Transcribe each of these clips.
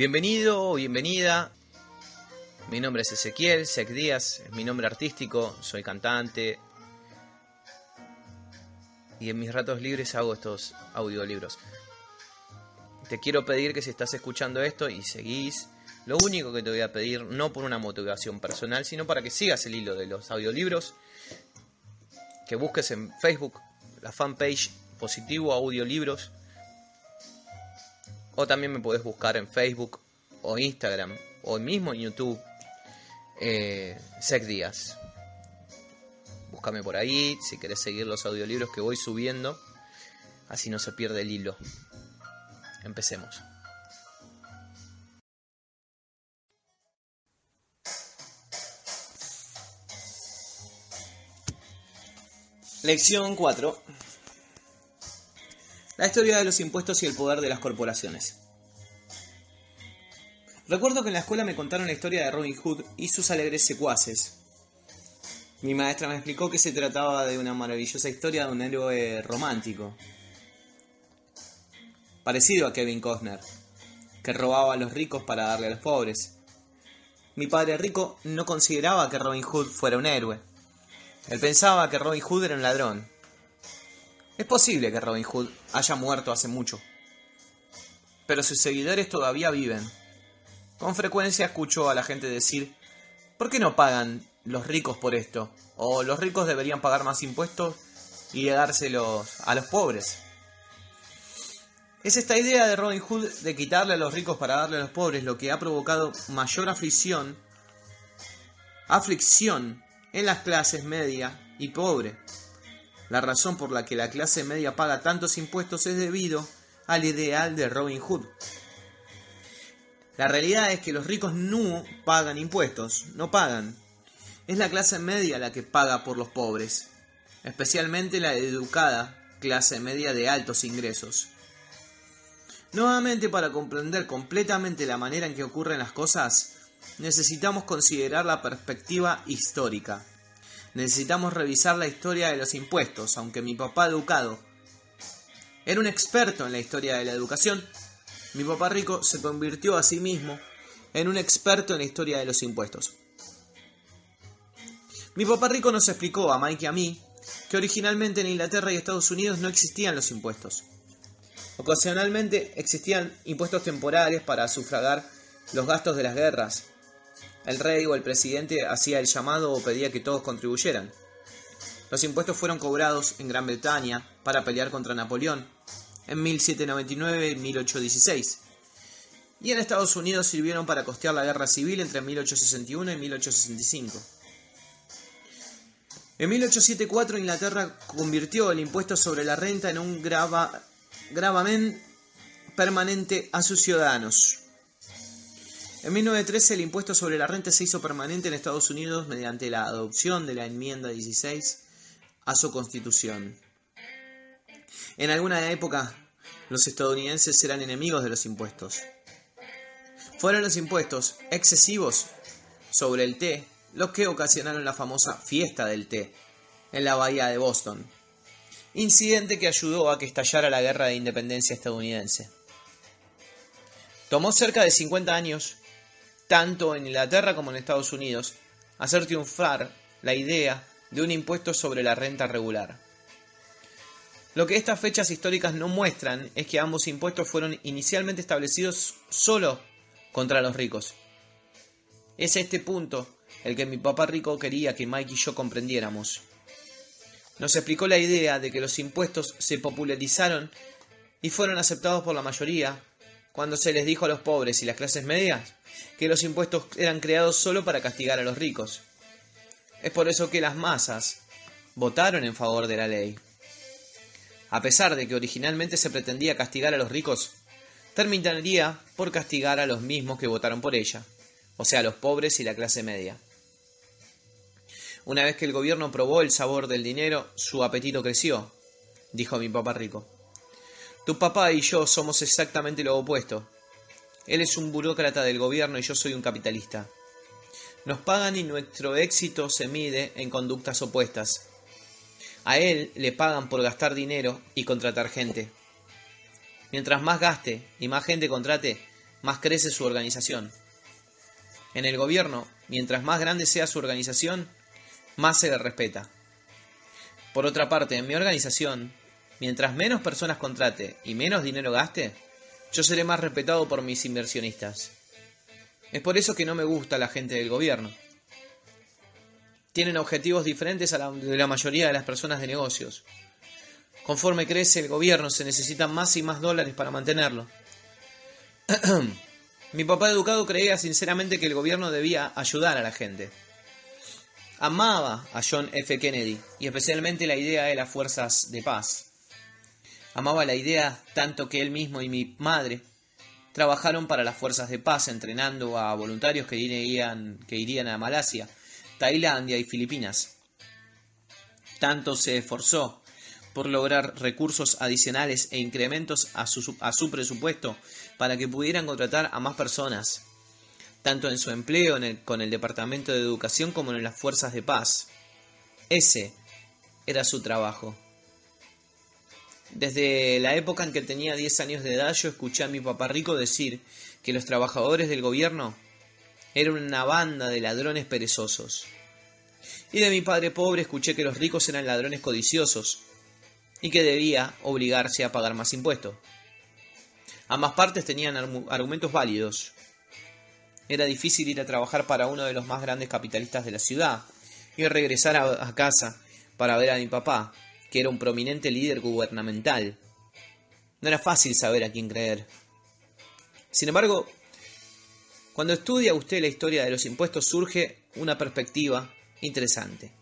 Bienvenido o bienvenida. Mi nombre es Ezequiel Sec Díaz, es mi nombre artístico, soy cantante. Y en mis ratos libres hago estos audiolibros. Te quiero pedir que si estás escuchando esto y seguís, lo único que te voy a pedir, no por una motivación personal, sino para que sigas el hilo de los audiolibros, que busques en Facebook la fanpage Positivo Audiolibros o también me podés buscar en Facebook o Instagram o mismo en YouTube. Eh, Sec Díaz. Búscame por ahí si querés seguir los audiolibros que voy subiendo. Así no se pierde el hilo. Empecemos. Lección 4. La historia de los impuestos y el poder de las corporaciones. Recuerdo que en la escuela me contaron la historia de Robin Hood y sus alegres secuaces. Mi maestra me explicó que se trataba de una maravillosa historia de un héroe romántico, parecido a Kevin Costner, que robaba a los ricos para darle a los pobres. Mi padre rico no consideraba que Robin Hood fuera un héroe. Él pensaba que Robin Hood era un ladrón, es posible que Robin Hood haya muerto hace mucho, pero sus seguidores todavía viven. Con frecuencia escucho a la gente decir, ¿por qué no pagan los ricos por esto? O los ricos deberían pagar más impuestos y dárselos a los pobres. Es esta idea de Robin Hood de quitarle a los ricos para darle a los pobres lo que ha provocado mayor aflicción, aflicción en las clases media y pobre. La razón por la que la clase media paga tantos impuestos es debido al ideal de Robin Hood. La realidad es que los ricos no pagan impuestos, no pagan. Es la clase media la que paga por los pobres, especialmente la educada clase media de altos ingresos. Nuevamente, para comprender completamente la manera en que ocurren las cosas, necesitamos considerar la perspectiva histórica necesitamos revisar la historia de los impuestos, aunque mi papá educado era un experto en la historia de la educación, mi papá rico se convirtió a sí mismo en un experto en la historia de los impuestos. Mi papá rico nos explicó a Mike y a mí que originalmente en Inglaterra y Estados Unidos no existían los impuestos. Ocasionalmente existían impuestos temporales para sufragar los gastos de las guerras, el rey o el presidente hacía el llamado o pedía que todos contribuyeran. Los impuestos fueron cobrados en Gran Bretaña para pelear contra Napoleón en 1799 y 1816. Y en Estados Unidos sirvieron para costear la guerra civil entre 1861 y 1865. En 1874 Inglaterra convirtió el impuesto sobre la renta en un gravamen permanente a sus ciudadanos. En 1913 el impuesto sobre la renta se hizo permanente en Estados Unidos mediante la adopción de la enmienda 16 a su constitución. En alguna época los estadounidenses eran enemigos de los impuestos. Fueron los impuestos excesivos sobre el té los que ocasionaron la famosa fiesta del té en la bahía de Boston, incidente que ayudó a que estallara la guerra de independencia estadounidense. Tomó cerca de 50 años tanto en Inglaterra como en Estados Unidos, hacer triunfar la idea de un impuesto sobre la renta regular. Lo que estas fechas históricas no muestran es que ambos impuestos fueron inicialmente establecidos solo contra los ricos. Es este punto el que mi papá rico quería que Mike y yo comprendiéramos. Nos explicó la idea de que los impuestos se popularizaron y fueron aceptados por la mayoría cuando se les dijo a los pobres y las clases medias que los impuestos eran creados solo para castigar a los ricos. Es por eso que las masas votaron en favor de la ley. A pesar de que originalmente se pretendía castigar a los ricos, terminaría por castigar a los mismos que votaron por ella, o sea, los pobres y la clase media. Una vez que el gobierno probó el sabor del dinero, su apetito creció, dijo mi papá rico. Tu papá y yo somos exactamente lo opuesto. Él es un burócrata del gobierno y yo soy un capitalista. Nos pagan y nuestro éxito se mide en conductas opuestas. A él le pagan por gastar dinero y contratar gente. Mientras más gaste y más gente contrate, más crece su organización. En el gobierno, mientras más grande sea su organización, más se le respeta. Por otra parte, en mi organización, mientras menos personas contrate y menos dinero gaste, yo seré más respetado por mis inversionistas. Es por eso que no me gusta la gente del gobierno. Tienen objetivos diferentes a la de la mayoría de las personas de negocios. Conforme crece el gobierno se necesitan más y más dólares para mantenerlo. Mi papá educado creía sinceramente que el gobierno debía ayudar a la gente. Amaba a John F. Kennedy y especialmente la idea de las fuerzas de paz. Amaba la idea tanto que él mismo y mi madre trabajaron para las fuerzas de paz entrenando a voluntarios que irían, que irían a Malasia, Tailandia y Filipinas. Tanto se esforzó por lograr recursos adicionales e incrementos a su, a su presupuesto para que pudieran contratar a más personas, tanto en su empleo con el Departamento de Educación como en las Fuerzas de Paz. Ese era su trabajo. Desde la época en que tenía 10 años de edad yo escuché a mi papá rico decir que los trabajadores del gobierno eran una banda de ladrones perezosos. Y de mi padre pobre escuché que los ricos eran ladrones codiciosos y que debía obligarse a pagar más impuestos. Ambas partes tenían argumentos válidos. Era difícil ir a trabajar para uno de los más grandes capitalistas de la ciudad y regresar a, casa para ver a mi papá, que era un prominente líder gubernamental. No era fácil saber a quién creer. Sin embargo, cuando estudia usted la historia de los impuestos surge una perspectiva interesante.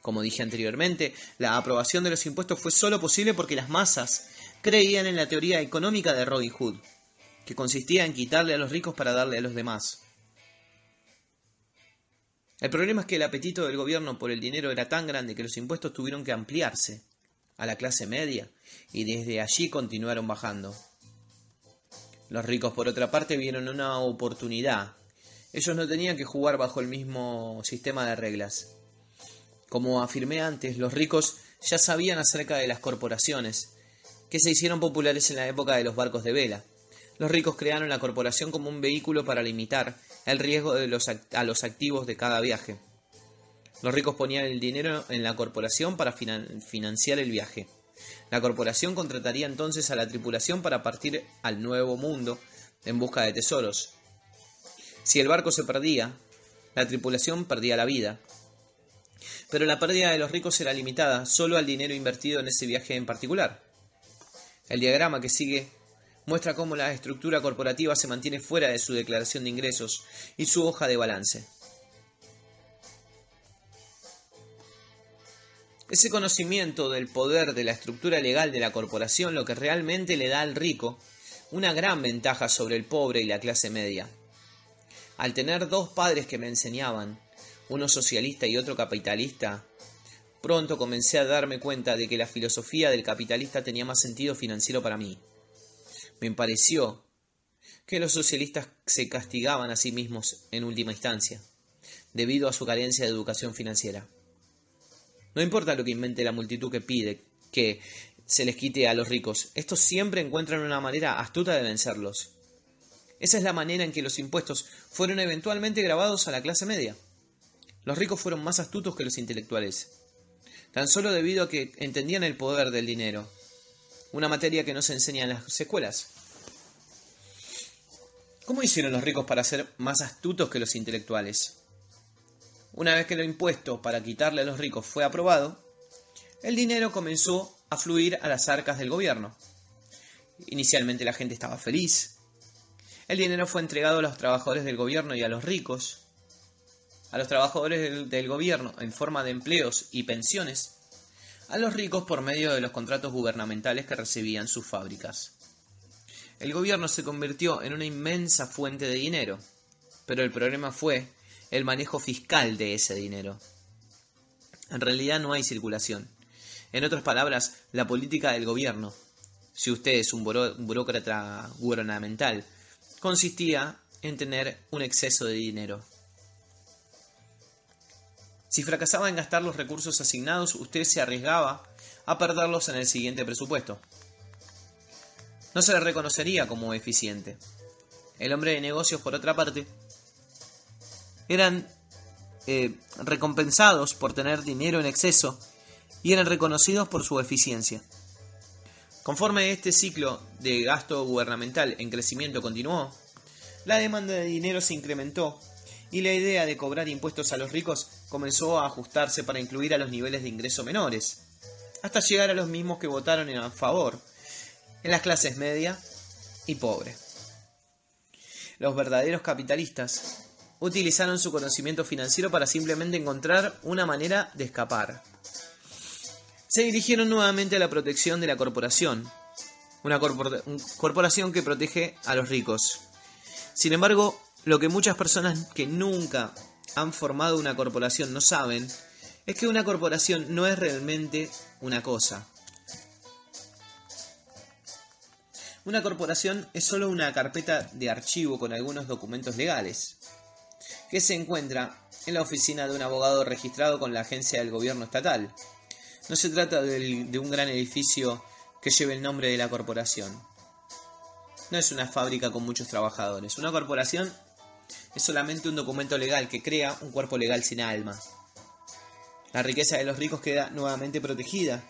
Como dije anteriormente, la aprobación de los impuestos fue solo posible porque las masas creían en la teoría económica de Robin Hood, que consistía en quitarle a los ricos para darle a los demás. El problema es que el apetito del gobierno por el dinero era tan grande que los impuestos tuvieron que ampliarse a la clase media y desde allí continuaron bajando. Los ricos, por otra parte, vieron una oportunidad. Ellos no tenían que jugar bajo el mismo sistema de reglas. Como afirmé antes, los ricos ya sabían acerca de las corporaciones, que se hicieron populares en la época de los barcos de vela. Los ricos crearon la corporación como un vehículo para limitar el riesgo de los, a los activos de cada viaje. Los ricos ponían el dinero en la corporación para financiar el viaje. La corporación contrataría entonces a la tripulación para partir al nuevo mundo en busca de tesoros. Si el barco se perdía, la tripulación perdía la vida, pero la pérdida de los ricos era limitada solo al dinero invertido en ese viaje en particular. El diagrama que sigue muestra cómo la estructura corporativa se mantiene fuera de su declaración de ingresos y su hoja de balance. Ese conocimiento del poder de la estructura legal de la corporación lo que realmente le da al rico una gran ventaja sobre el pobre y la clase media. Al tener dos padres que me enseñaban uno socialista y otro capitalista, pronto comencé a darme cuenta de que la filosofía del capitalista tenía más sentido financiero para mí. Me pareció que los socialistas se castigaban a sí mismos en última instancia, debido a su carencia de educación financiera. No importa lo que invente la multitud que pide que se les quite a los ricos, estos siempre encuentran una manera astuta de vencerlos. Esa es la manera en que los impuestos fueron eventualmente grabados a la clase media. Los ricos fueron más astutos que los intelectuales, tan solo debido a que entendían el poder del dinero, una materia que no se enseña en las escuelas. ¿Cómo hicieron los ricos para ser más astutos que los intelectuales? Una vez que lo impuesto para quitarle a los ricos fue aprobado, el dinero comenzó a fluir a las arcas del gobierno. Inicialmente la gente estaba feliz. El dinero fue entregado a los trabajadores del gobierno y a los ricos, a los trabajadores del, gobierno en forma de empleos y pensiones, a los ricos por medio de los contratos gubernamentales que recibían sus fábricas. El gobierno se convirtió en una inmensa fuente de dinero, pero el problema fue el manejo fiscal de ese dinero. En realidad no hay circulación. En otras palabras, la política del gobierno, si usted es un burócrata gubernamental, consistía en tener un exceso de dinero. Si fracasaba en gastar los recursos asignados, usted se arriesgaba a perderlos en el siguiente presupuesto. No se le reconocería como eficiente. el hombre de negocios, por otra parte, eran eh, recompensados por tener dinero en exceso y eran reconocidos por su eficiencia. Conforme este ciclo de gasto gubernamental en crecimiento continuó, la demanda de dinero se incrementó y la idea de cobrar impuestos a los ricos comenzó a ajustarse para incluir a los niveles de ingreso menores, hasta llegar a los mismos que votaron en favor, en las clases media y pobre. Los verdaderos capitalistas utilizaron su conocimiento financiero para simplemente encontrar una manera de escapar se dirigieron nuevamente a la protección de la corporación, una corporación que protege a los ricos. Sin embargo, lo que muchas personas que nunca han formado una corporación no saben es que una corporación no es realmente una cosa. Una corporación es solo una carpeta de archivo con algunos documentos legales, que se encuentra en la oficina de un abogado registrado con la agencia del gobierno estatal. No se trata de un gran edificio que lleve el nombre de la corporación. No es una fábrica con muchos trabajadores. Una corporación es solamente un documento legal que crea un cuerpo legal sin alma. La riqueza de los ricos queda nuevamente protegida.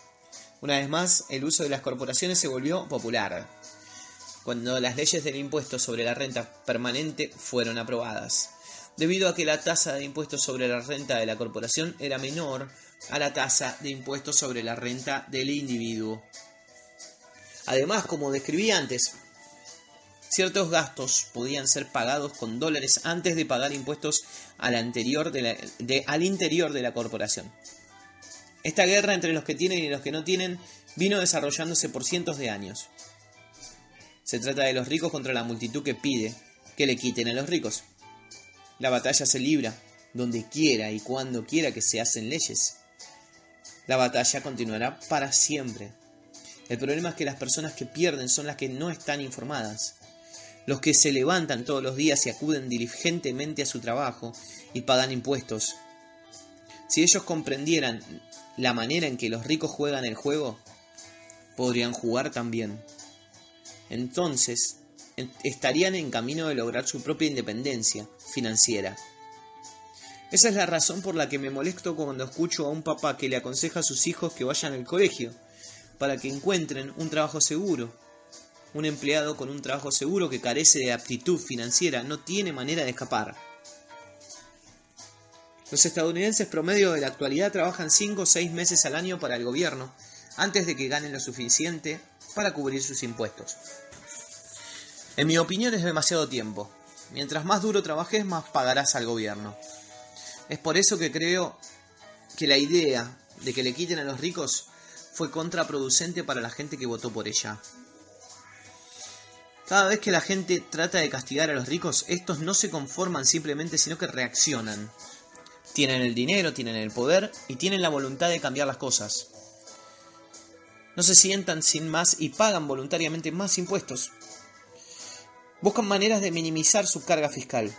Una vez más, el uso de las corporaciones se volvió popular, cuando las leyes del impuesto sobre la renta permanente fueron aprobadas, debido a que la tasa de impuestos sobre la renta de la corporación era menor a la tasa de impuestos sobre la renta del individuo. Además, como describí antes, ciertos gastos podían ser pagados con dólares antes de pagar impuestos al, interior de la corporación. Esta guerra entre los que tienen y los que no tienen vino desarrollándose por cientos de años. Se trata de los ricos contra la multitud que pide que le quiten a los ricos. La batalla se libra donde quiera y cuando quiera que se hacen leyes. La batalla continuará para siempre. El problema es que las personas que pierden son las que no están informadas. Los que se levantan todos los días y acuden diligentemente a su trabajo y pagan impuestos. Si ellos comprendieran la manera en que los ricos juegan el juego, podrían jugar también. Entonces, estarían en camino de lograr su propia independencia financiera. Esa es la razón por la que me molesto cuando escucho a un papá que le aconseja a sus hijos que vayan al colegio, para que encuentren un trabajo seguro. Un empleado con un trabajo seguro que carece de aptitud financiera no tiene manera de escapar. Los estadounidenses promedio de la actualidad trabajan 5 o 6 meses al año para el gobierno, antes de que ganen lo suficiente para cubrir sus impuestos. En mi opinión es demasiado tiempo. Mientras más duro trabajes, más pagarás al gobierno. Es por eso que creo que la idea de que le quiten a los ricos fue contraproducente para la gente que votó por ella. Cada vez que la gente trata de castigar a los ricos, estos no se conforman simplemente, sino que reaccionan. Tienen el dinero, tienen el poder y tienen la voluntad de cambiar las cosas. No se sientan sin más y pagan voluntariamente más impuestos. Buscan maneras de minimizar su carga fiscal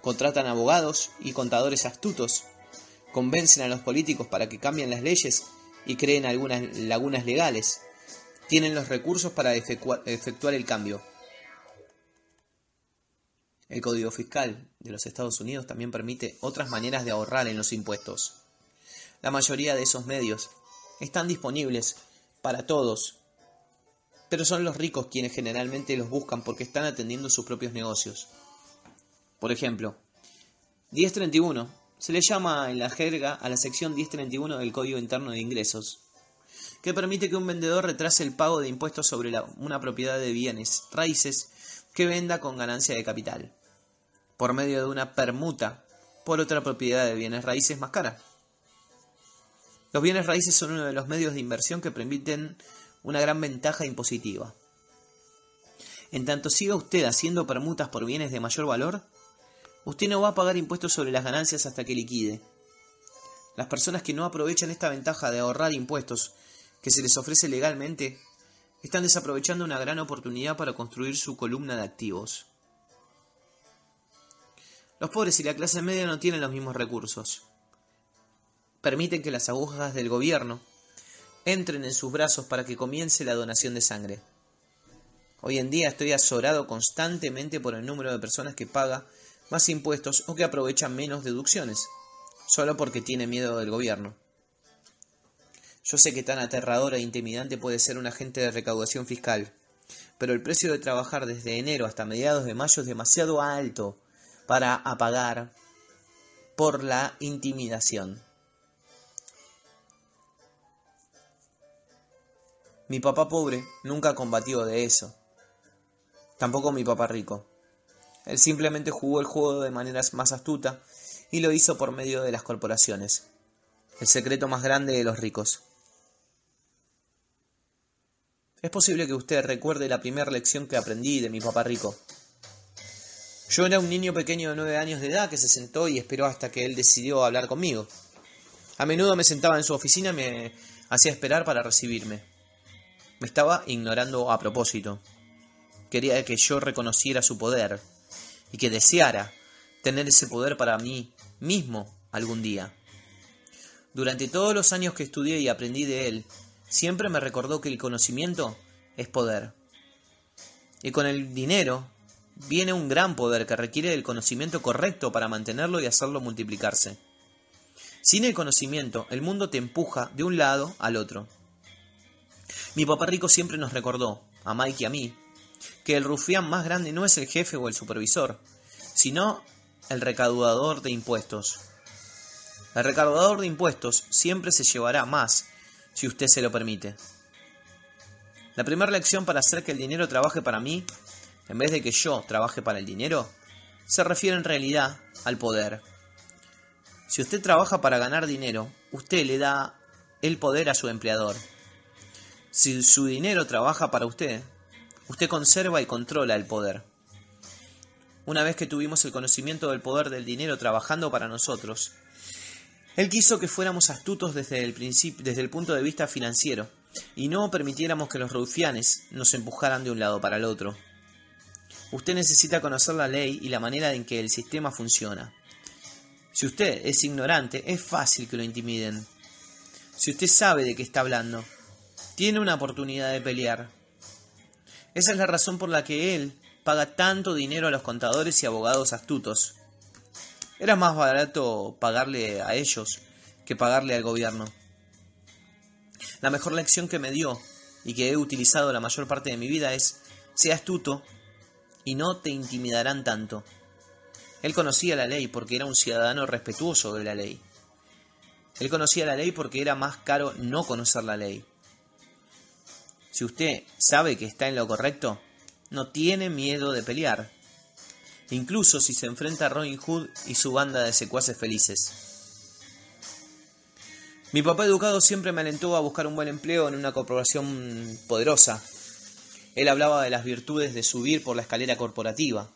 contratan abogados y contadores astutos, convencen a los políticos para que cambien las leyes y creen algunas lagunas legales, tienen los recursos para efectuar el cambio. El Código Fiscal de los Estados Unidos también permite otras maneras de ahorrar en los impuestos. La mayoría de esos medios están disponibles para todos, pero son los ricos quienes generalmente los buscan porque están atendiendo sus propios negocios. Por ejemplo, 1031 se le llama en la jerga a la sección 1031 del Código Interno de Ingresos, que permite que un vendedor retrase el pago de impuestos sobre una propiedad de bienes raíces que venda con ganancia de capital, por medio de una permuta por otra propiedad de bienes raíces más cara. Los bienes raíces son uno de los medios de inversión que permiten una gran ventaja impositiva. En tanto siga usted haciendo permutas por bienes de mayor valor, usted no va a pagar impuestos sobre las ganancias hasta que liquide. Las personas que no aprovechan esta ventaja de ahorrar impuestos que se les ofrece legalmente están desaprovechando una gran oportunidad para construir su columna de activos. Los pobres y la clase media no tienen los mismos recursos. Permiten que las agujas del gobierno entren en sus brazos para que comience la donación de sangre. Hoy en día estoy azorado constantemente por el número de personas que paga más impuestos o que aprovechan menos deducciones, solo porque tiene miedo del gobierno. Yo sé que tan aterrador e intimidante puede ser un agente de recaudación fiscal, pero el precio de trabajar desde enero hasta mediados de mayo es demasiado alto para apagar por la intimidación. Mi papá pobre nunca combatió de eso. Tampoco mi papá rico. Él simplemente jugó el juego de manera más astuta y lo hizo por medio de las corporaciones. El secreto más grande de los ricos. Es posible que usted recuerde la primera lección que aprendí de mi papá rico. Yo era un niño pequeño de nueve años de edad que se sentó y esperó hasta que él decidió hablar conmigo. A menudo me sentaba en su oficina y me hacía esperar para recibirme. Me estaba ignorando a propósito. Quería que yo reconociera su poder y que deseara tener ese poder para mí mismo algún día. Durante todos los años que estudié y aprendí de él, siempre me recordó que el conocimiento es poder. Y con el dinero viene un gran poder que requiere el conocimiento correcto para mantenerlo y hacerlo multiplicarse. Sin el conocimiento, el mundo te empuja de un lado al otro. Mi papá rico siempre nos recordó, a Mike y a mí, que el rufián más grande no es el jefe o el supervisor, sino el recaudador de impuestos. El recaudador de impuestos siempre se llevará más si usted se lo permite. La primera lección para hacer que el dinero trabaje para mí en vez de que yo trabaje para el dinero, se refiere en realidad al poder. Si usted trabaja para ganar dinero, usted le da el poder a su empleador. Si su dinero trabaja para usted, usted conserva y controla el poder. Una vez que tuvimos el conocimiento del poder del dinero trabajando para nosotros, él quiso que fuéramos astutos desde el, desde el punto de vista financiero y no permitiéramos que los rufianes nos empujaran de un lado para el otro. Usted necesita conocer la ley y la manera en que el sistema funciona. Si usted es ignorante, es fácil que lo intimiden. Si usted sabe de qué está hablando, tiene una oportunidad de pelear. Esa es la razón por la que él paga tanto dinero a los contadores y abogados astutos. Era más barato pagarle a ellos que pagarle al gobierno. La mejor lección que me dio y que he utilizado la mayor parte de mi vida es, sea astuto y no te intimidarán tanto. Él conocía la ley porque era un ciudadano respetuoso de la ley. Él conocía la ley porque era más caro no conocer la ley. Si usted sabe que está en lo correcto, no tiene miedo de pelear, incluso si se enfrenta a Robin Hood y su banda de secuaces felices. Mi papá educado siempre me alentó a buscar un buen empleo en una corporación poderosa, él hablaba de las virtudes de subir por la escalera corporativa.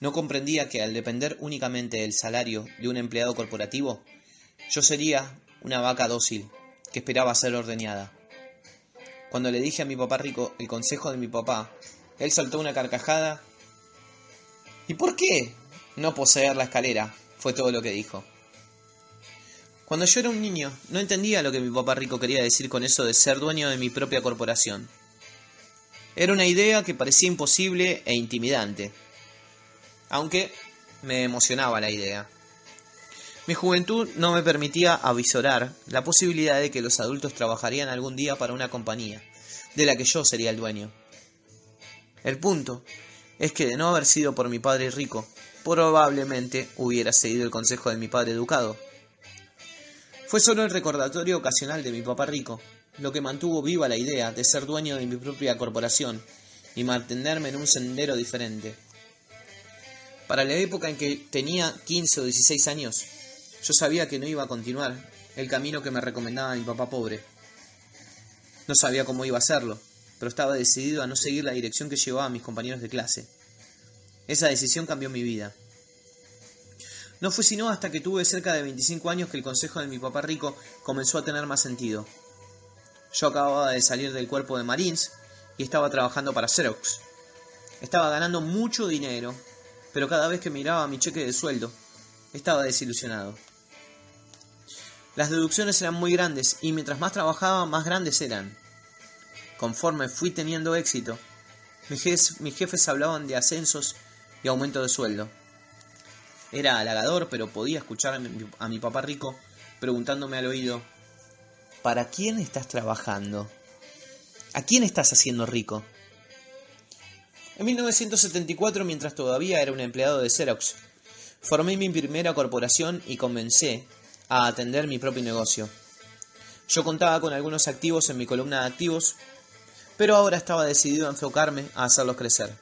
No comprendía que al depender únicamente del salario de un empleado corporativo, yo sería una vaca dócil que esperaba ser ordeñada. Cuando le dije a mi papá rico el consejo de mi papá, él saltó una carcajada. ¿Y por qué no poseer la escalera? fue todo lo que dijo. Cuando yo era un niño, no entendía lo que mi papá rico quería decir con eso de ser dueño de mi propia corporación. Era una idea que parecía imposible e intimidante, aunque me emocionaba la idea. Mi juventud no me permitía avisorar la posibilidad de que los adultos trabajarían algún día para una compañía, de la que yo sería el dueño. El punto es que de no haber sido por mi padre rico, probablemente hubiera seguido el consejo de mi padre educado. Fue solo el recordatorio ocasional de mi papá rico, lo que mantuvo viva la idea de ser dueño de mi propia corporación y mantenerme en un sendero diferente. Para la época en que tenía 15 o 16 años, yo sabía que no iba a continuar el camino que me recomendaba mi papá pobre. No sabía cómo iba a hacerlo, pero estaba decidido a no seguir la dirección que llevaba a mis compañeros de clase. Esa decisión cambió mi vida. No fue sino hasta que tuve cerca de 25 años que el consejo de mi papá rico comenzó a tener más sentido. Yo acababa de salir del cuerpo de Marines y estaba trabajando para Xerox. Estaba ganando mucho dinero, pero cada vez que miraba mi cheque de sueldo, estaba desilusionado. Las deducciones eran muy grandes y mientras más trabajaba, más grandes eran. Conforme fui teniendo éxito, Mis jefes, hablaban de ascensos y aumento de sueldo. Era halagador, pero podía escuchar a mi papá rico preguntándome al oído, ¿para quién estás trabajando? ¿A quién estás haciendo rico? En 1974, mientras todavía era un empleado de Xerox, formé mi primera corporación y comencé a atender mi propio negocio. Yo contaba con algunos activos en mi columna de activos, pero ahora estaba decidido a enfocarme a hacerlos crecer.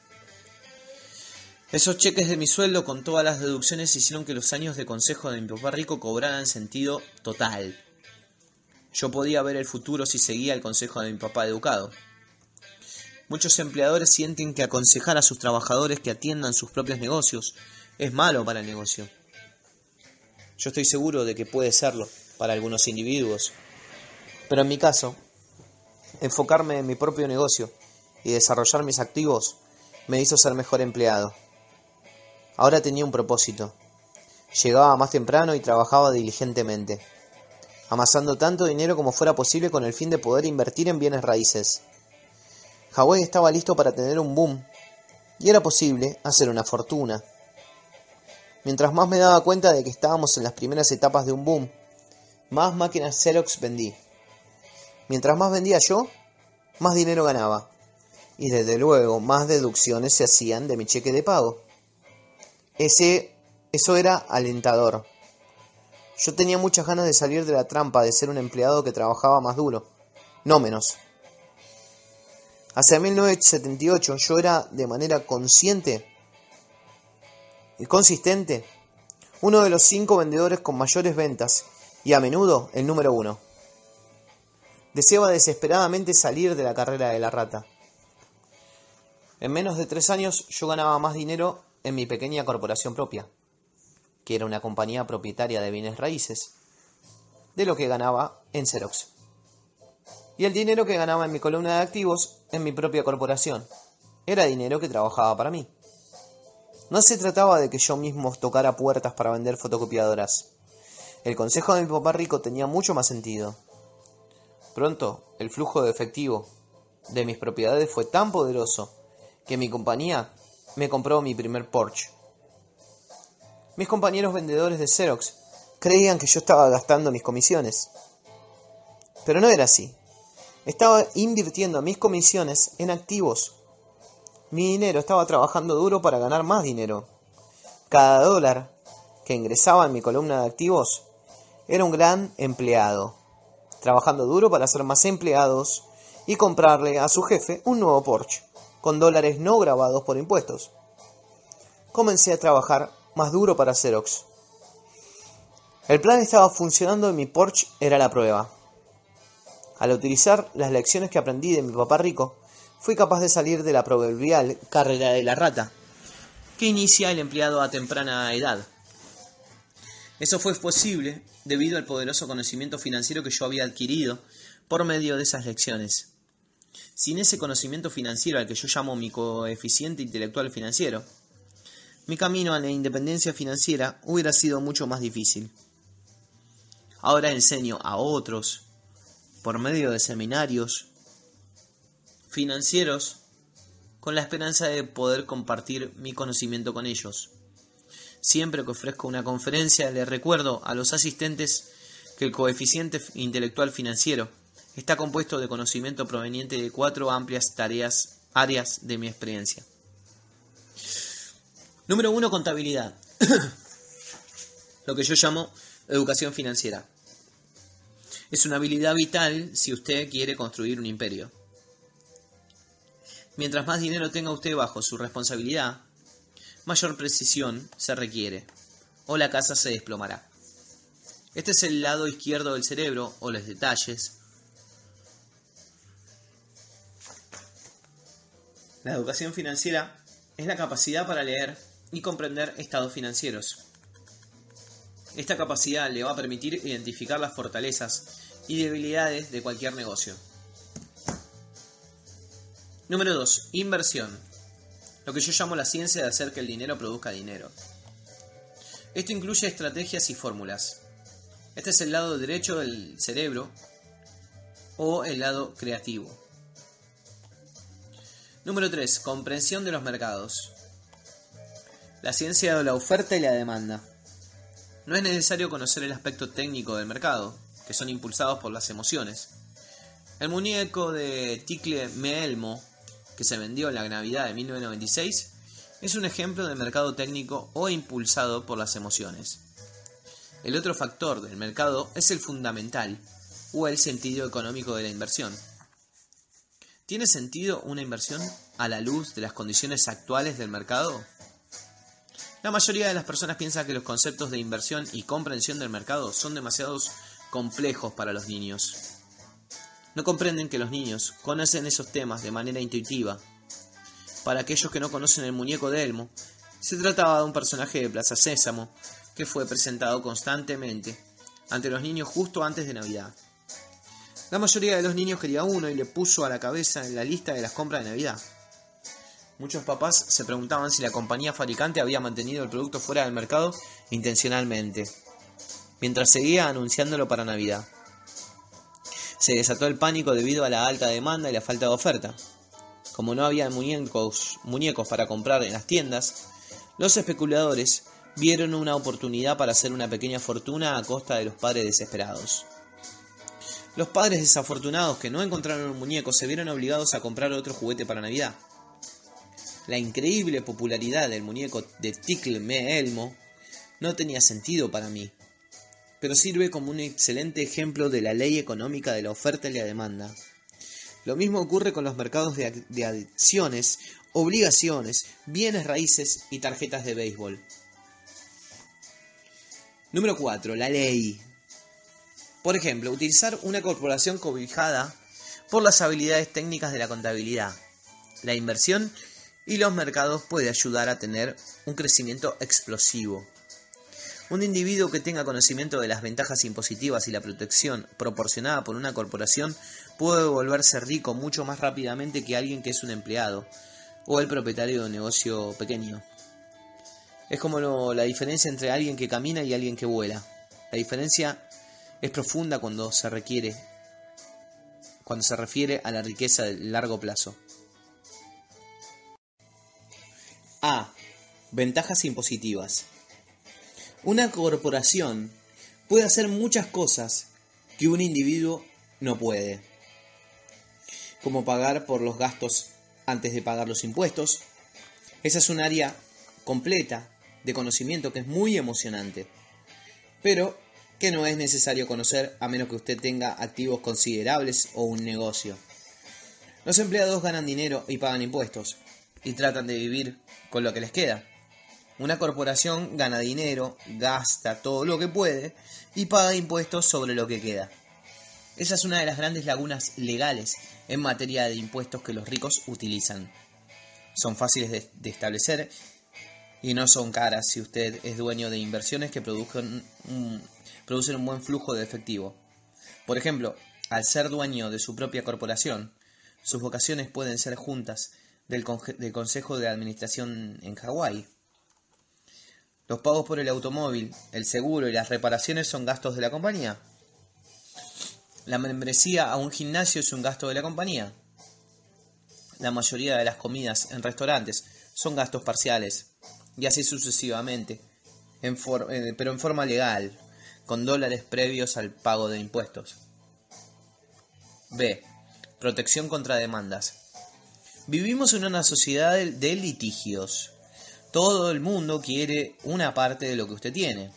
Esos cheques de mi sueldo con todas las deducciones hicieron que los años de consejo de mi papá rico cobraran sentido total. Yo podía ver el futuro si seguía el consejo de mi papá educado. Muchos empleadores sienten que aconsejar a sus trabajadores que atiendan sus propios negocios es malo para el negocio. Yo estoy seguro de que puede serlo para algunos individuos, pero en mi caso, enfocarme en mi propio negocio y desarrollar mis activos me hizo ser mejor empleado. Ahora tenía un propósito. Llegaba más temprano y trabajaba diligentemente, amasando tanto dinero como fuera posible con el fin de poder invertir en bienes raíces. Hawái estaba listo para tener un boom y era posible hacer una fortuna. Mientras más me daba cuenta de que estábamos en las primeras etapas de un boom, más máquinas Xerox vendí. Mientras más vendía yo, más dinero ganaba. Y desde luego más deducciones se hacían de mi cheque de pago. Ese, eso era alentador. Yo tenía muchas ganas de salir de la trampa de ser un empleado que trabajaba más duro, no menos. Hacia 1978 yo era de manera consciente y consistente uno de los cinco vendedores con mayores ventas y a menudo el número uno. Deseaba desesperadamente salir de la carrera de la rata. En menos de tres años yo ganaba más dinero en mi pequeña corporación propia, que era una compañía propietaria de bienes raíces, de lo que ganaba en Xerox. Y el dinero que ganaba en mi columna de activos en mi propia corporación era dinero que trabajaba para mí. No se trataba de que yo mismo tocara puertas para vender fotocopiadoras. El consejo de mi papá rico tenía mucho más sentido. Pronto, el flujo de efectivo de mis propiedades fue tan poderoso que mi compañía me compró mi primer Porsche. Mis compañeros vendedores de Xerox creían que yo estaba gastando mis comisiones. Pero no era así. Estaba invirtiendo mis comisiones en activos. Mi dinero estaba trabajando duro para ganar más dinero. Cada dólar que ingresaba en mi columna de activos era un gran empleado trabajando duro para ser más empleados y comprarle a su jefe un nuevo Porsche, con dólares no grabados por impuestos. Comencé a trabajar más duro para Xerox. El plan estaba funcionando y mi Porsche era la prueba. Al utilizar las lecciones que aprendí de mi papá rico, fui capaz de salir de la proverbial carrera de la rata, que inicia el empleado a temprana edad. Eso fue posible debido al poderoso conocimiento financiero que yo había adquirido por medio de esas lecciones. Sin ese conocimiento financiero al que yo llamo mi coeficiente intelectual financiero, mi camino a la independencia financiera hubiera sido mucho más difícil. Ahora enseño a otros, por medio de seminarios financieros, con la esperanza de poder compartir mi conocimiento con ellos. Siempre que ofrezco una conferencia, le recuerdo a los asistentes que el coeficiente intelectual financiero está compuesto de conocimiento proveniente de cuatro amplias áreas de mi experiencia. Número uno, contabilidad. Lo que yo llamo educación financiera. Es una habilidad vital si usted quiere construir un imperio. Mientras más dinero tenga usted bajo su responsabilidad, mayor precisión se requiere, o la casa se desplomará. Este es el lado izquierdo del cerebro, o los detalles. La educación financiera es la capacidad para leer y comprender estados financieros. Esta capacidad le va a permitir identificar las fortalezas y debilidades de cualquier negocio. Número 2. Inversión lo que yo llamo la ciencia de hacer que el dinero produzca dinero. Esto incluye estrategias y fórmulas. Este es el lado derecho del cerebro o el lado creativo. Número 3. Comprensión de los mercados. La ciencia de la oferta y la demanda. No es necesario conocer el aspecto técnico del mercado, que son impulsados por las emociones. El muñeco de Ticle Meelmo, que se vendió en la Navidad de 1996, es un ejemplo de mercado técnico o impulsado por las emociones. El otro factor del mercado es el fundamental, o el sentido económico de la inversión. ¿Tiene sentido una inversión a la luz de las condiciones actuales del mercado? La mayoría de las personas piensa que los conceptos de inversión y comprensión del mercado son demasiado complejos para los niños. No comprenden que los niños conocen esos temas de manera intuitiva. Para aquellos que no conocen el muñeco de Elmo, se trataba de un personaje de Plaza Sésamo que fue presentado constantemente ante los niños justo antes de Navidad. La mayoría de los niños quería uno y le puso a la cabeza en la lista de las compras de Navidad. Muchos papás se preguntaban si la compañía fabricante había mantenido el producto fuera del mercado intencionalmente, mientras seguía anunciándolo para Navidad. Se desató el pánico debido a la alta demanda y la falta de oferta. Como no había muñecos, muñecos para comprar en las tiendas, los especuladores vieron una oportunidad para hacer una pequeña fortuna a costa de los padres desesperados. Los padres desafortunados que no encontraron un muñeco se vieron obligados a comprar otro juguete para Navidad. La increíble popularidad del muñeco de Tickle Me Elmo no tenía sentido para mí, pero sirve como un excelente ejemplo de la ley económica de la oferta y la demanda. Lo mismo ocurre con los mercados de, acciones, obligaciones, bienes raíces y tarjetas de béisbol. Número 4. La ley. Por ejemplo, utilizar una corporación cobijada por las habilidades técnicas de la contabilidad, la inversión y los mercados puede ayudar a tener un crecimiento explosivo. Un individuo que tenga conocimiento de las ventajas impositivas y la protección proporcionada por una corporación puede volverse rico mucho más rápidamente que alguien que es un empleado o el propietario de un negocio pequeño. Es como la diferencia entre alguien que camina y alguien que vuela. La diferencia es profunda cuando se requiere cuando se refiere a la riqueza de largo plazo. A. Ventajas impositivas. Una corporación puede hacer muchas cosas que un individuo no puede, como pagar por los gastos antes de pagar los impuestos. Esa es un área completa de conocimiento que es muy emocionante, pero que no es necesario conocer a menos que usted tenga activos considerables o un negocio. Los empleados ganan dinero y pagan impuestos, y tratan de vivir con lo que les queda. Una corporación gana dinero, gasta todo lo que puede y paga impuestos sobre lo que queda. Esa es una de las grandes lagunas legales en materia de impuestos que los ricos utilizan. Son fáciles de, establecer y no son caras si usted es dueño de inversiones que producen un, producen un buen flujo de efectivo. Por ejemplo, al ser dueño de su propia corporación, sus vocaciones pueden ser juntas del, Consejo de Administración en Hawái. Los pagos por el automóvil, el seguro y las reparaciones son gastos de la compañía. La membresía a un gimnasio es un gasto de la compañía. La mayoría de las comidas en restaurantes son gastos parciales, y así sucesivamente, eh, pero en forma legal, con dólares previos al pago de impuestos. B. Protección contra demandas. Vivimos en una sociedad de litigios. Todo el mundo quiere una parte de lo que usted tiene.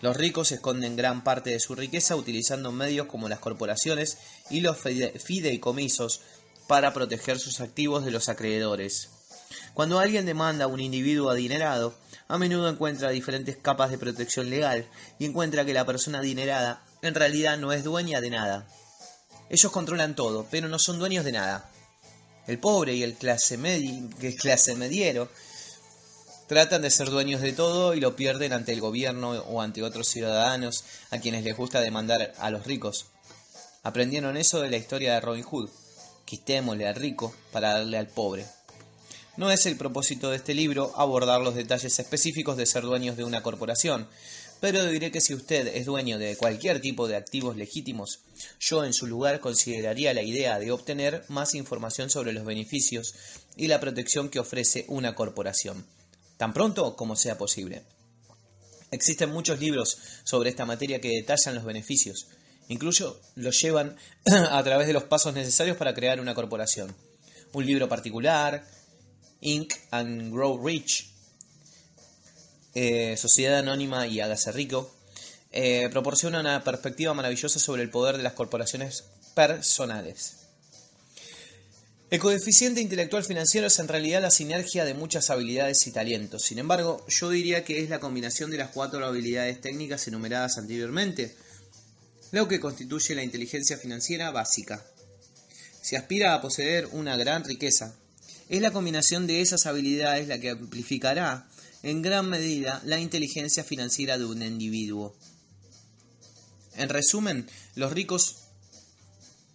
Los ricos esconden gran parte de su riqueza utilizando medios como las corporaciones y los fideicomisos para proteger sus activos de los acreedores. Cuando alguien demanda a un individuo adinerado, a menudo encuentra diferentes capas de protección legal y encuentra que la persona adinerada en realidad no es dueña de nada. Ellos controlan todo, pero no son dueños de nada. El pobre y el clase, medi clase mediero tratan de ser dueños de todo y lo pierden ante el gobierno o ante otros ciudadanos a quienes les gusta demandar a los ricos. Aprendieron eso de la historia de Robin Hood. Quitémosle al rico para darle al pobre. No es el propósito de este libro abordar los detalles específicos de ser dueños de una corporación, pero diré que si usted es dueño de cualquier tipo de activos legítimos, yo en su lugar consideraría la idea de obtener más información sobre los beneficios y la protección que ofrece una corporación, tan pronto como sea posible. Existen muchos libros sobre esta materia que detallan los beneficios, incluso los llevan a través de los pasos necesarios para crear una corporación. Un libro particular, Inc. and Grow Rich, eh, Sociedad Anónima y Hágase Rico, eh, proporciona una perspectiva maravillosa sobre el poder de las corporaciones personales. El coeficiente intelectual financiero es en realidad la sinergia de muchas habilidades y talentos. Sin embargo, yo diría que es la combinación de las cuatro habilidades técnicas enumeradas anteriormente, lo que constituye la inteligencia financiera básica. Si aspira a poseer una gran riqueza, es la combinación de esas habilidades la que amplificará en gran medida la inteligencia financiera de un individuo. En resumen, los ricos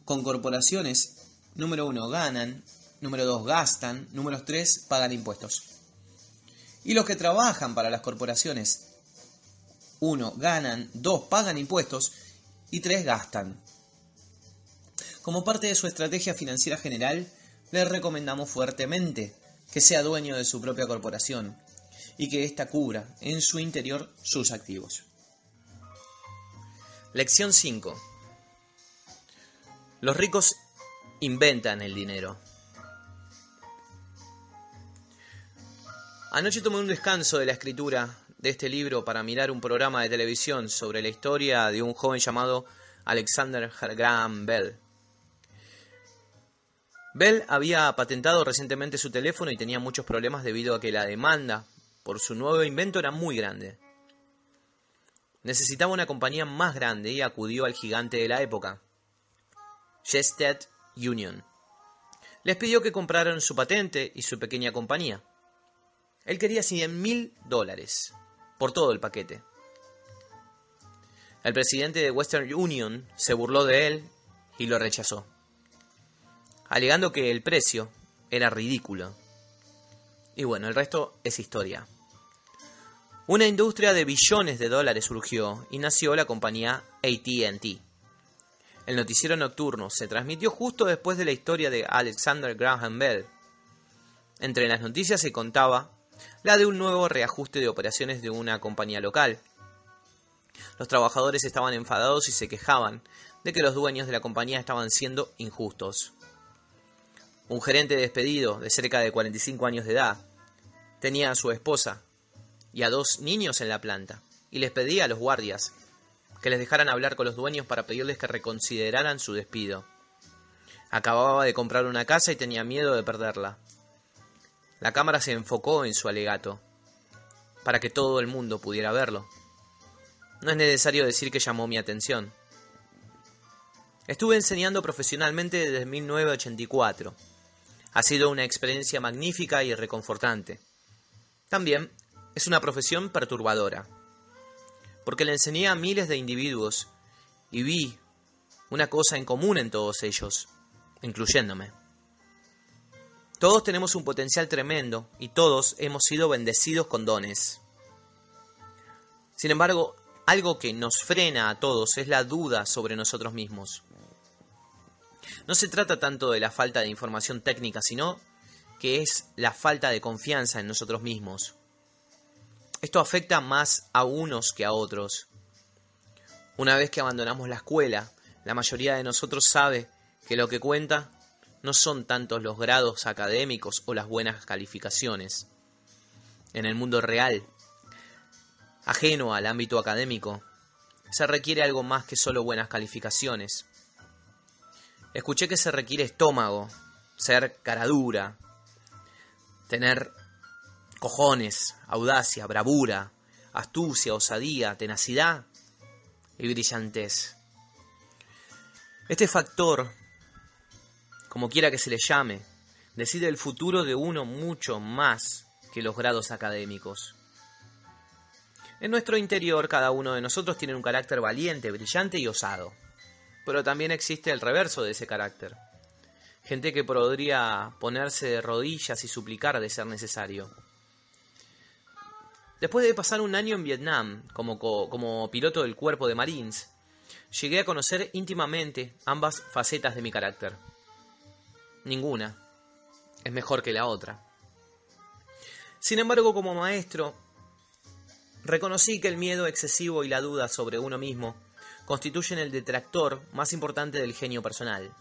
con corporaciones, número uno, ganan, número dos, gastan, número tres, pagan impuestos. Y los que trabajan para las corporaciones, uno, ganan, dos, pagan impuestos y tres, gastan. Como parte de su estrategia financiera general, les recomendamos fuertemente que sea dueño de su propia corporación y que ésta cubra en su interior sus activos. Lección 5. Los ricos inventan el dinero. Anoche tomé un descanso de la escritura de este libro para mirar un programa de televisión sobre la historia de un joven llamado Alexander Graham Bell. Bell había patentado recientemente su teléfono y tenía muchos problemas debido a que la demanda por su nuevo invento era muy grande. Necesitaba una compañía más grande y acudió al gigante de la época, Gested Union. Les pidió que compraran su patente y su pequeña compañía. Él quería 100 mil dólares por todo el paquete. El presidente de Western Union se burló de él y lo rechazó, alegando que el precio era ridículo. Y bueno, el resto es historia. Una industria de billones de dólares surgió y nació la compañía ATT. El noticiero nocturno se transmitió justo después de la historia de Alexander Graham Bell. Entre las noticias se contaba la de un nuevo reajuste de operaciones de una compañía local. Los trabajadores estaban enfadados y se quejaban de que los dueños de la compañía estaban siendo injustos. Un gerente despedido de cerca de 45 años de edad tenía a su esposa y a dos niños en la planta, y les pedía a los guardias que les dejaran hablar con los dueños para pedirles que reconsideraran su despido. Acababa de comprar una casa y tenía miedo de perderla. La cámara se enfocó en su alegato, para que todo el mundo pudiera verlo. No es necesario decir que llamó mi atención. Estuve enseñando profesionalmente desde 1984. Ha sido una experiencia magnífica y reconfortante. También es una profesión perturbadora, porque le enseñé a miles de individuos y vi una cosa en común en todos ellos, incluyéndome. Todos tenemos un potencial tremendo y todos hemos sido bendecidos con dones. Sin embargo, algo que nos frena a todos es la duda sobre nosotros mismos. No se trata tanto de la falta de información técnica, sino que es la falta de confianza en nosotros mismos. Esto afecta más a unos que a otros. Una vez que abandonamos la escuela, la mayoría de nosotros sabe que lo que cuenta no son tantos los grados académicos o las buenas calificaciones. En el mundo real, ajeno al ámbito académico, se requiere algo más que solo buenas calificaciones. Escuché que se requiere estómago, ser caradura, tener cojones, audacia, bravura, astucia, osadía, tenacidad y brillantez. Este factor, como quiera que se le llame, decide el futuro de uno mucho más que los grados académicos. En nuestro interior cada uno de nosotros tiene un carácter valiente, brillante y osado. Pero también existe el reverso de ese carácter. Gente que podría ponerse de rodillas y suplicar de ser necesario Después de pasar un año en Vietnam como, piloto del cuerpo de Marines, llegué a conocer íntimamente ambas facetas de mi carácter. Ninguna es mejor que la otra. Sin embargo, como maestro, reconocí que el miedo excesivo y la duda sobre uno mismo constituyen el detractor más importante del genio personal.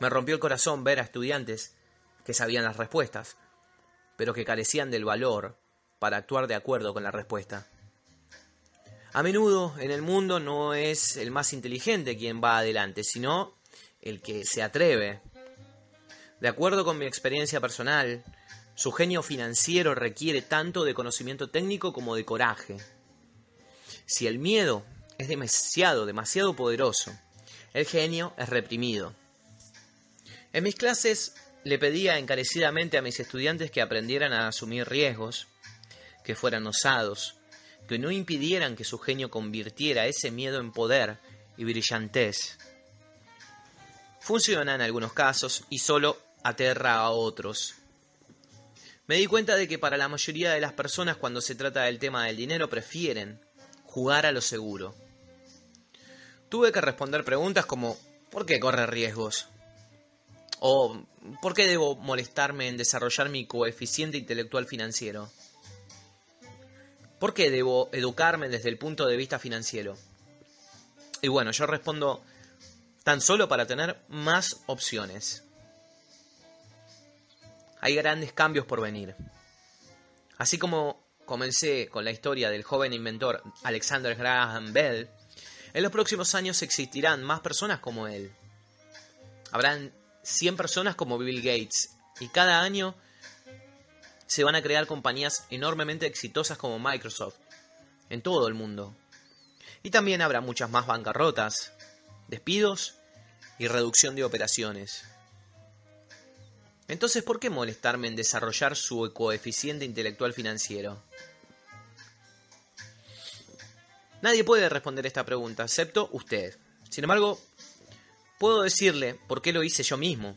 Me rompió el corazón ver a estudiantes que sabían las respuestas, pero que carecían del valor para actuar de acuerdo con la respuesta. A menudo en el mundo no es el más inteligente quien va adelante, sino el que se atreve. De acuerdo con mi experiencia personal, su genio financiero requiere tanto de conocimiento técnico como de coraje. Si el miedo es demasiado, demasiado poderoso, el genio es reprimido. En mis clases le pedía encarecidamente a mis estudiantes que aprendieran a asumir riesgos, que fueran osados, que no impidieran que su genio convirtiera ese miedo en poder y brillantez. Funciona en algunos casos y solo aterra a otros. Me di cuenta de que para la mayoría de las personas cuando se trata del tema del dinero prefieren jugar a lo seguro. Tuve que responder preguntas como ¿por qué corre riesgos? ¿O por qué debo molestarme en desarrollar mi coeficiente intelectual financiero? ¿Por qué debo educarme desde el punto de vista financiero? Y bueno, yo respondo tan solo para tener más opciones. Hay grandes cambios por venir. Así como comencé con la historia del joven inventor Alexander Graham Bell, en los próximos años existirán más personas como él. Habrán 100 personas como Bill Gates y cada año se van a crear compañías enormemente exitosas como Microsoft en todo el mundo. Y también habrá muchas más bancarrotas, despidos y reducción de operaciones. Entonces, ¿por qué molestarme en desarrollar su coeficiente intelectual financiero? Nadie puede responder esta pregunta, excepto usted. Sin embargo, puedo decirle por qué lo hice yo mismo.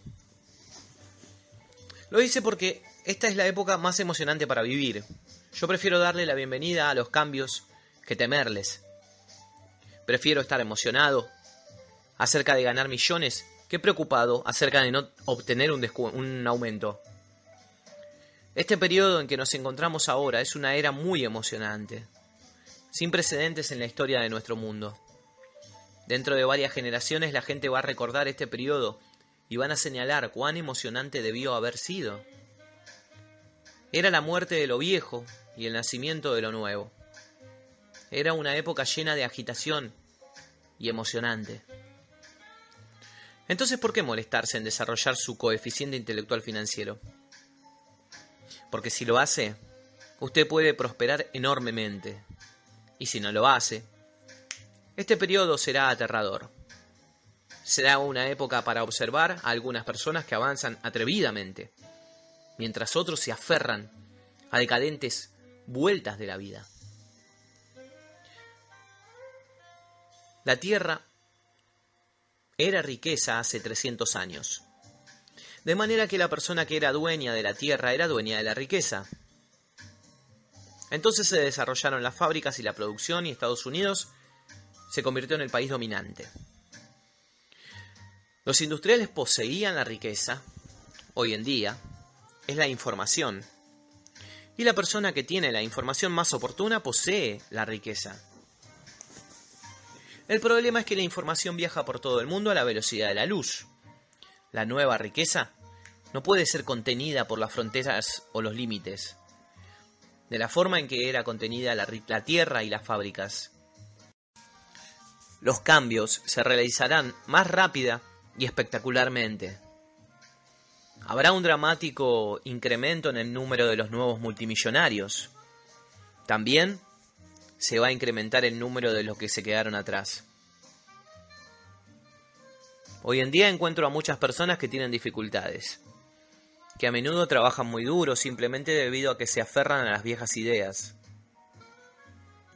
Lo hice porque esta es la época más emocionante para vivir. Yo prefiero darle la bienvenida a los cambios que temerles. Prefiero estar emocionado acerca de ganar millones que preocupado acerca de no obtener un, aumento. Este periodo en que nos encontramos ahora es una era muy emocionante, sin precedentes en la historia de nuestro mundo. Dentro de varias generaciones la gente va a recordar este periodo y van a señalar cuán emocionante debió haber sido. Era la muerte de lo viejo y el nacimiento de lo nuevo. Era una época llena de agitación y emocionante. Entonces, ¿por qué molestarse en desarrollar su coeficiente intelectual financiero? Porque si lo hace, usted puede prosperar enormemente. Y si no lo hace, este periodo será aterrador. Será una época para observar a algunas personas que avanzan atrevidamente mientras otros se aferran a decadentes vueltas de la vida. La tierra era riqueza hace 300 años. De manera que la persona que era dueña de la tierra era dueña de la riqueza. Entonces se desarrollaron las fábricas y la producción y Estados Unidos se convirtió en el país dominante. Los industriales poseían la riqueza, hoy en día, es la información. Y la persona que tiene la información más oportuna posee la riqueza. El problema es que la información viaja por todo el mundo a la velocidad de la luz. La nueva riqueza no puede ser contenida por las fronteras o los límites, de la forma en que era contenida la, tierra y las fábricas. Los cambios se realizarán más rápida y espectacularmente. Habrá un dramático incremento en el número de los nuevos multimillonarios. También se va a incrementar el número de los que se quedaron atrás. Hoy en día encuentro a muchas personas que tienen dificultades, que a menudo trabajan muy duro simplemente debido a que se aferran a las viejas ideas.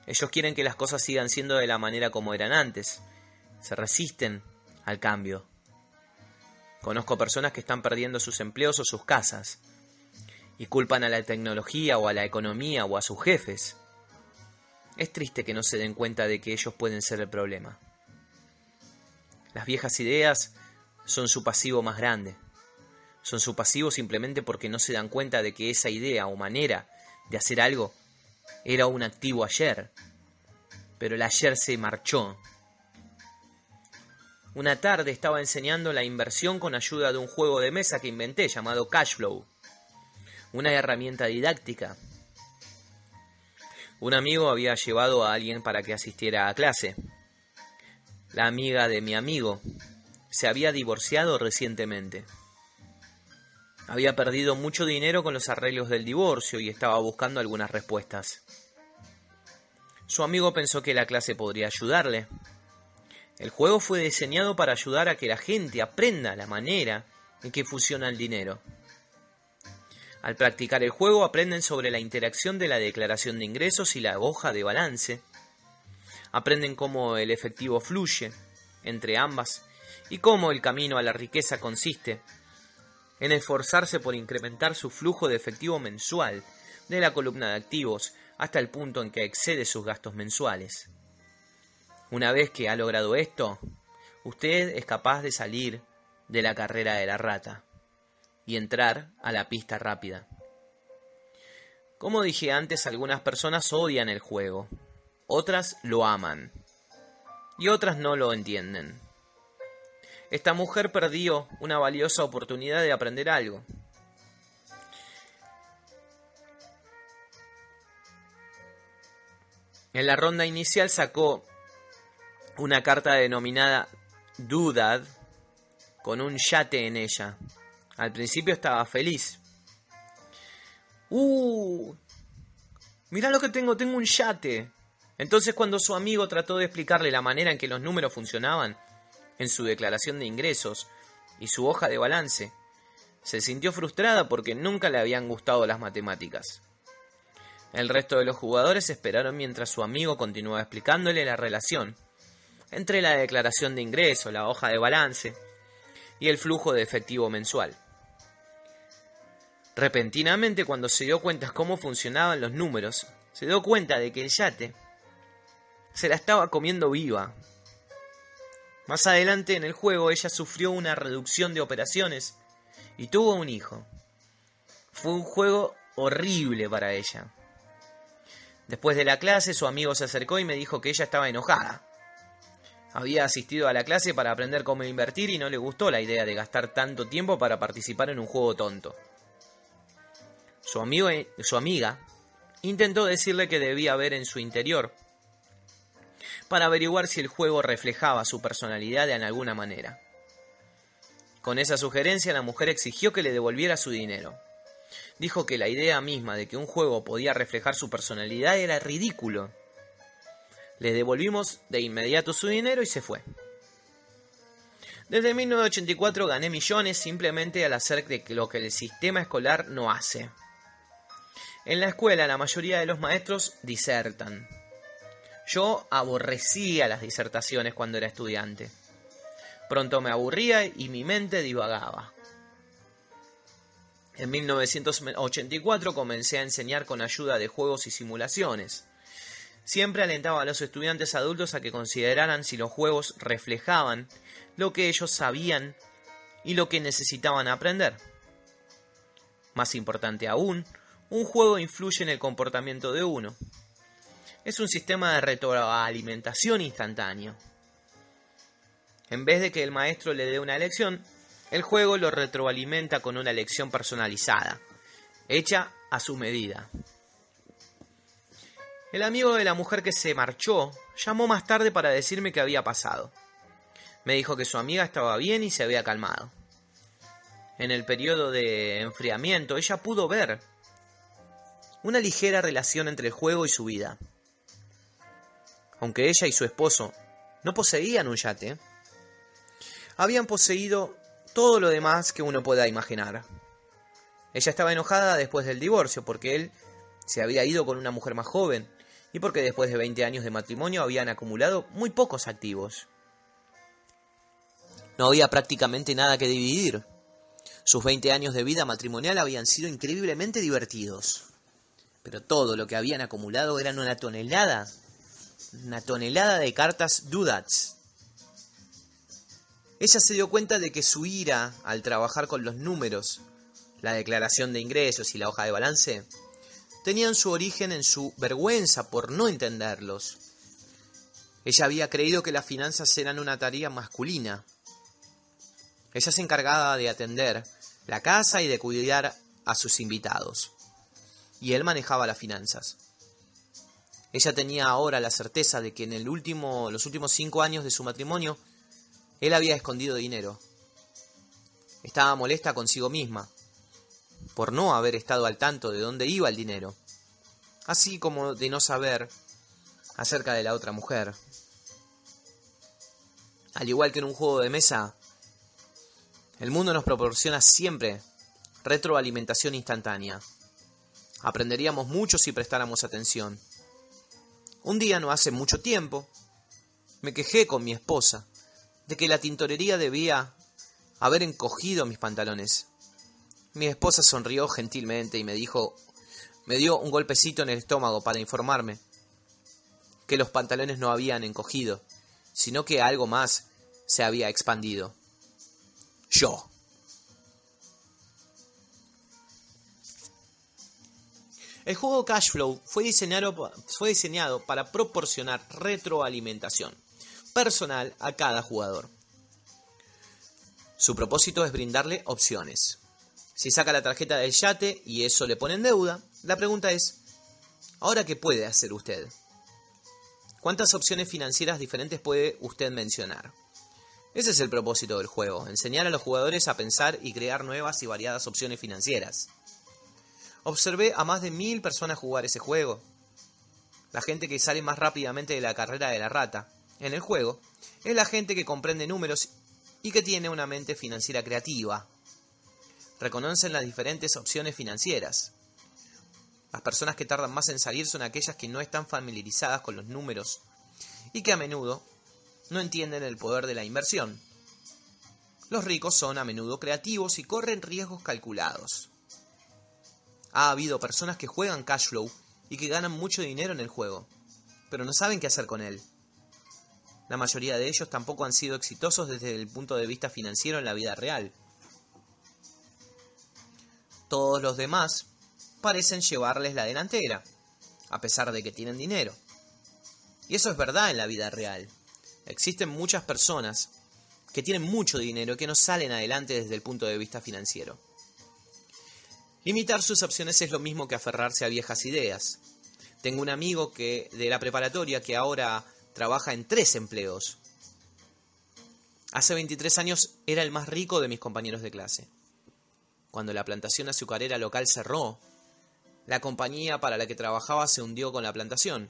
Ellos quieren que las cosas sigan siendo de la manera como eran antes, se resisten al cambio. Conozco personas que están perdiendo sus empleos o sus casas y culpan a la tecnología o a la economía o a sus jefes. Es triste que no se den cuenta de que ellos pueden ser el problema. Las viejas ideas son su pasivo más grande. Son su pasivo simplemente porque no se dan cuenta de que esa idea o manera de hacer algo era un activo ayer. Pero el ayer se marchó. Una tarde estaba enseñando la inversión con ayuda de un juego de mesa que inventé llamado Cashflow. Una herramienta didáctica. Un amigo había llevado a alguien para que asistiera a clase. La amiga de mi amigo se había divorciado recientemente. Había perdido mucho dinero con los arreglos del divorcio y estaba buscando algunas respuestas. Su amigo pensó que la clase podría ayudarle. El juego fue diseñado para ayudar a que la gente aprenda la manera en que funciona el dinero. Al practicar el juego aprenden sobre la interacción de la declaración de ingresos y la hoja de balance. Aprenden cómo el efectivo fluye entre ambas y cómo el camino a la riqueza consiste en esforzarse por incrementar su flujo de efectivo mensual de la columna de activos hasta el punto en que excede sus gastos mensuales. Una vez que ha logrado esto, usted es capaz de salir de la carrera de la rata y entrar a la pista rápida. Como dije antes, algunas personas odian el juego, otras lo aman y otras no lo entienden. Esta mujer perdió una valiosa oportunidad de aprender algo. En la ronda inicial sacó una carta denominada Dudad con un yate en ella. Al principio estaba feliz. ¡Uh! Mira lo que tengo, tengo un yate. Entonces cuando su amigo trató de explicarle la manera en que los números funcionaban, en su declaración de ingresos y su hoja de balance. Se sintió frustrada porque nunca le habían gustado las matemáticas. El resto de los jugadores esperaron mientras su amigo continuaba explicándole la relación entre la declaración de ingreso, la hoja de balance y el flujo de efectivo mensual. Repentinamente, cuando se dio cuenta cómo funcionaban los números, se dio cuenta de que el yate se la estaba comiendo viva más adelante en el juego ella sufrió una reducción de operaciones y tuvo un hijo. Fue un juego horrible para ella. Después de la clase su amigo se acercó y me dijo que ella estaba enojada. Había asistido a la clase para aprender cómo invertir y no le gustó la idea de gastar tanto tiempo para participar en un juego tonto. Su, amigo, su amiga intentó decirle que debía ver en su interior para averiguar si el juego reflejaba su personalidad de alguna manera. Con esa sugerencia la mujer exigió que le devolviera su dinero. Dijo que la idea misma de que un juego podía reflejar su personalidad era ridículo. Le devolvimos de inmediato su dinero y se fue. Desde 1984 gané millones simplemente al hacer lo que el sistema escolar no hace. En la escuela la mayoría de los maestros disertan. Yo aborrecía las disertaciones cuando era estudiante. Pronto me aburría y mi mente divagaba. En 1984 comencé a enseñar con ayuda de juegos y simulaciones. Siempre alentaba a los estudiantes adultos a que consideraran si los juegos reflejaban lo que ellos sabían y lo que necesitaban aprender. Más importante aún, un juego influye en el comportamiento de uno es un sistema de retroalimentación instantáneo. En vez de que el maestro le dé una lección, el juego lo retroalimenta con una lección personalizada, hecha a su medida. El amigo de la mujer que se marchó llamó más tarde para decirme qué había pasado. Me dijo que su amiga estaba bien y se había calmado. En el periodo de enfriamiento ella pudo ver una ligera relación entre el juego y su vida aunque ella y su esposo no poseían un yate, habían poseído todo lo demás que uno pueda imaginar. Ella estaba enojada después del divorcio porque él se había ido con una mujer más joven y porque después de 20 años de matrimonio habían acumulado muy pocos activos. No había prácticamente nada que dividir. Sus 20 años de vida matrimonial habían sido increíblemente divertidos. Pero todo lo que habían acumulado eran una tonelada, una tonelada de cartas dudats. Ella se dio cuenta de que su ira al trabajar con los números, la declaración de ingresos y la hoja de balance, tenían su origen en su vergüenza por no entenderlos. Ella había creído que las finanzas eran una tarea masculina. Ella se encargaba de atender la casa y de cuidar a sus invitados. Y él manejaba las finanzas. Ella tenía ahora la certeza de que en el último, los últimos cinco años de su matrimonio, él había escondido dinero. Estaba molesta consigo misma por no haber estado al tanto de dónde iba el dinero, así como de no saber acerca de la otra mujer. Al igual que en un juego de mesa, el mundo nos proporciona siempre retroalimentación instantánea. Aprenderíamos mucho si prestáramos atención. Un día, no hace mucho tiempo, me quejé con mi esposa de que la tintorería debía haber encogido mis pantalones. Mi esposa sonrió gentilmente y me dijo, me dio un golpecito en el estómago para informarme que los pantalones no habían encogido, sino que algo más se había expandido. Yo. El juego Cashflow fue diseñado, para proporcionar retroalimentación personal a cada jugador. Su propósito es brindarle opciones. Si saca la tarjeta del yate y eso le pone en deuda, la pregunta es, ¿ahora qué puede hacer usted? ¿Cuántas opciones financieras diferentes puede usted mencionar? Ese es el propósito del juego, enseñar a los jugadores a pensar y crear nuevas y variadas opciones financieras. Observé a más de mil personas jugar ese juego. La gente que sale más rápidamente de la carrera de la rata, en el juego, es la gente que comprende números y que tiene una mente financiera creativa. Reconocen las diferentes opciones financieras. Las personas que tardan más en salir son aquellas que no están familiarizadas con los números y que a menudo no entienden el poder de la inversión. Los ricos son a menudo creativos y corren riesgos calculados. Ha habido personas que juegan cash flow y que ganan mucho dinero en el juego, pero no saben qué hacer con él. La mayoría de ellos tampoco han sido exitosos desde el punto de vista financiero en la vida real. Todos los demás parecen llevarles la delantera, a pesar de que tienen dinero. Y eso es verdad en la vida real. Existen muchas personas que tienen mucho dinero que no salen adelante desde el punto de vista financiero. Limitar sus opciones es lo mismo que aferrarse a viejas ideas. Tengo un amigo que de la preparatoria que ahora trabaja en tres empleos. Hace 23 años era el más rico de mis compañeros de clase. Cuando la plantación azucarera local cerró, la compañía para la que trabajaba se hundió con la plantación.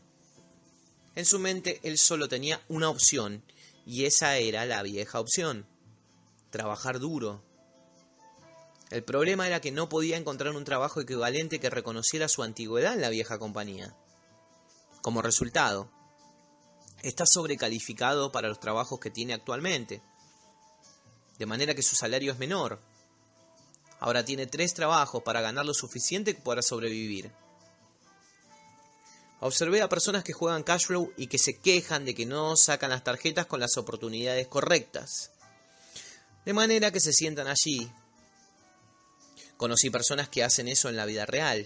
En su mente él solo tenía una opción, y esa era la vieja opción. Trabajar duro. El problema era que no podía encontrar un trabajo equivalente que reconociera su antigüedad en la vieja compañía. Como resultado, está sobrecalificado para los trabajos que tiene actualmente, de manera que su salario es menor, Ahora tiene tres trabajos para ganar lo suficiente para sobrevivir. Observé a personas que juegan cashflow y que se quejan de que no sacan las tarjetas con las oportunidades correctas. De manera que se sientan allí. Conocí personas que hacen eso en la vida real.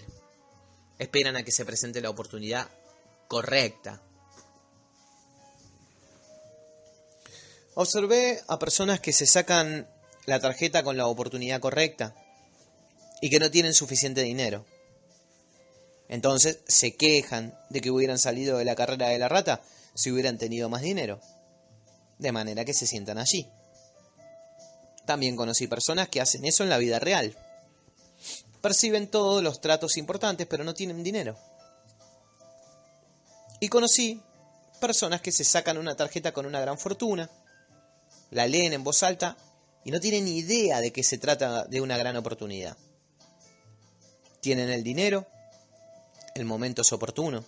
Esperan a que se presente la oportunidad correcta. Observé a personas que se sacan la tarjeta con la oportunidad correcta y que no tienen suficiente dinero. Entonces se quejan de que hubieran salido de la carrera de la rata si hubieran tenido más dinero. De manera que se sientan allí. También conocí personas que hacen eso en la vida real. Perciben todos los tratos importantes pero no tienen dinero. Y conocí personas que se sacan una tarjeta con una gran fortuna, la leen en voz alta y no tienen idea de que se trata de una gran oportunidad. Tienen el dinero, el momento es oportuno,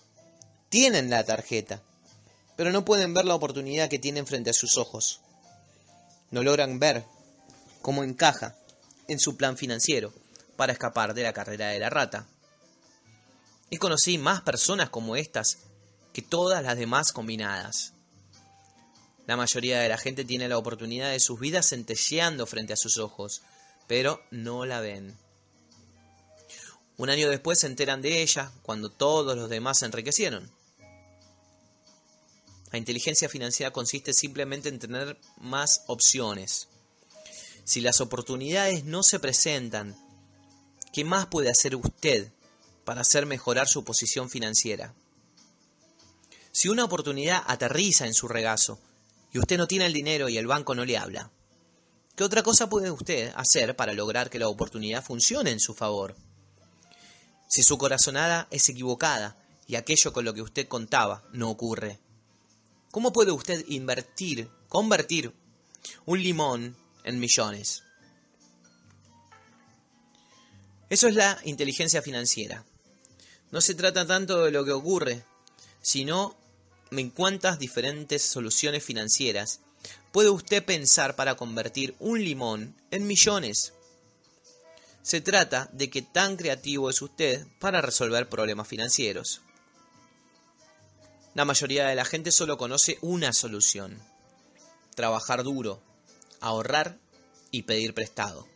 tienen la tarjeta, pero no pueden ver la oportunidad que tienen frente a sus ojos. No logran ver cómo encaja en su plan financiero para escapar de la carrera de la rata. Y conocí más personas como estas que todas las demás combinadas. La mayoría de la gente tiene la oportunidad de sus vidas centelleando frente a sus ojos, pero no la ven. Un año después se enteran de ella cuando todos los demás se enriquecieron. La inteligencia financiera consiste simplemente en tener más opciones. Si las oportunidades no se presentan, ¿qué más puede hacer usted para hacer mejorar su posición financiera? Si una oportunidad aterriza en su regazo y usted no tiene el dinero y el banco no le habla, ¿qué otra cosa puede usted hacer para lograr que la oportunidad funcione en su favor? Si su corazonada es equivocada y aquello con lo que usted contaba no ocurre, ¿Cómo puede usted invertir, convertir un limón en millones? Eso es la inteligencia financiera. No se trata tanto de lo que ocurre, sino en cuántas diferentes soluciones financieras puede usted pensar para convertir un limón en millones. Se trata de qué tan creativo es usted para resolver problemas financieros. La mayoría de la gente solo conoce una solución. Trabajar duro, ahorrar y pedir prestado.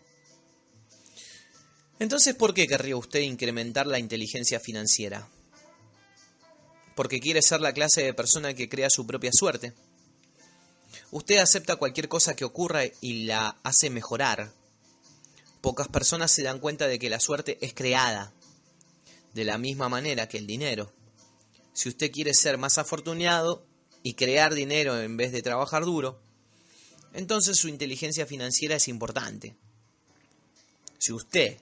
Entonces, ¿por qué querría usted incrementar la inteligencia financiera? Porque quiere ser la clase de persona que crea su propia suerte. Usted acepta cualquier cosa que ocurra y la hace mejorar. Pocas personas se dan cuenta de que la suerte es creada, de la misma manera que el dinero si usted quiere ser más afortunado y crear dinero en vez de trabajar duro, entonces su inteligencia financiera es importante. Si usted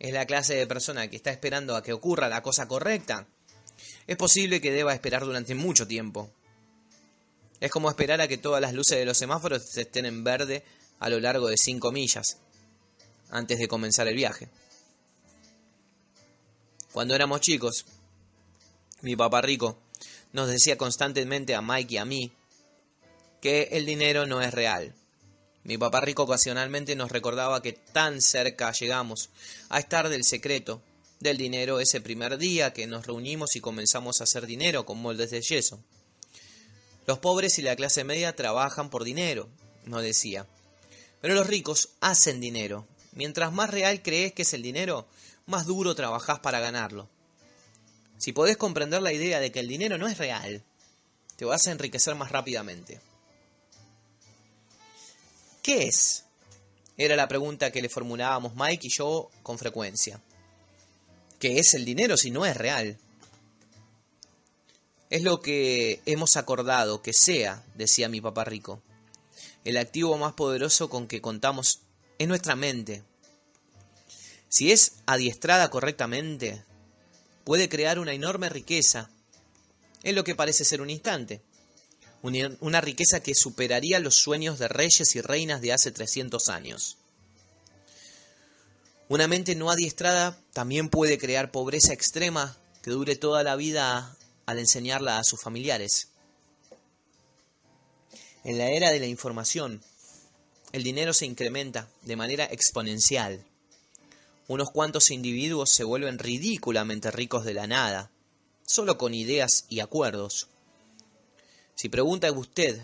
es la clase de persona que está esperando a que ocurra la cosa correcta, es posible que deba esperar durante mucho tiempo. Es como esperar a que todas las luces de los semáforos estén en verde a lo largo de 5 millas, antes de comenzar el viaje. Cuando éramos chicos, mi papá rico, nos decía constantemente a Mike y a mí que el dinero no es real. Mi papá rico ocasionalmente nos recordaba que tan cerca llegamos a estar del secreto del dinero ese primer día que nos reunimos y comenzamos a hacer dinero con moldes de yeso. Los pobres y la clase media trabajan por dinero, nos decía. Pero los ricos hacen dinero. Mientras más real crees que es el dinero, más duro trabajás para ganarlo. Si podés comprender la idea de que el dinero no es real, te vas a enriquecer más rápidamente. ¿Qué es? Era la pregunta que le formulábamos Mike y yo con frecuencia. ¿Qué es el dinero si no es real? Es lo que hemos acordado que sea, decía mi papá rico. El activo más poderoso con que contamos es nuestra mente. Si es adiestrada correctamente, puede crear una enorme riqueza en lo que parece ser un instante. Una riqueza que superaría los sueños de reyes y reinas de hace 300 años. Una mente no adiestrada también puede crear pobreza extrema que dure toda la vida al enseñarla a sus familiares. En la era de la información, el dinero se incrementa de manera exponencial unos cuantos individuos se vuelven ridículamente ricos de la nada, solo con ideas y acuerdos. Si pregunta usted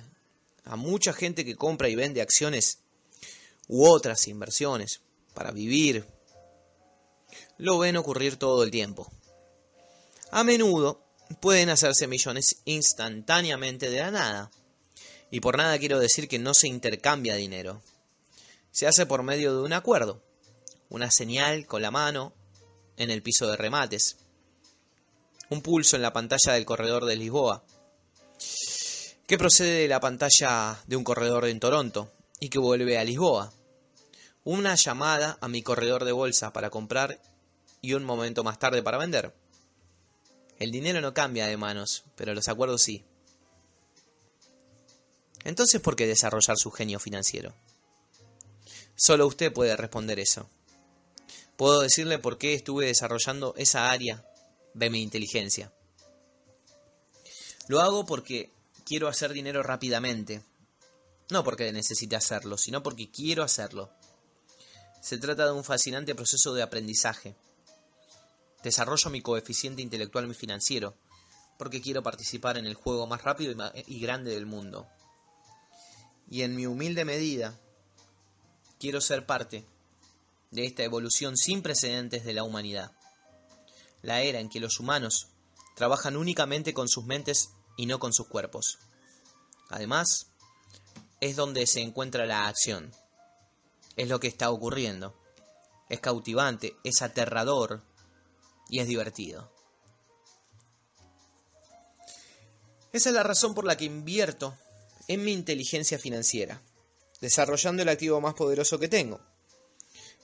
a mucha gente que compra y vende acciones u otras inversiones para vivir, lo ven ocurrir todo el tiempo. A menudo pueden hacerse millones instantáneamente de la nada. Y por nada quiero decir que no se intercambia dinero. Se hace por medio de un acuerdo una señal con la mano en el piso de remates, un pulso en la pantalla del corredor de Lisboa, que procede de la pantalla de un corredor en Toronto y que vuelve a Lisboa, una llamada a mi corredor de bolsa para comprar y un momento más tarde para vender. El dinero no cambia de manos, pero los acuerdos sí. Entonces, ¿por qué desarrollar su genio financiero? Solo usted puede responder eso puedo decirle por qué estuve desarrollando esa área de mi inteligencia. Lo hago porque quiero hacer dinero rápidamente. No porque necesite hacerlo, sino porque quiero hacerlo. Se trata de un fascinante proceso de aprendizaje. Desarrollo mi coeficiente intelectual y financiero, porque quiero participar en el juego más rápido y grande del mundo. Y en mi humilde medida, quiero ser parte de esta evolución sin precedentes de la humanidad. La era en que los humanos trabajan únicamente con sus mentes y no con sus cuerpos. Además, es donde se encuentra la acción. Es lo que está ocurriendo. Es cautivante, es aterrador y es divertido. Esa es la razón por la que invierto en mi inteligencia financiera, desarrollando el activo más poderoso que tengo.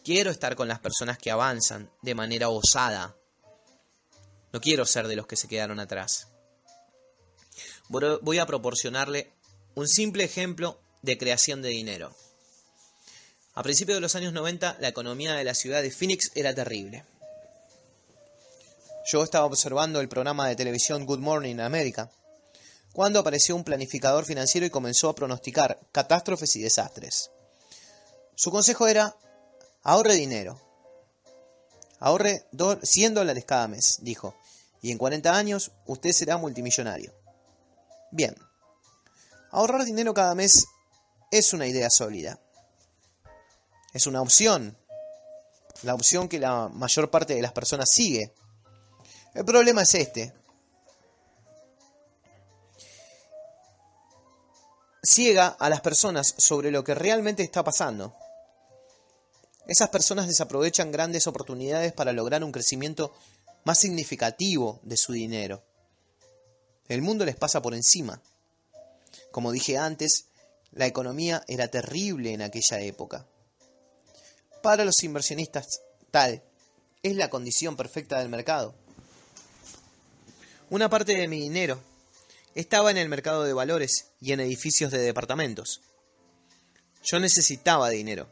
Quiero estar con las personas que avanzan de manera osada. No quiero ser de los que se quedaron atrás. Voy a proporcionarle un simple ejemplo de creación de dinero. A principios de los años 90, la economía de la ciudad de Phoenix era terrible. Yo estaba observando el programa de televisión Good Morning America cuando apareció un planificador financiero y comenzó a pronosticar catástrofes y desastres. Su consejo era, ahorre dinero. Ahorre 100 dólares cada mes, dijo, y en 40 años usted será multimillonario. Bien, ahorrar dinero cada mes es una idea sólida. Es una opción, la opción que la mayor parte de las personas sigue. El problema es este, ciega a las personas sobre lo que realmente está pasando. Esas personas desaprovechan grandes oportunidades para lograr un crecimiento más significativo de su dinero. El mundo les pasa por encima. Como dije antes, la economía era terrible en aquella época. Para los inversionistas, tal es la condición perfecta del mercado. Una parte de mi dinero estaba en el mercado de valores y en edificios de departamentos. Yo necesitaba dinero,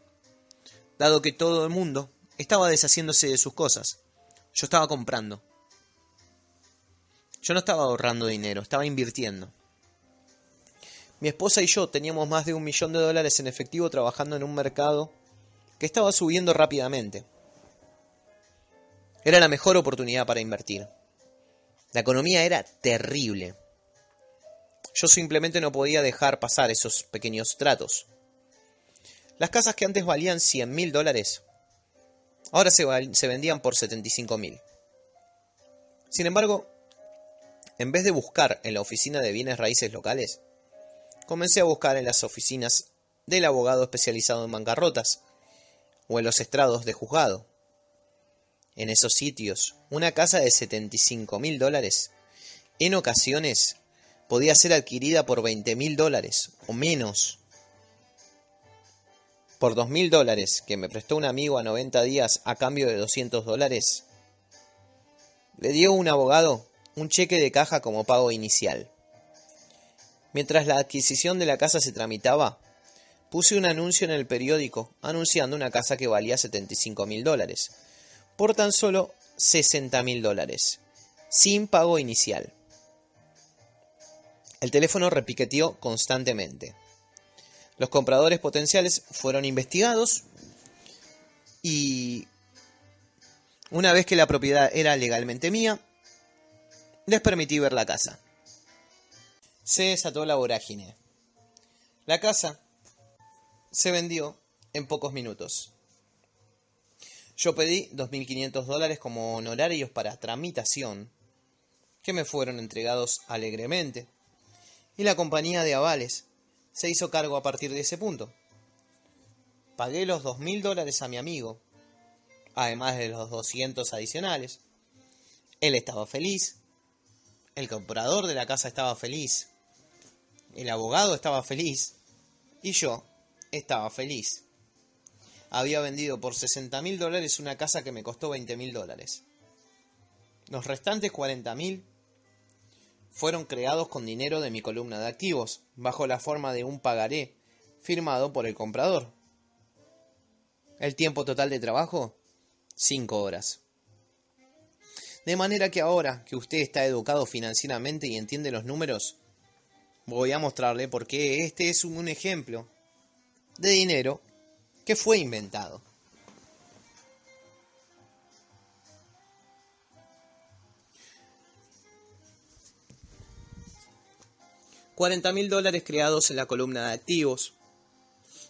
dado que todo el mundo estaba deshaciéndose de sus cosas. Yo estaba comprando. Yo no estaba ahorrando dinero, estaba invirtiendo. Mi esposa y yo teníamos más de un millón de dólares en efectivo trabajando en un mercado que estaba subiendo rápidamente. Era la mejor oportunidad para invertir. La economía era terrible. Yo simplemente no podía dejar pasar esos pequeños tratos. Las casas que antes valían 100 mil dólares, ahora se, vendían por 75 mil. Sin embargo, en vez de buscar en la oficina de bienes raíces locales, comencé a buscar en las oficinas del abogado especializado en bancarrotas o en los estrados de juzgado. En esos sitios, una casa de 75 mil dólares, en ocasiones podía ser adquirida por 20 mil dólares o menos. Por 2 mil dólares que me prestó un amigo a 90 días a cambio de 200 dólares, le dio un abogado un cheque de caja como pago inicial. Mientras la adquisición de la casa se tramitaba, puse un anuncio en el periódico anunciando una casa que valía 75 mil dólares, por tan solo 60 mil dólares, sin pago inicial. El teléfono repiqueteó constantemente. Los compradores potenciales fueron investigados y una vez que la propiedad era legalmente mía, les permití ver la casa. Se desató la vorágine. La casa se vendió en pocos minutos. Yo pedí 2.500 dólares como honorarios para tramitación, que me fueron entregados alegremente y la compañía de avales se hizo cargo a partir de ese punto. Pagué los dos mil dólares a mi amigo, además de los 200 adicionales. Él estaba feliz, el comprador de la casa estaba feliz, el abogado estaba feliz y yo estaba feliz. Había vendido por 60 mil dólares una casa que me costó 20 mil dólares. Los restantes 40 mil fueron creados con dinero de mi columna de activos, bajo la forma de un pagaré firmado por el comprador. El tiempo total de trabajo, 5 horas. De manera que ahora que usted está educado financieramente y entiende los números, voy a mostrarle por qué este es un ejemplo de dinero que fue inventado. 40 mil dólares creados en la columna de activos,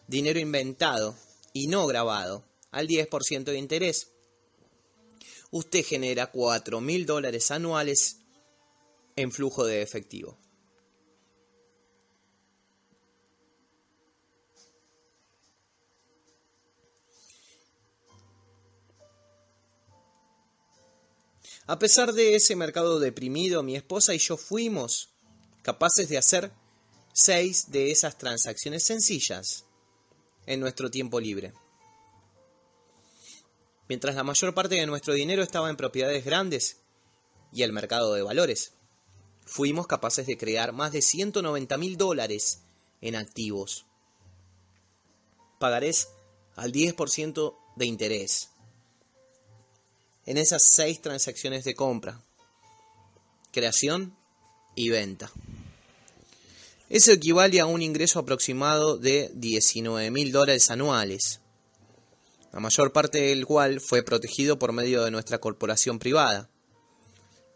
dinero inventado y no grabado al 10% de interés. Usted genera 4 mil dólares anuales en flujo de efectivo. A pesar de ese mercado deprimido, mi esposa y yo fuimos capaces de hacer seis de esas transacciones sencillas en nuestro tiempo libre. Mientras la mayor parte de nuestro dinero estaba en propiedades grandes y el mercado de valores, fuimos capaces de crear más de 190 mil dólares en activos. Pagarés al 10% de interés en esas seis transacciones de compra, creación y venta. Eso equivale a un ingreso aproximado de 19 mil dólares anuales, la mayor parte del cual fue protegido por medio de nuestra corporación privada.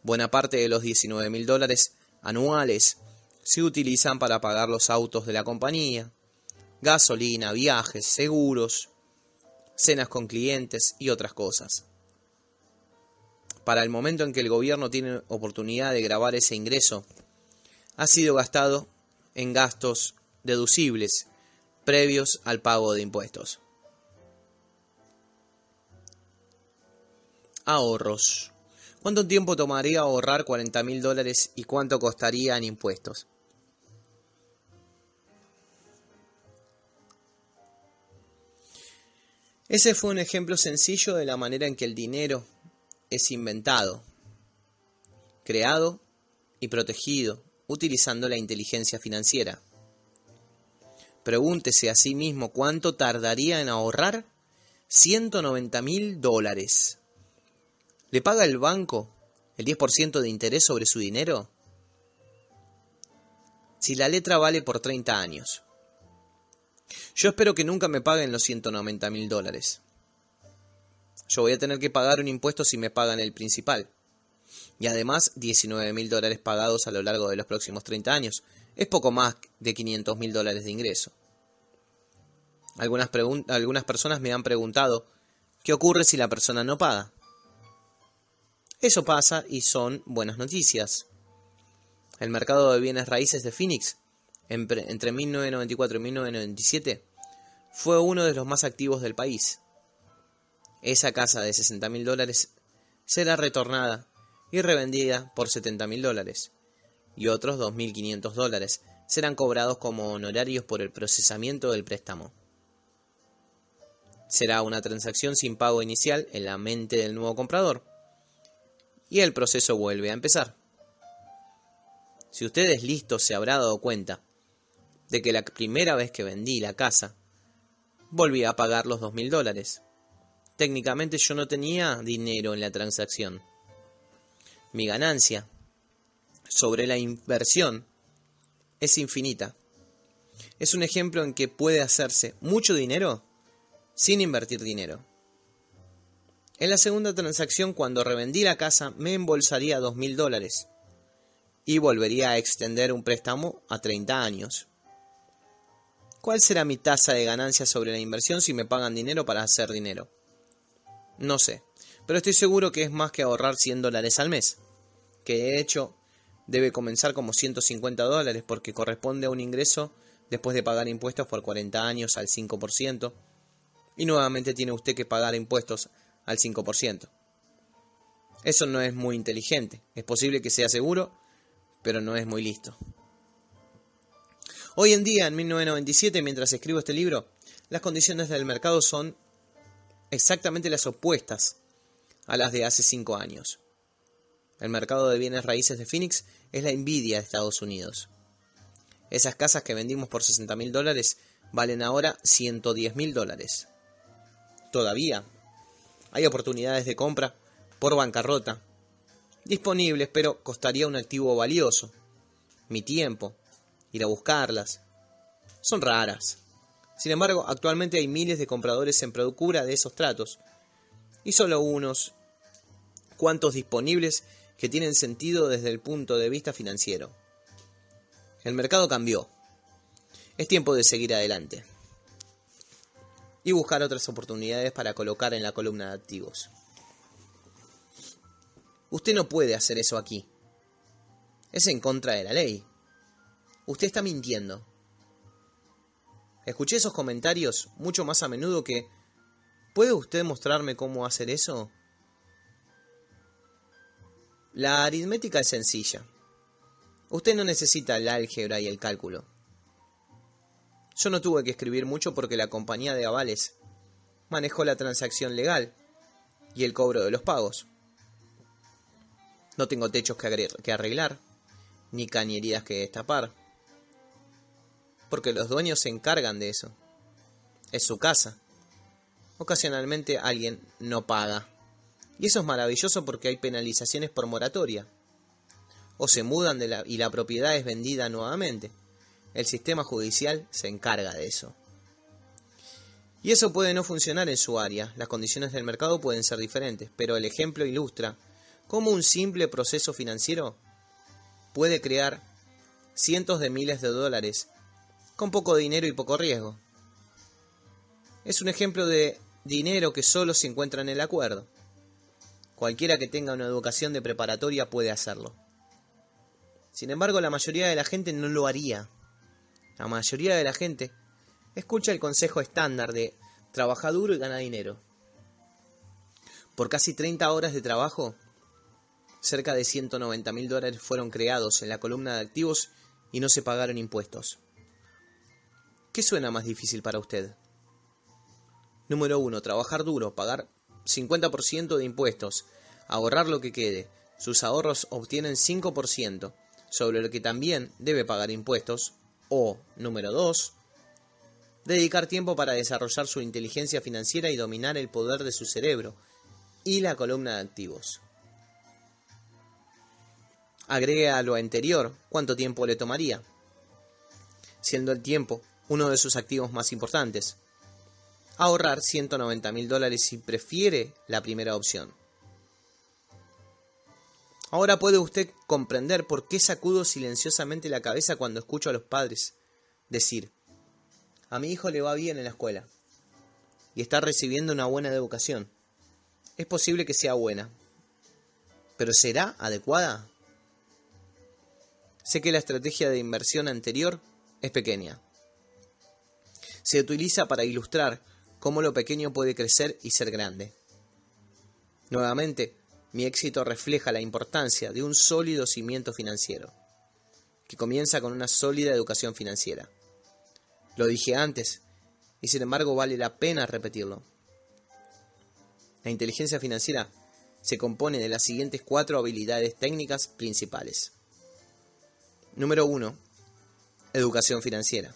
Buena parte de los 19 mil dólares anuales se utilizan para pagar los autos de la compañía, gasolina, viajes, seguros, cenas con clientes y otras cosas para el momento en que el gobierno tiene oportunidad de grabar ese ingreso, ha sido gastado en gastos deducibles previos al pago de impuestos. Ahorros. ¿Cuánto tiempo tomaría ahorrar 40 mil dólares y cuánto costaría en impuestos? Ese fue un ejemplo sencillo de la manera en que el dinero es inventado, creado y protegido utilizando la inteligencia financiera. Pregúntese a sí mismo cuánto tardaría en ahorrar 190 mil dólares. ¿Le paga el banco el 10% de interés sobre su dinero? Si la letra vale por 30 años. Yo espero que nunca me paguen los 190 mil dólares yo voy a tener que pagar un impuesto si me pagan el principal. Y además 19 mil dólares pagados a lo largo de los próximos 30 años. Es poco más de 500 mil dólares de ingreso. Algunas, personas me han preguntado, ¿qué ocurre si la persona no paga? Eso pasa y son buenas noticias. El mercado de bienes raíces de Phoenix, entre 1994 y 1997, fue uno de los más activos del país esa casa de 60 mil dólares será retornada y revendida por 70 mil dólares, y otros 2.500 dólares serán cobrados como honorarios por el procesamiento del préstamo. Será una transacción sin pago inicial en la mente del nuevo comprador, y el proceso vuelve a empezar. Si usted es listo, se habrá dado cuenta de que la primera vez que vendí la casa, volví a pagar los 2.000 dólares técnicamente yo no tenía dinero en la transacción. Mi ganancia sobre la inversión es infinita. Es un ejemplo en que puede hacerse mucho dinero sin invertir dinero. En la segunda transacción, cuando revendí la casa, me embolsaría dos mil dólares y volvería a extender un préstamo a 30 años. ¿Cuál será mi tasa de ganancia sobre la inversión si me pagan dinero para hacer dinero? No sé, pero estoy seguro que es más que ahorrar 100 dólares al mes, que de hecho debe comenzar como 150 dólares porque corresponde a un ingreso después de pagar impuestos por 40 años al 5%, y nuevamente tiene usted que pagar impuestos al 5%. Eso no es muy inteligente, es posible que sea seguro, pero no es muy listo. Hoy en día, en 1997, mientras escribo este libro, las condiciones del mercado son exactamente las opuestas a las de hace cinco años. El mercado de bienes raíces de Phoenix es la envidia de Estados Unidos. Esas casas que vendimos por 60 mil dólares valen ahora 110 mil dólares. Todavía hay oportunidades de compra por bancarrota disponibles, pero costaría un activo valioso. Mi tiempo, ir a buscarlas. Son raras. Sin embargo, actualmente hay miles de compradores en procura de esos tratos y solo unos cuantos disponibles que tienen sentido desde el punto de vista financiero. El mercado cambió. Es tiempo de seguir adelante y buscar otras oportunidades para colocar en la columna de activos. Usted no puede hacer eso aquí. Es en contra de la ley. Usted está mintiendo. Escuché esos comentarios mucho más a menudo que ¿Puede usted mostrarme cómo hacer eso? La aritmética es sencilla. Usted no necesita el álgebra y el cálculo. Yo no tuve que escribir mucho porque la compañía de avales manejó la transacción legal y el cobro de los pagos. No tengo techos que arreglar, ni cañerías que destapar, porque los dueños se encargan de eso. Es su casa. Ocasionalmente alguien no paga. Y eso es maravilloso porque hay penalizaciones por moratoria. O se mudan de la, y la propiedad es vendida nuevamente. El sistema judicial se encarga de eso. Y eso puede no funcionar en su área, las condiciones del mercado pueden ser diferentes, pero el ejemplo ilustra cómo un simple proceso financiero puede crear cientos de miles de dólares con poco dinero y poco riesgo. Es un ejemplo de dinero que solo se encuentra en el acuerdo. Cualquiera que tenga una educación de preparatoria puede hacerlo. Sin embargo, la mayoría de la gente no lo haría. La mayoría de la gente escucha el consejo estándar de trabaja duro y gana dinero. Por casi 30 horas de trabajo, cerca de 190 mil dólares fueron creados en la columna de activos y no se pagaron impuestos. ¿Qué suena más difícil para usted? Número 1. Trabajar duro, pagar 50% de impuestos, ahorrar lo que quede. Sus ahorros obtienen 5%, sobre lo que también debe pagar impuestos. O, número 2. Dedicar tiempo para desarrollar su inteligencia financiera y dominar el poder de su cerebro y la columna de activos. Agregue a lo anterior cuánto tiempo le tomaría, siendo el tiempo uno de sus activos más importantes ahorrar 190 mil dólares si prefiere la primera opción. Ahora puede usted comprender por qué sacudo silenciosamente la cabeza cuando escucho a los padres decir, a mi hijo le va bien en la escuela y está recibiendo una buena educación. Es posible que sea buena, pero ¿será adecuada? Sé que la estrategia de inversión anterior es pequeña. Se utiliza para ilustrar cómo lo pequeño puede crecer y ser grande. Nuevamente, mi éxito refleja la importancia de un sólido cimiento financiero, que comienza con una sólida educación financiera. Lo dije antes, y sin embargo vale la pena repetirlo. La inteligencia financiera se compone de las siguientes cuatro habilidades técnicas principales. Número 1. Educación financiera.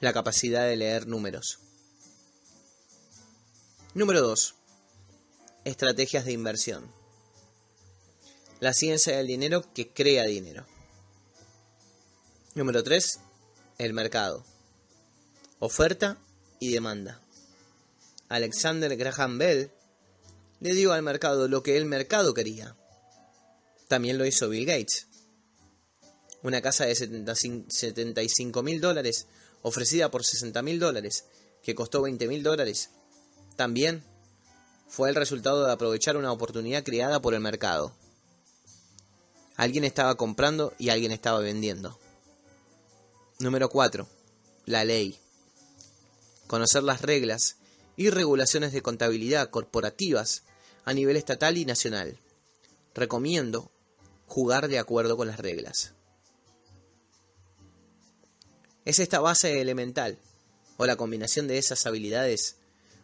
La capacidad de leer números. Número 2. Estrategias de inversión. La ciencia del dinero que crea dinero. Número 3. El mercado. Oferta y demanda. Alexander Graham Bell le dio al mercado lo que el mercado quería. También lo hizo Bill Gates. Una casa de 75 mil dólares ofrecida por 60 mil dólares que costó 20 mil dólares también fue el resultado de aprovechar una oportunidad creada por el mercado. Alguien estaba comprando y alguien estaba vendiendo. Número 4. La ley. Conocer las reglas y regulaciones de contabilidad corporativas a nivel estatal y nacional. Recomiendo jugar de acuerdo con las reglas. Es esta base elemental, o la combinación de esas habilidades,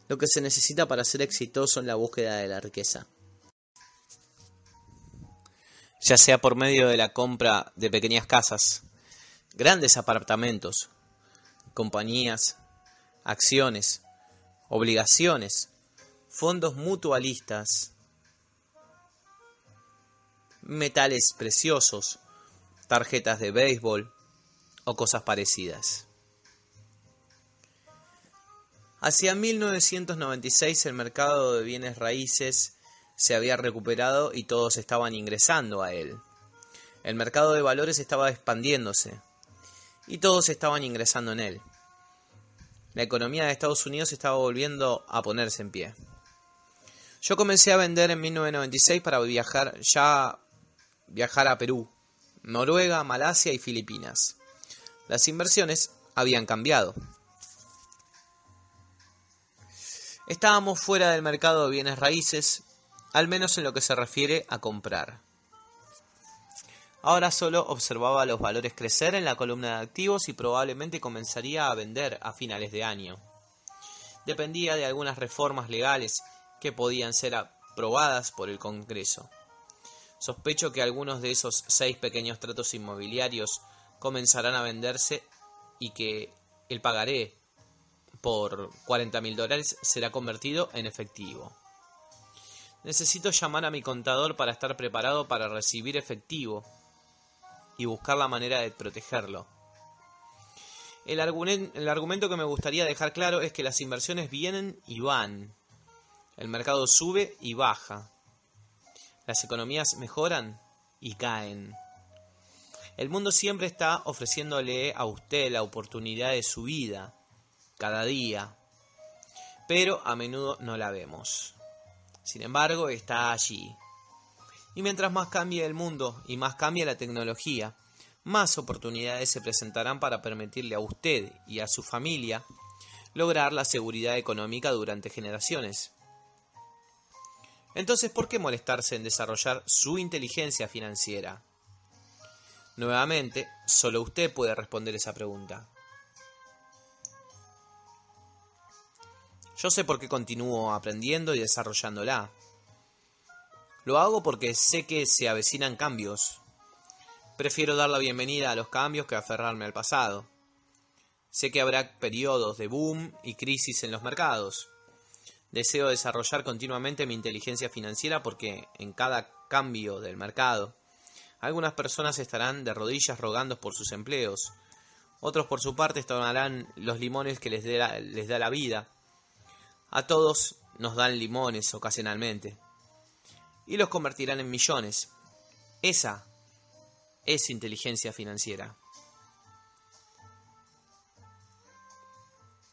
lo que se necesita para ser exitoso en la búsqueda de la riqueza. Ya sea por medio de la compra de pequeñas casas, grandes apartamentos, compañías, acciones, obligaciones, fondos mutualistas, metales preciosos, tarjetas de béisbol o cosas parecidas. Hacia 1996 el mercado de bienes raíces se había recuperado y todos estaban ingresando a él. El mercado de valores estaba expandiéndose. y todos estaban ingresando en él. La economía de Estados Unidos estaba volviendo a ponerse en pie. Yo comencé a vender en 1996 para viajar ya viajar a Perú, Noruega, Malasia y Filipinas. Las inversiones habían cambiado. Estábamos fuera del mercado de bienes raíces, al menos en lo que se refiere a comprar. Ahora solo observaba los valores crecer en la columna de activos y probablemente comenzaría a vender a finales de año. Dependía de algunas reformas legales que podían ser aprobadas por el Congreso. Sospecho que algunos de esos seis pequeños tratos inmobiliarios comenzarán a venderse y que el pagaré por 40 mil dólares será convertido en efectivo. Necesito llamar a mi contador para estar preparado para recibir efectivo y buscar la manera de protegerlo. El, el, argumento que me gustaría dejar claro es que las inversiones vienen y van. El mercado sube y baja. Las economías mejoran y caen. El mundo siempre está ofreciéndole a usted la oportunidad de su vida, cada día, pero a menudo no la vemos. Sin embargo, está allí, y mientras más cambie el mundo y más cambie la tecnología, más oportunidades se presentarán para permitirle a usted y a su familia lograr la seguridad económica durante generaciones. Entonces, ¿por qué molestarse en desarrollar su inteligencia financiera? Nuevamente, solo usted puede responder esa pregunta. Yo sé por qué continúo aprendiendo y desarrollándola. Lo hago porque sé que se avecinan cambios. Prefiero dar la bienvenida a los cambios que aferrarme al pasado. Sé que habrá periodos de boom y crisis en los mercados. Deseo desarrollar continuamente mi inteligencia financiera porque en cada cambio del mercado, algunas personas estarán de rodillas rogando por sus empleos, otros por su parte tomarán los limones que les, da la vida. A todos nos dan limones ocasionalmente y los convertirán en millones. Esa es inteligencia financiera.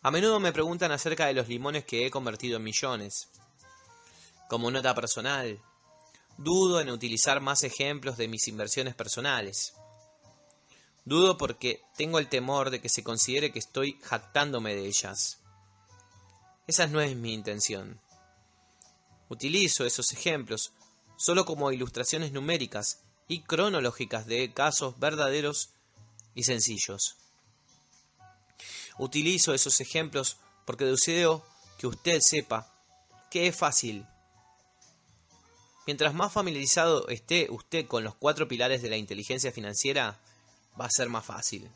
A menudo me preguntan acerca de los limones que he convertido en millones. Como nota personal, dudo en utilizar más ejemplos de mis inversiones personales. Dudo porque tengo el temor de que se considere que estoy jactándome de ellas. Esa no es mi intención. Utilizo esos ejemplos solo como ilustraciones numéricas y cronológicas de casos verdaderos y sencillos. Utilizo esos ejemplos porque deseo que usted sepa que es fácil. Mientras más familiarizado esté usted con los cuatro pilares de la inteligencia financiera, va a ser más fácil.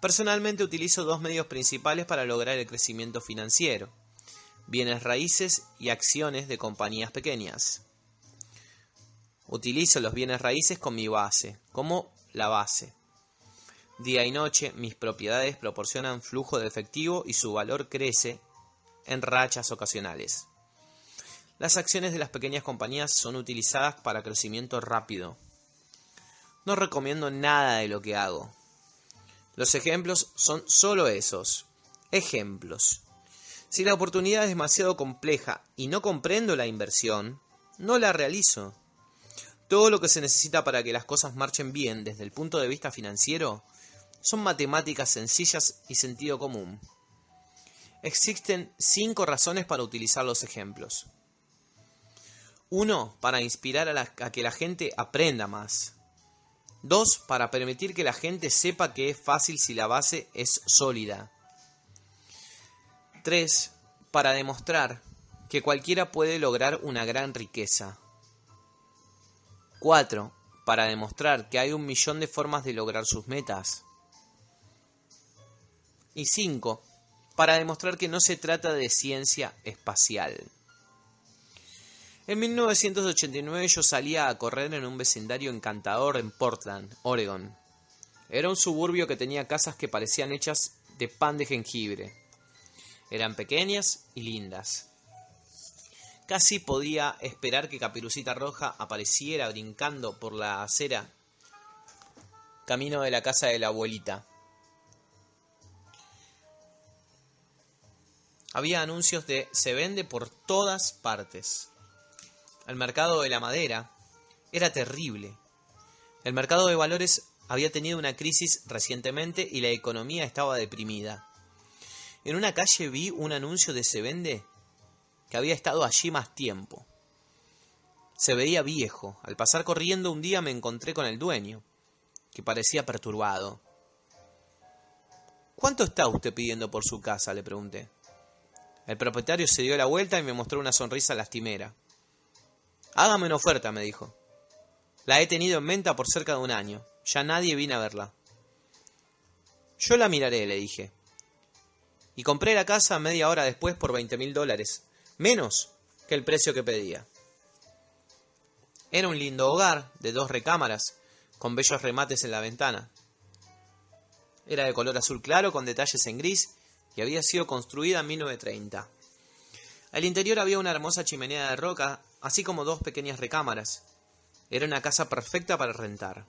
Personalmente utilizo dos medios principales para lograr el crecimiento financiero bienes raíces y acciones de compañías pequeñas. Utilizo los bienes raíces con mi base, como la base. Día y noche mis propiedades proporcionan flujo de efectivo y su valor crece en rachas ocasionales. Las acciones de las pequeñas compañías son utilizadas para crecimiento rápido. No recomiendo nada de lo que hago. Los ejemplos son solo esos, ejemplos. Si la oportunidad es demasiado compleja y no comprendo la inversión, no la realizo. Todo lo que se necesita para que las cosas marchen bien desde el punto de vista financiero son matemáticas sencillas y sentido común. Existen cinco razones para utilizar los ejemplos. Uno, para inspirar a, a, que la gente aprenda más. Dos, para permitir que la gente sepa que es fácil si la base es sólida. 3. Para demostrar que cualquiera puede lograr una gran riqueza. 4. Para demostrar que hay un millón de formas de lograr sus metas. Y 5. Para demostrar que no se trata de ciencia espacial. En 1989 yo salía a correr en un vecindario encantador en Portland, Oregon. Era un suburbio que tenía casas que parecían hechas de pan de jengibre. Eran pequeñas y lindas. Casi podía esperar que Caperucita Roja apareciera brincando por la acera camino de la casa de la abuelita. Había anuncios de se vende por todas partes. El mercado de la madera era terrible. El mercado de valores había tenido una crisis recientemente y la economía estaba deprimida. En una calle vi un anuncio de se vende que había estado allí más tiempo. Se veía viejo. Al pasar corriendo un día me encontré con el dueño, que parecía perturbado. ¿Cuánto está usted pidiendo por su casa? le pregunté. El propietario se dio la vuelta y me mostró una sonrisa lastimera. Hágame una oferta, me dijo. La he tenido en venta por cerca de un año. Ya nadie vino a verla. Yo la miraré, le dije. Y compré la casa media hora después por veinte mil dólares, menos que el precio que pedía. Era un lindo hogar de dos recámaras, con bellos remates en la ventana. Era de color azul claro con detalles en gris y había sido construida en 1930. Al interior había una hermosa chimenea de roca, así como dos pequeñas recámaras. Era una casa perfecta para rentar.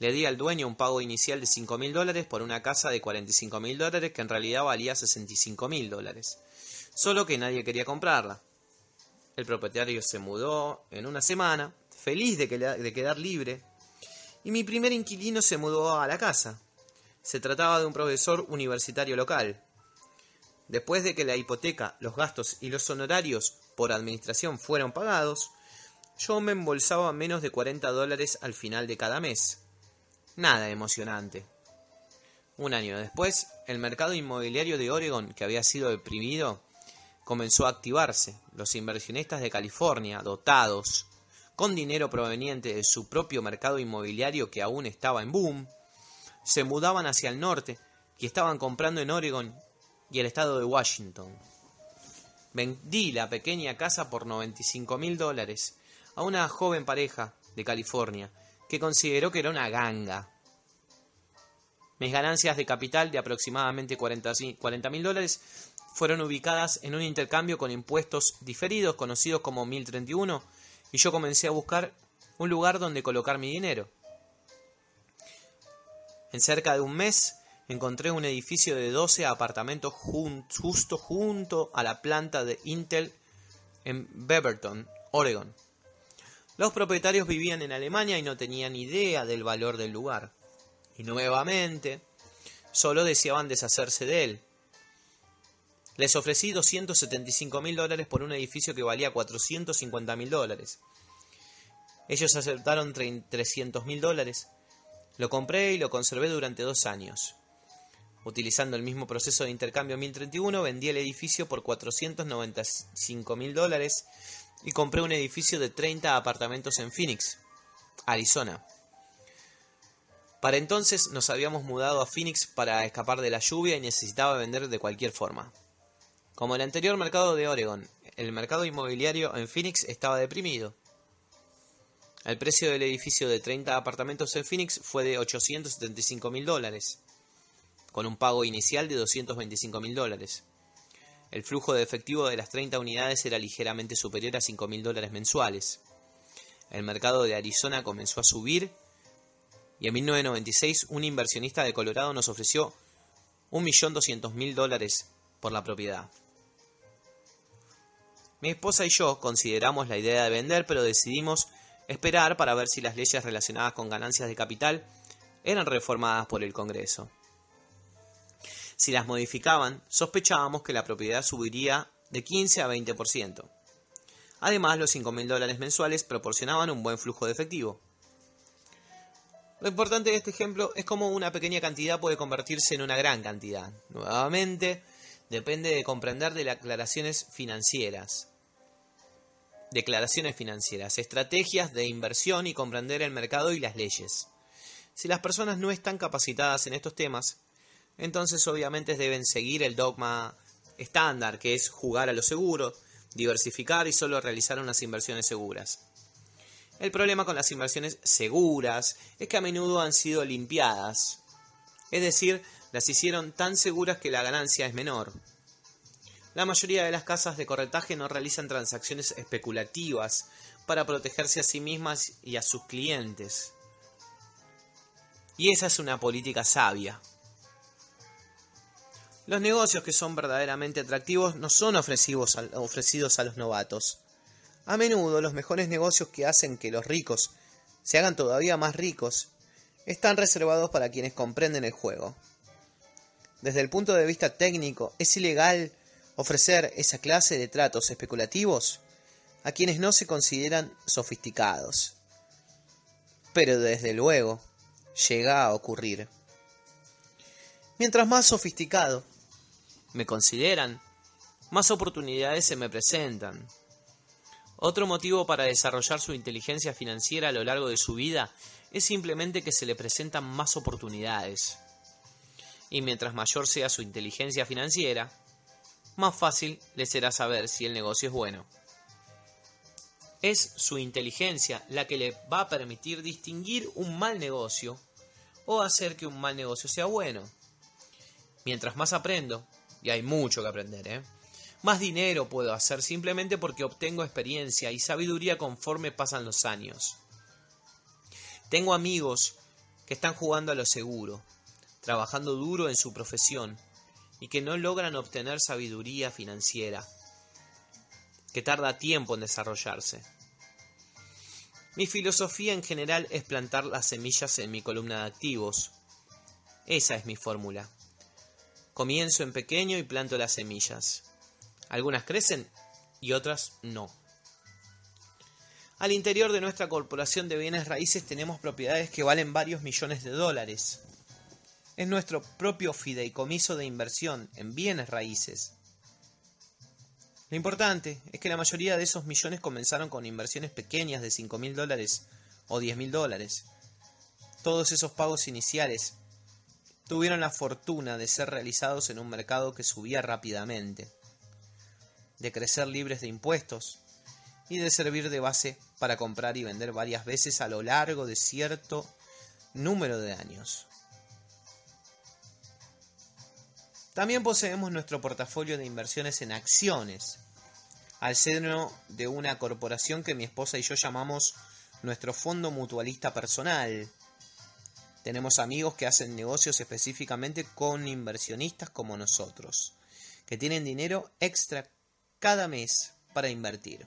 Le di al dueño un pago inicial de cinco mil dólares por una casa de 45 mil dólares que en realidad valía 65 mil dólares. Solo que nadie quería comprarla. El propietario se mudó en una semana, feliz de, de quedar libre, y mi primer inquilino se mudó a la casa. Se trataba de un profesor universitario local. Después de que la hipoteca, los gastos y los honorarios por administración fueron pagados, yo me embolsaba menos de 40 dólares al final de cada mes nada emocionante. Un año después, el mercado inmobiliario de Oregon, que había sido deprimido, comenzó a activarse. Los inversionistas de California, dotados con dinero proveniente de su propio mercado inmobiliario que aún estaba en boom, se mudaban hacia el norte y estaban comprando en Oregon y el estado de Washington. Vendí la pequeña casa por 95 mil dólares a una joven pareja de California que consideró que era una ganga. Mis ganancias de capital de aproximadamente 40 mil dólares fueron ubicadas en un intercambio con impuestos diferidos conocidos como 1031 y yo comencé a buscar un lugar donde colocar mi dinero. En cerca de un mes encontré un edificio de 12 apartamentos justo junto a la planta de Intel en Beaverton, Oregon. Los propietarios vivían en Alemania y no tenían idea del valor del lugar. Y nuevamente, solo deseaban deshacerse de él. Les ofrecí 275 mil dólares por un edificio que valía 450 mil dólares. Ellos aceptaron 300 mil dólares. Lo compré y lo conservé durante dos años. Utilizando el mismo proceso de intercambio 1031, vendí el edificio por 495 mil dólares y compré un edificio de 30 apartamentos en Phoenix, Arizona. Para entonces nos habíamos mudado a Phoenix para escapar de la lluvia y necesitaba vender de cualquier forma. Como el anterior mercado de Oregon, el mercado inmobiliario en Phoenix estaba deprimido. El precio del edificio de 30 apartamentos en Phoenix fue de 875 mil dólares, con un pago inicial de 225 mil dólares. El flujo de efectivo de las 30 unidades era ligeramente superior a 5 mil dólares mensuales. El mercado de Arizona comenzó a subir y en 1996 un inversionista de Colorado nos ofreció 1.200.000 dólares por la propiedad. Mi esposa y yo consideramos la idea de vender, pero decidimos esperar para ver si las leyes relacionadas con ganancias de capital eran reformadas por el Congreso. Si las modificaban, sospechábamos que la propiedad subiría de 15 a 20%. Además, los 5.000 dólares mensuales proporcionaban un buen flujo de efectivo. Lo importante de este ejemplo es cómo una pequeña cantidad puede convertirse en una gran cantidad. Nuevamente, depende de comprender de las declaraciones financieras. Declaraciones financieras, estrategias de inversión y comprender el mercado y las leyes. Si las personas no están capacitadas en estos temas, entonces obviamente deben seguir el dogma estándar, que es jugar a lo seguro, diversificar y solo realizar unas inversiones seguras. El problema con las inversiones seguras es que a menudo han sido limpiadas, es decir, las hicieron tan seguras que la ganancia es menor. La mayoría de las casas de corretaje no realizan transacciones especulativas para protegerse a sí mismas y a sus clientes. Y esa es una política sabia. Los negocios que son verdaderamente atractivos no son ofrecidos a los novatos. A menudo los mejores negocios que hacen que los ricos se hagan todavía más ricos están reservados para quienes comprenden el juego. Desde el punto de vista técnico, ¿es ilegal ofrecer esa clase de tratos especulativos a quienes no se consideran sofisticados? Pero desde luego, llega a ocurrir. Mientras más sofisticado me consideran, más oportunidades se me presentan. Otro motivo para desarrollar su inteligencia financiera a lo largo de su vida es simplemente que se le presentan más oportunidades. Y mientras mayor sea su inteligencia financiera, más fácil le será saber si el negocio es bueno. Es su inteligencia la que le va a permitir distinguir un mal negocio o hacer que un mal negocio sea bueno. Mientras más aprendo, y hay mucho que aprender, ¿eh? más dinero puedo hacer simplemente porque obtengo experiencia y sabiduría conforme pasan los años. Tengo amigos que están jugando a lo seguro, trabajando duro en su profesión y que no logran obtener sabiduría financiera, que tarda tiempo en desarrollarse. Mi filosofía en general es plantar las semillas en mi columna de activos. Esa es mi fórmula. Comienzo en pequeño y planto las semillas. Algunas crecen y otras no. Al interior de nuestra corporación de bienes raíces tenemos propiedades que valen varios millones de dólares. Es nuestro propio fideicomiso de inversión en bienes raíces. Lo importante es que la mayoría de esos millones comenzaron con inversiones pequeñas de 5 mil dólares o 10 mil dólares. Todos esos pagos iniciales tuvieron la fortuna de ser realizados en un mercado que subía rápidamente, de crecer libres de impuestos y de servir de base para comprar y vender varias veces a lo largo de cierto número de años. También poseemos nuestro portafolio de inversiones en acciones, al seno de una corporación que mi esposa y yo llamamos nuestro fondo mutualista personal, tenemos amigos que hacen negocios específicamente con inversionistas como nosotros, que tienen dinero extra cada mes para invertir.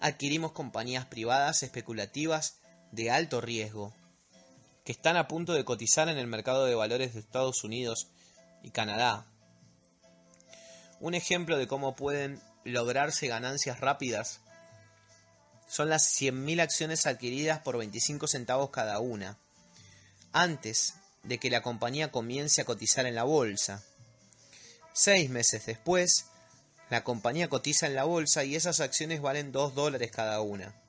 Adquirimos compañías privadas especulativas de alto riesgo, que están a punto de cotizar en el mercado de valores de Estados Unidos y Canadá. Un ejemplo de cómo pueden lograrse ganancias rápidas son las 100.000 acciones adquiridas por 25 centavos cada una antes de que la compañía comience a cotizar en la bolsa. Seis meses después, la compañía cotiza en la bolsa y esas acciones valen 2 dólares cada una.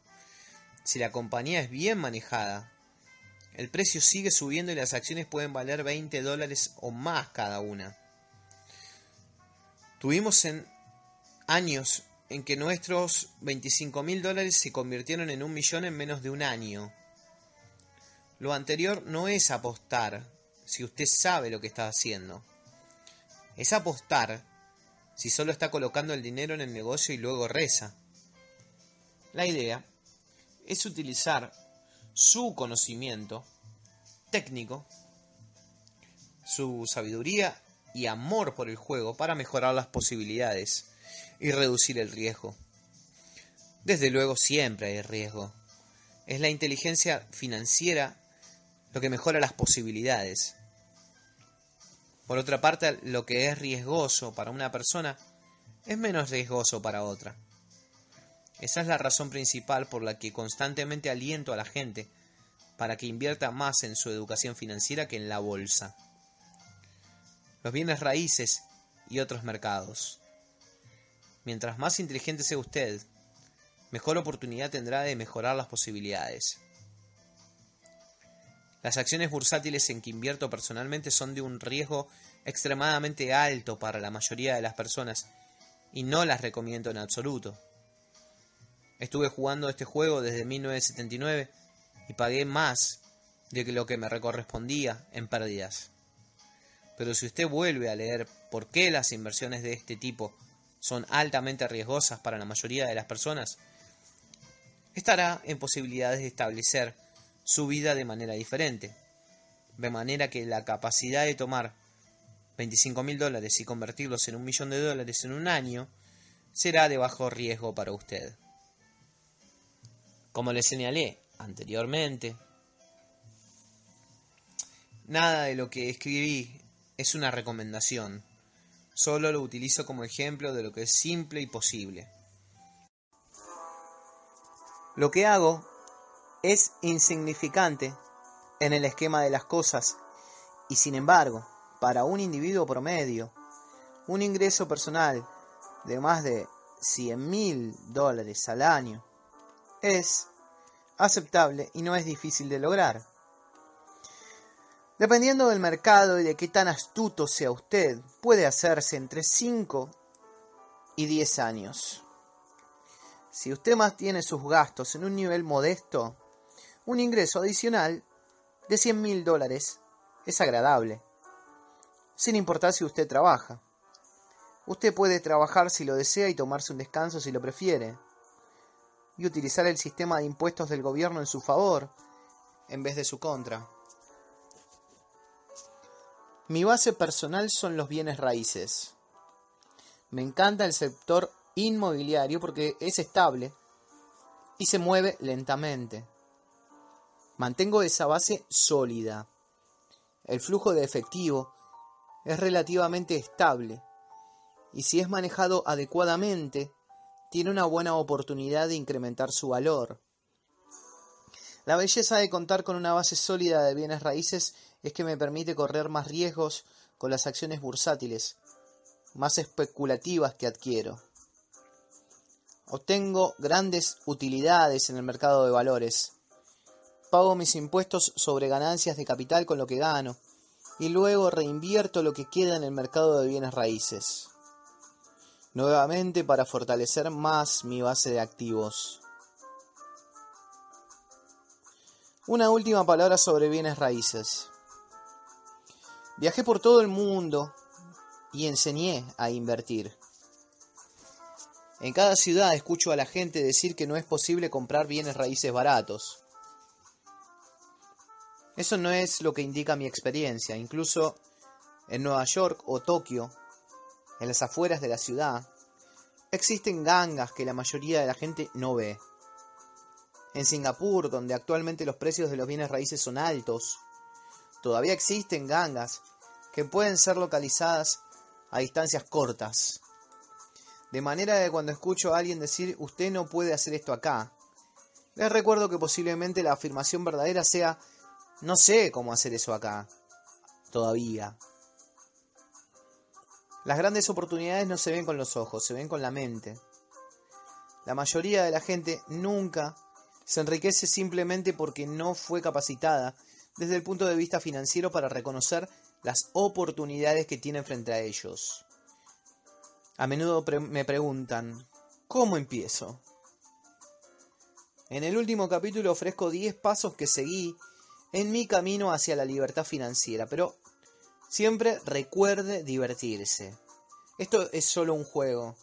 Si la compañía es bien manejada, el precio sigue subiendo y las acciones pueden valer 20 dólares o más cada una. Tuvimos años en que nuestros 25 mil dólares se convirtieron en un millón en menos de un año. Lo anterior no es apostar si usted sabe lo que está haciendo. Es apostar si solo está colocando el dinero en el negocio y luego reza. La idea es utilizar su conocimiento técnico, su sabiduría y amor por el juego para mejorar las posibilidades y reducir el riesgo. Desde luego siempre hay riesgo. Es la inteligencia financiera lo que mejora las posibilidades. Por otra parte, lo que es riesgoso para una persona es menos riesgoso para otra. Esa es la razón principal por la que constantemente aliento a la gente para que invierta más en su educación financiera que en la bolsa, los bienes raíces y otros mercados. Mientras más inteligente sea usted, mejor oportunidad tendrá de mejorar las posibilidades. Las acciones bursátiles en que invierto personalmente son de un riesgo extremadamente alto para la mayoría de las personas y no las recomiendo en absoluto. Estuve jugando este juego desde 1979 y pagué más de lo que me correspondía en pérdidas. Pero si usted vuelve a leer por qué las inversiones de este tipo son altamente riesgosas para la mayoría de las personas, estará en posibilidades de establecer su vida de manera diferente. de manera que la capacidad de tomar 25 mil dólares y convertirlos en un millón de dólares en un año será de bajo riesgo para usted. Como le señalé anteriormente, nada de lo que escribí es una recomendación, solo lo utilizo como ejemplo de lo que es simple y posible. Lo que hago es insignificante en el esquema de las cosas y sin embargo, para un individuo promedio, un ingreso personal de más de 100 mil dólares al año es aceptable y no es difícil de lograr. Dependiendo del mercado y de qué tan astuto sea usted, puede hacerse entre 5 y 10 años. Si usted mantiene sus gastos en un nivel modesto, un ingreso adicional de 100 mil dólares es agradable, sin importar si usted trabaja. Usted puede trabajar si lo desea y tomarse un descanso si lo prefiere, y utilizar el sistema de impuestos del gobierno en su favor en vez de su contra. Mi base personal son los bienes raíces. Me encanta el sector inmobiliario porque es estable y se mueve lentamente. Mantengo esa base sólida. El flujo de efectivo es relativamente estable y si es manejado adecuadamente, tiene una buena oportunidad de incrementar su valor. La belleza de contar con una base sólida de bienes raíces es que me permite correr más riesgos con las acciones bursátiles, más especulativas que adquiero. Obtengo grandes utilidades en el mercado de valores. Pago mis impuestos sobre ganancias de capital con lo que gano y luego reinvierto lo que queda en el mercado de bienes raíces nuevamente para fortalecer más mi base de activos. Una última palabra sobre bienes raíces. Viajé por todo el mundo y enseñé a invertir. En cada ciudad escucho a la gente decir que no es posible comprar bienes raíces baratos. Eso no es lo que indica mi experiencia. Incluso en Nueva York o Tokio en las afueras de la ciudad, existen gangas que la mayoría de la gente no ve. En Singapur, donde actualmente los precios de los bienes raíces son altos, todavía existen gangas que pueden ser localizadas a distancias cortas. De manera que cuando escucho a alguien decir usted no puede hacer esto acá, les recuerdo que posiblemente la afirmación verdadera sea no sé cómo hacer eso acá. Todavía. Las grandes oportunidades no se ven con los ojos, se ven con la mente. La mayoría de la gente nunca se enriquece simplemente porque no fue capacitada desde el punto de vista financiero para reconocer las oportunidades que tienen frente a ellos. A menudo me preguntan, ¿cómo empiezo? En el último capítulo ofrezco 10 pasos que seguí en mi camino hacia la libertad financiera, pero Siempre recuerde divertirse. Esto es solo un juego.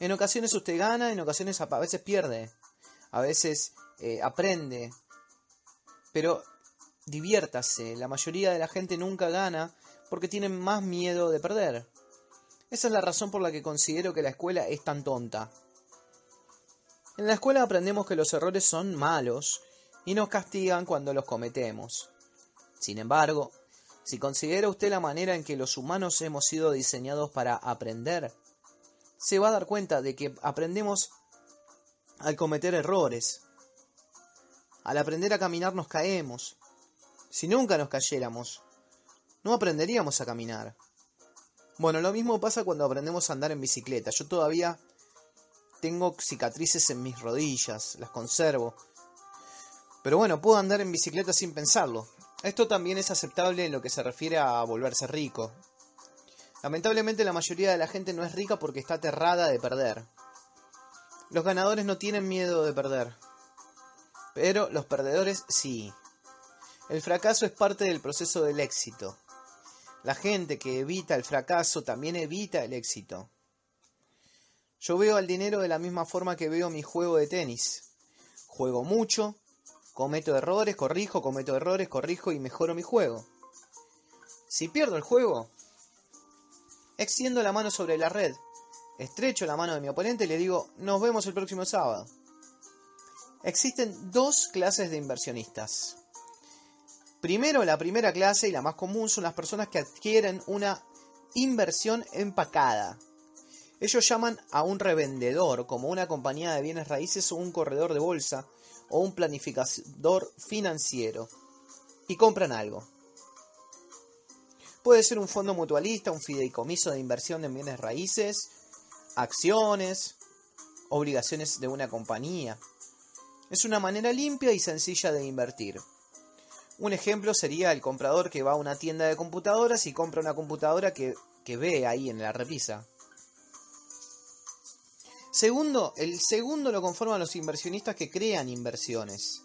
En ocasiones usted gana, en ocasiones a veces pierde, a veces eh, aprende. Pero diviértase. La mayoría de la gente nunca gana porque tienen más miedo de perder. Esa es la razón por la que considero que la escuela es tan tonta. En la escuela aprendemos que los errores son malos y nos castigan cuando los cometemos. Sin embargo, si considera usted la manera en que los humanos hemos sido diseñados para aprender, se va a dar cuenta de que aprendemos al cometer errores. Al aprender a caminar nos caemos. Si nunca nos cayéramos, no aprenderíamos a caminar. Bueno, lo mismo pasa cuando aprendemos a andar en bicicleta. Yo todavía tengo cicatrices en mis rodillas, las conservo. Pero bueno, puedo andar en bicicleta sin pensarlo. Esto también es aceptable en lo que se refiere a volverse rico. Lamentablemente la mayoría de la gente no es rica porque está aterrada de perder. Los ganadores no tienen miedo de perder, pero los perdedores sí. El fracaso es parte del proceso del éxito. La gente que evita el fracaso también evita el éxito. Yo veo al dinero de la misma forma que veo mi juego de tenis. Juego mucho, Cometo errores, corrijo, cometo errores, corrijo y mejoro mi juego. Si pierdo el juego, extiendo la mano sobre la red, estrecho la mano de mi oponente y le digo, nos vemos el próximo sábado. Existen dos clases de inversionistas. Primero, la primera clase y la más común son las personas que adquieren una inversión empacada. Ellos llaman a un revendedor como una compañía de bienes raíces o un corredor de bolsa o un planificador financiero y compran algo. Puede ser un fondo mutualista, un fideicomiso de inversión en bienes raíces, acciones, obligaciones de una compañía. Es una manera limpia y sencilla de invertir. Un ejemplo sería el comprador que va a una tienda de computadoras y compra una computadora que, que ve ahí en la repisa. Segundo, el segundo lo conforman los inversionistas que crean inversiones.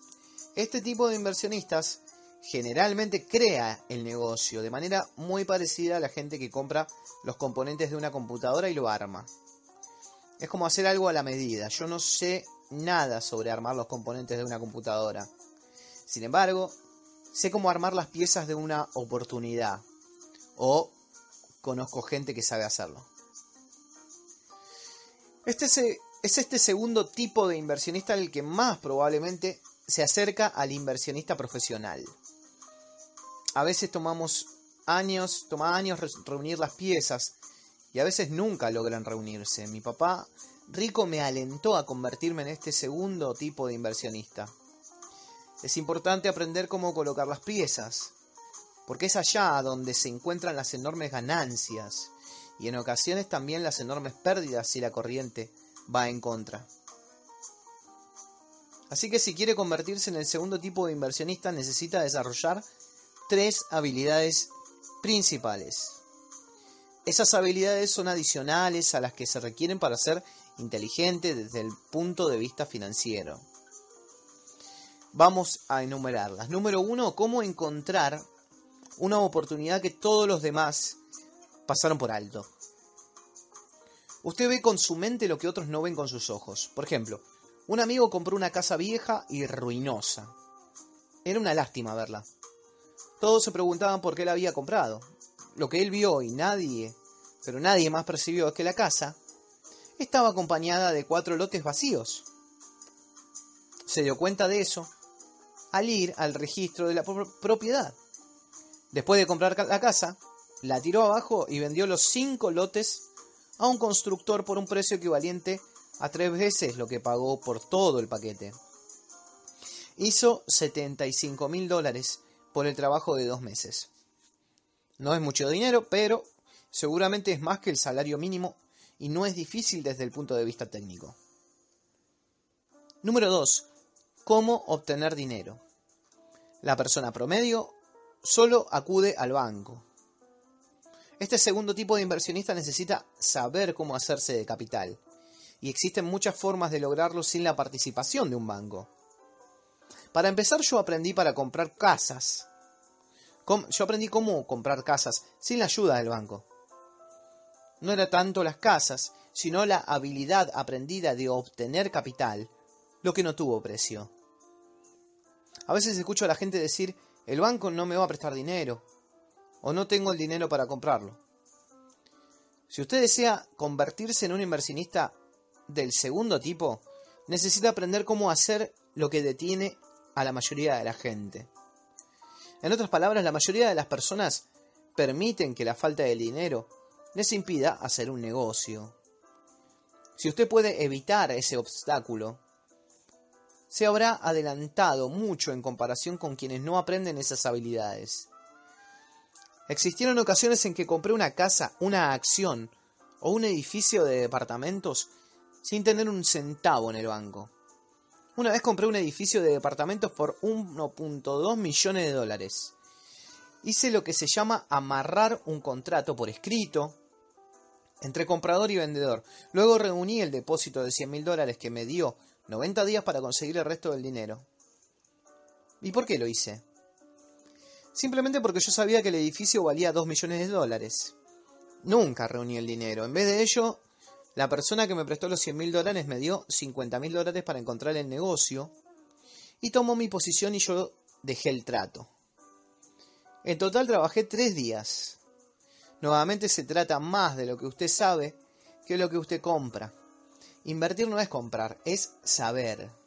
Este tipo de inversionistas generalmente crea el negocio de manera muy parecida a la gente que compra los componentes de una computadora y lo arma. Es como hacer algo a la medida. Yo no sé nada sobre armar los componentes de una computadora. Sin embargo, sé cómo armar las piezas de una oportunidad. O conozco gente que sabe hacerlo. Este es, este segundo tipo de inversionista el que más probablemente se acerca al inversionista profesional. A veces tomamos años, toma años reunir las piezas y a veces nunca logran reunirse. Mi papá rico me alentó a convertirme en este segundo tipo de inversionista. Es importante aprender cómo colocar las piezas, porque es allá donde se encuentran las enormes ganancias y en ocasiones también las enormes pérdidas si la corriente va en contra. Así que si quiere convertirse en el segundo tipo de inversionista necesita desarrollar tres habilidades principales. Esas habilidades son adicionales a las que se requieren para ser inteligente desde el punto de vista financiero. Vamos a enumerarlas. Número uno, cómo encontrar una oportunidad que todos los demás pasaron por alto. Usted ve con su mente lo que otros no ven con sus ojos. Por ejemplo, un amigo compró una casa vieja y ruinosa. Era una lástima verla. Todos se preguntaban por qué la había comprado. Lo que él vio y nadie, pero nadie más percibió es que la casa estaba acompañada de cuatro lotes vacíos. Se dio cuenta de eso al ir al registro de la propiedad. Después de comprar la casa, la tiró abajo y vendió los cinco lotes a un constructor por un precio equivalente a tres veces lo que pagó por todo el paquete. Hizo 75 mil dólares por el trabajo de dos meses. No es mucho dinero, pero seguramente es más que el salario mínimo y no es difícil desde el punto de vista técnico. Número 2. ¿Cómo obtener dinero? La persona promedio solo acude al banco, este segundo tipo de inversionista necesita saber cómo hacerse de capital, y existen muchas formas de lograrlo sin la participación de un banco. Para empezar yo aprendí para comprar casas. Yo aprendí cómo comprar casas sin la ayuda del banco. No era tanto las casas, sino la habilidad aprendida de obtener capital, lo que no tuvo precio. A veces escucho a la gente decir, el banco no me va a prestar dinero, o no tengo el dinero para comprarlo. Si usted desea convertirse en un inversionista del segundo tipo, necesita aprender cómo hacer lo que detiene a la mayoría de la gente. En otras palabras, la mayoría de las personas permiten que la falta de dinero les impida hacer un negocio. Si usted puede evitar ese obstáculo, se habrá adelantado mucho en comparación con quienes no aprenden esas habilidades. Existieron ocasiones en que compré una casa, una acción o un edificio de departamentos sin tener un centavo en el banco. Una vez compré un edificio de departamentos por 1.2 millones de dólares. Hice lo que se llama amarrar un contrato por escrito entre comprador y vendedor. Luego reuní el depósito de 100 mil dólares que me dio 90 días para conseguir el resto del dinero. ¿Y por qué lo hice? Simplemente porque yo sabía que el edificio valía 2 millones de dólares. Nunca reuní el dinero. En vez de ello, la persona que me prestó los 100 mil dólares me dio 50 mil dólares para encontrar el negocio y tomó mi posición y yo dejé el trato. En total trabajé tres días. Nuevamente se trata más de lo que usted sabe que lo que usted compra. Invertir no es comprar, es saber.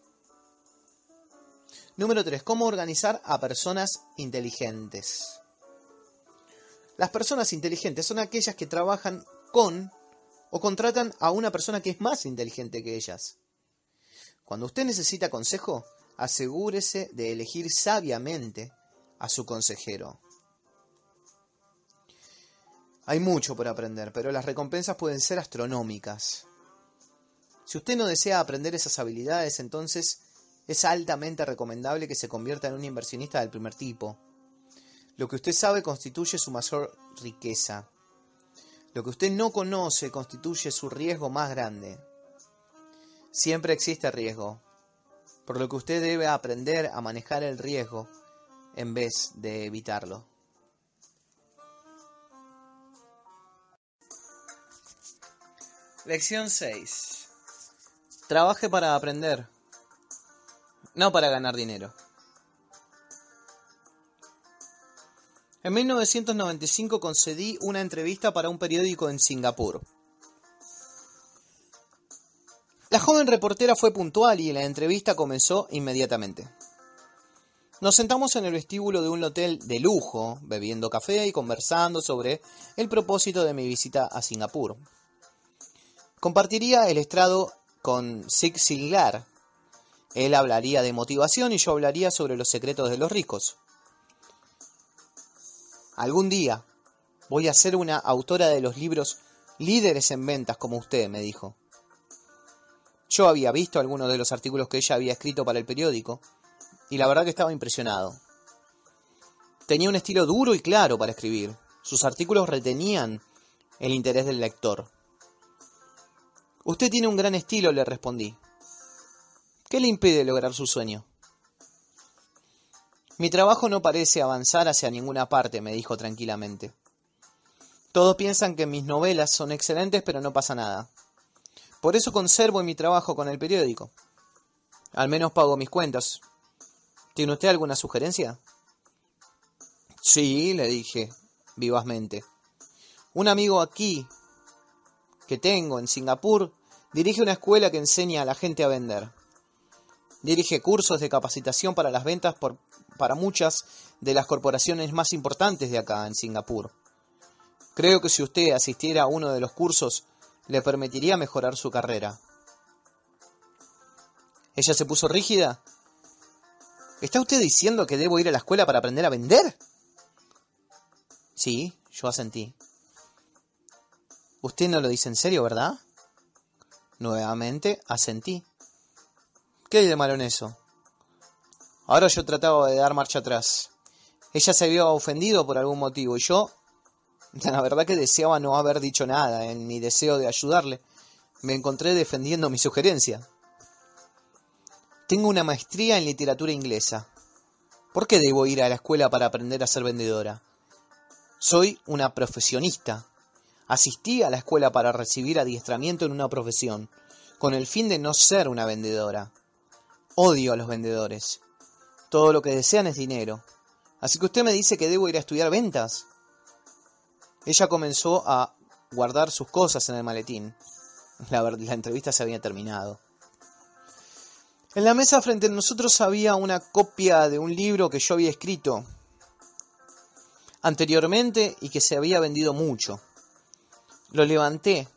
Número 3. ¿Cómo organizar a personas inteligentes? Las personas inteligentes son aquellas que trabajan con o contratan a una persona que es más inteligente que ellas. Cuando usted necesita consejo, asegúrese de elegir sabiamente a su consejero. Hay mucho por aprender, pero las recompensas pueden ser astronómicas. Si usted no desea aprender esas habilidades, entonces es altamente recomendable que se convierta en un inversionista del primer tipo. Lo que usted sabe constituye su mayor riqueza. Lo que usted no conoce constituye su riesgo más grande. Siempre existe riesgo, por lo que usted debe aprender a manejar el riesgo en vez de evitarlo. Lección 6. Trabaje para aprender, no para ganar dinero. En 1995 concedí una entrevista para un periódico en Singapur. La joven reportera fue puntual y la entrevista comenzó inmediatamente. Nos sentamos en el vestíbulo de un hotel de lujo, bebiendo café y conversando sobre el propósito de mi visita a Singapur. Compartiría el estrado con Zig Ziglar. Él hablaría de motivación y yo hablaría sobre los secretos de los ricos. Algún día voy a ser una autora de los libros líderes en ventas como usted, me dijo. Yo había visto algunos de los artículos que ella había escrito para el periódico y la verdad que estaba impresionado. Tenía un estilo duro y claro para escribir. Sus artículos retenían el interés del lector. Usted tiene un gran estilo, le respondí. ¿Qué le impide lograr su sueño? Mi trabajo no parece avanzar hacia ninguna parte, me dijo tranquilamente. Todos piensan que mis novelas son excelentes, pero no pasa nada. Por eso conservo mi trabajo con el periódico. Al menos pago mis cuentas. ¿Tiene usted alguna sugerencia? Sí, le dije vivazmente. Un amigo aquí que tengo en Singapur dirige una escuela que enseña a la gente a vender. Dirige cursos de capacitación para las ventas por, para muchas de las corporaciones más importantes de acá en Singapur. Creo que si usted asistiera a uno de los cursos, le permitiría mejorar su carrera. Ella se puso rígida. ¿Está usted diciendo que debo ir a la escuela para aprender a vender? Sí, yo asentí. Usted no lo dice en serio, ¿verdad? Nuevamente asentí. ¿Qué hay de malo en eso? Ahora yo trataba de dar marcha atrás. Ella se había ofendido por algún motivo y yo, la verdad que deseaba no haber dicho nada en mi deseo de ayudarle. Me encontré defendiendo mi sugerencia. Tengo una maestría en literatura inglesa. ¿Por qué debo ir a la escuela para aprender a ser vendedora? Soy una profesionista. Asistí a la escuela para recibir adiestramiento en una profesión, con el fin de no ser una vendedora. Odio a los vendedores. Todo lo que desean es dinero. Así que usted me dice que debo ir a estudiar ventas. Ella comenzó a guardar sus cosas en el maletín. La, la entrevista se había terminado. En la mesa frente a nosotros había una copia de un libro que yo había escrito anteriormente y que se había vendido mucho. Lo levanté,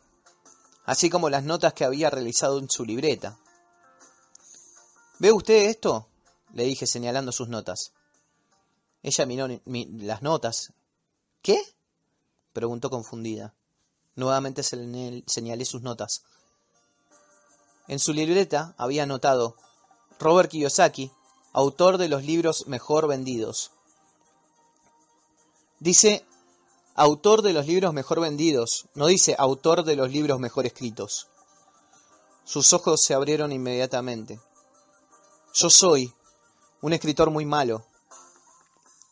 así como las notas que había realizado en su libreta. ¿Ve usted esto? le dije señalando sus notas. Ella miró las notas. ¿Qué? preguntó confundida. Nuevamente señalé sus notas. En su libreta había anotado Robert Kiyosaki, autor de los libros mejor vendidos. Dice autor de los libros mejor vendidos, no dice autor de los libros mejor escritos. Sus ojos se abrieron inmediatamente. Yo soy un escritor muy malo.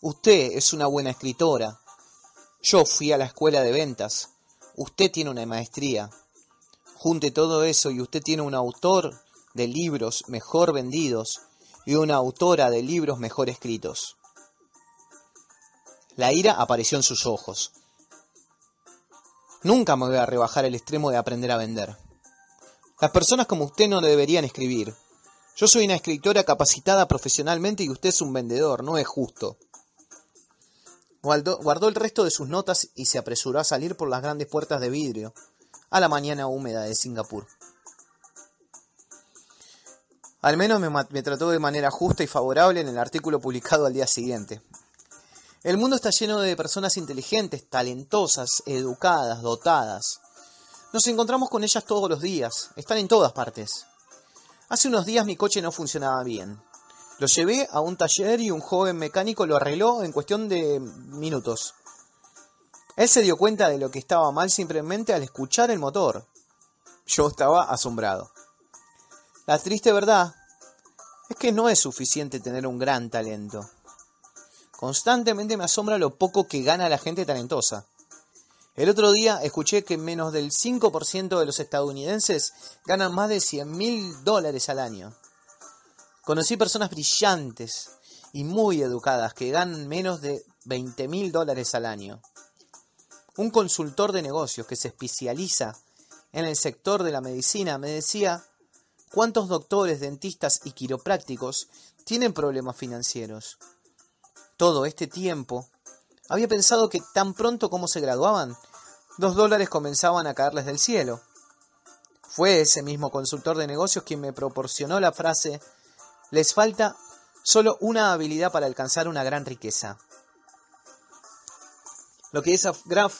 Usted es una buena escritora. Yo fui a la escuela de ventas. Usted tiene una maestría. Junte todo eso y usted tiene un autor de libros mejor vendidos y una autora de libros mejor escritos. La ira apareció en sus ojos. Nunca me voy a rebajar el extremo de aprender a vender. Las personas como usted no deberían escribir. Yo soy una escritora capacitada profesionalmente y usted es un vendedor, no es justo. Guardó, el resto de sus notas y se apresuró a salir por las grandes puertas de vidrio a la mañana húmeda de Singapur. Al menos me, me, trató de manera justa y favorable en el artículo publicado al día siguiente. El mundo está lleno de personas inteligentes, talentosas, educadas, dotadas. Nos encontramos con ellas todos los días, están en todas partes. Hace unos días mi coche no funcionaba bien. Lo llevé a un taller y un joven mecánico lo arregló en cuestión de minutos. Él se dio cuenta de lo que estaba mal simplemente al escuchar el motor. Yo estaba asombrado. La triste verdad es que no es suficiente tener un gran talento. Constantemente me asombra lo poco que gana la gente talentosa. El otro día escuché que menos del 5% de los estadounidenses ganan más de 100 mil dólares al año. Conocí personas brillantes y muy educadas que ganan menos de 20 mil dólares al año. Un consultor de negocios que se especializa en el sector de la medicina me decía cuántos doctores, dentistas y quiroprácticos tienen problemas financieros. Todo este tiempo había pensado que tan pronto como se graduaban, dos dólares comenzaban a caerles del cielo. Fue ese mismo consultor de negocios quien me proporcionó la frase les falta solo una habilidad para alcanzar una gran riqueza. Lo que esa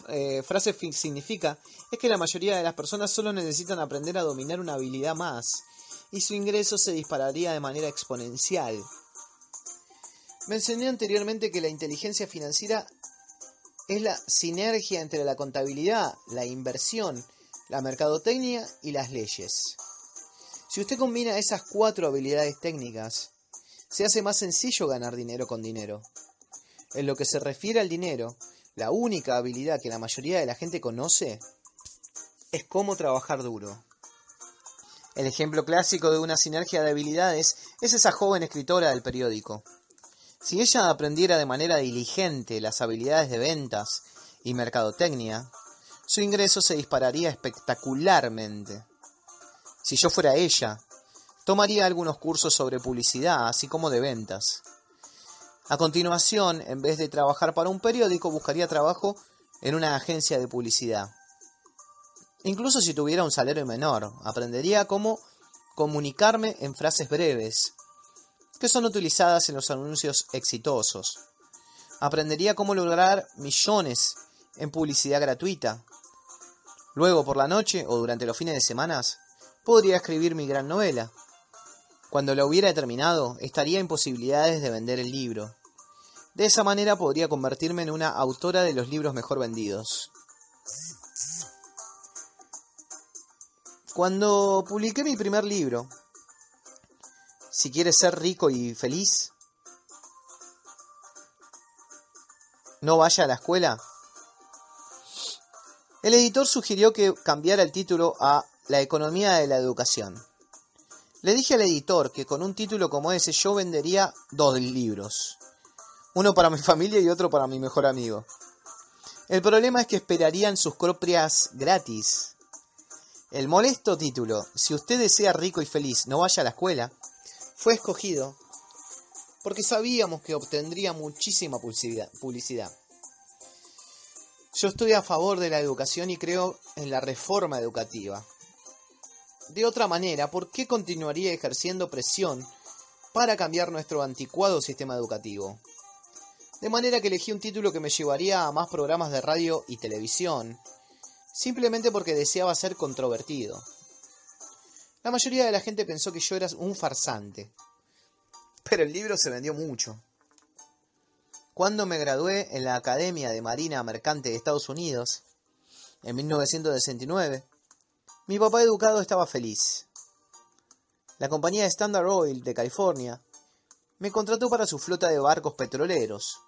eh, frase significa es que la mayoría de las personas solo necesitan aprender a dominar una habilidad más y su ingreso se dispararía de manera exponencial. Mencioné anteriormente que la inteligencia financiera es la sinergia entre la contabilidad, la inversión, la mercadotecnia y las leyes. Si usted combina esas cuatro habilidades técnicas, se hace más sencillo ganar dinero con dinero. En lo que se refiere al dinero, la única habilidad que la mayoría de la gente conoce es cómo trabajar duro. El ejemplo clásico de una sinergia de habilidades es esa joven escritora del periódico. Si ella aprendiera de manera diligente las habilidades de ventas y mercadotecnia, su ingreso se dispararía espectacularmente. Si yo fuera ella, tomaría algunos cursos sobre publicidad, así como de ventas. A continuación, en vez de trabajar para un periódico, buscaría trabajo en una agencia de publicidad. Incluso si tuviera un salario menor, aprendería cómo comunicarme en frases breves, que son utilizadas en los anuncios exitosos. Aprendería cómo lograr millones en publicidad gratuita. Luego, por la noche o durante los fines de semana, podría escribir mi gran novela. Cuando la hubiera terminado, estaría en posibilidades de vender el libro. De esa manera podría convertirme en una autora de los libros mejor vendidos. Cuando publiqué mi primer libro, Si quieres ser rico y feliz, no vaya a la escuela. El editor sugirió que cambiara el título a la economía de la educación. Le dije al editor que con un título como ese yo vendería dos libros. Uno para mi familia y otro para mi mejor amigo. El problema es que esperarían sus copias gratis. El molesto título, Si usted desea rico y feliz, no vaya a la escuela, fue escogido porque sabíamos que obtendría muchísima publicidad. Yo estoy a favor de la educación y creo en la reforma educativa. De otra manera, ¿por qué continuaría ejerciendo presión para cambiar nuestro anticuado sistema educativo? De manera que elegí un título que me llevaría a más programas de radio y televisión, simplemente porque deseaba ser controvertido. La mayoría de la gente pensó que yo era un farsante, pero el libro se vendió mucho. Cuando me gradué en la Academia de Marina Mercante de Estados Unidos, en 1969, mi papá educado estaba feliz. La compañía Standard Oil de California me contrató para su flota de barcos petroleros.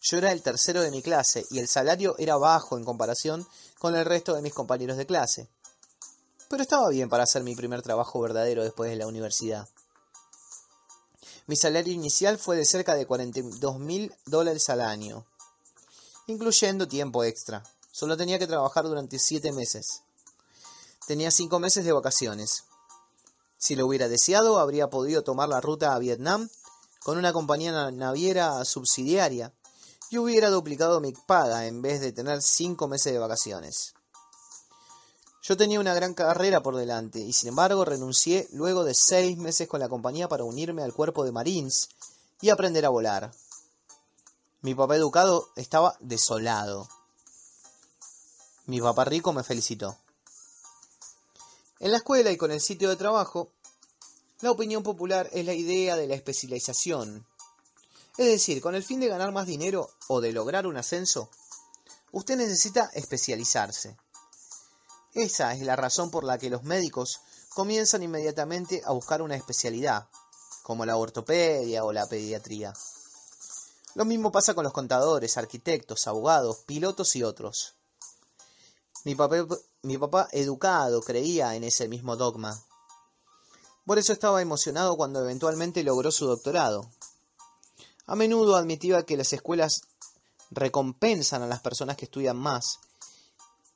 Yo era el tercero de mi clase y el salario era bajo en comparación con el resto de mis compañeros de clase. Pero estaba bien para hacer mi primer trabajo verdadero después de la universidad. Mi salario inicial fue de cerca de 42 mil dólares al año, incluyendo tiempo extra. Solo tenía que trabajar durante siete meses. Tenía cinco meses de vacaciones. Si lo hubiera deseado, habría podido tomar la ruta a Vietnam con una compañía naviera subsidiaria y hubiera duplicado mi paga en vez de tener cinco meses de vacaciones. Yo tenía una gran carrera por delante y sin embargo renuncié luego de seis meses con la compañía para unirme al cuerpo de Marines y aprender a volar. Mi papá educado estaba desolado. Mi papá rico me felicitó. En la escuela y con el sitio de trabajo, la opinión popular es la idea de la especialización. Es decir, con el fin de ganar más dinero o de lograr un ascenso, usted necesita especializarse. Esa es la razón por la que los médicos comienzan inmediatamente a buscar una especialidad, como la ortopedia o la pediatría. Lo mismo pasa con los contadores, arquitectos, abogados, pilotos y otros. Mi papá, mi papá educado creía en ese mismo dogma. Por eso estaba emocionado cuando eventualmente logró su doctorado. A menudo admitía que las escuelas recompensan a las personas que estudian más,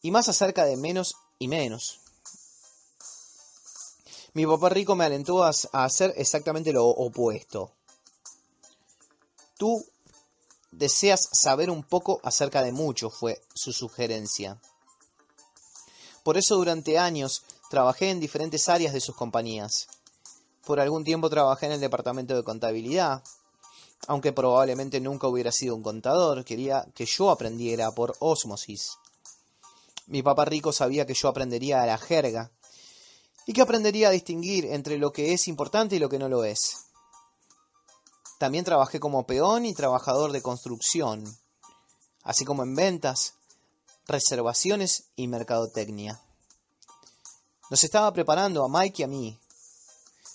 y más acerca de menos y menos. Mi papá rico me alentó a, hacer exactamente lo opuesto. Tú deseas saber un poco acerca de mucho, fue su sugerencia. Por eso durante años trabajé en diferentes áreas de sus compañías. Por algún tiempo trabajé en el departamento de contabilidad, aunque probablemente nunca hubiera sido un contador, quería que yo aprendiera por ósmosis. Mi papá rico sabía que yo aprendería a la jerga y que aprendería a distinguir entre lo que es importante y lo que no lo es. También trabajé como peón y trabajador de construcción, así como en ventas, reservaciones y mercadotecnia. Nos estaba preparando a Mike y a mí.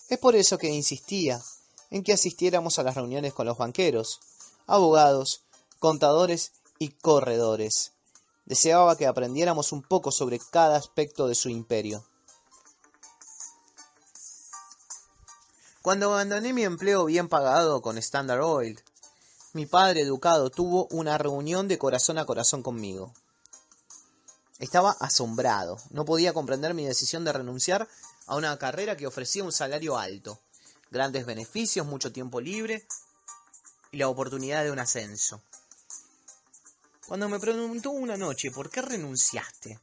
Es por eso que insistía en que asistiéramos a las reuniones con los banqueros, abogados, contadores y corredores, Deseaba que aprendiéramos un poco sobre cada aspecto de su imperio. Cuando abandoné mi empleo bien pagado con Standard Oil, mi padre educado tuvo una reunión de corazón a corazón conmigo. Estaba asombrado, no podía comprender mi decisión de renunciar a una carrera que ofrecía un salario alto, grandes beneficios, mucho tiempo libre y la oportunidad de un ascenso. Cuando me preguntó una noche por qué renunciaste,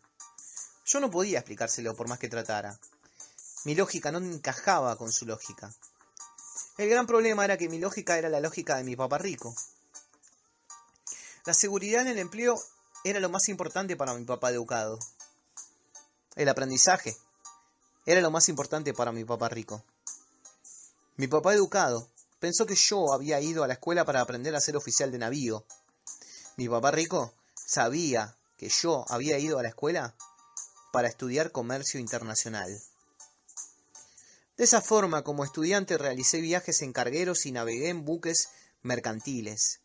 yo no podía explicárselo por más que tratara. Mi lógica no encajaba con su lógica. El gran problema era que mi lógica era la lógica de mi papá rico. La seguridad en el empleo era lo más importante para mi papá educado. El aprendizaje era lo más importante para mi papá rico. Mi papá educado pensó que yo había ido a la escuela para aprender a ser oficial de navío mi papá rico sabía que yo había ido a la escuela para estudiar comercio internacional. De esa forma, como estudiante, realicé viajes en cargueros y navegué en buques mercantiles,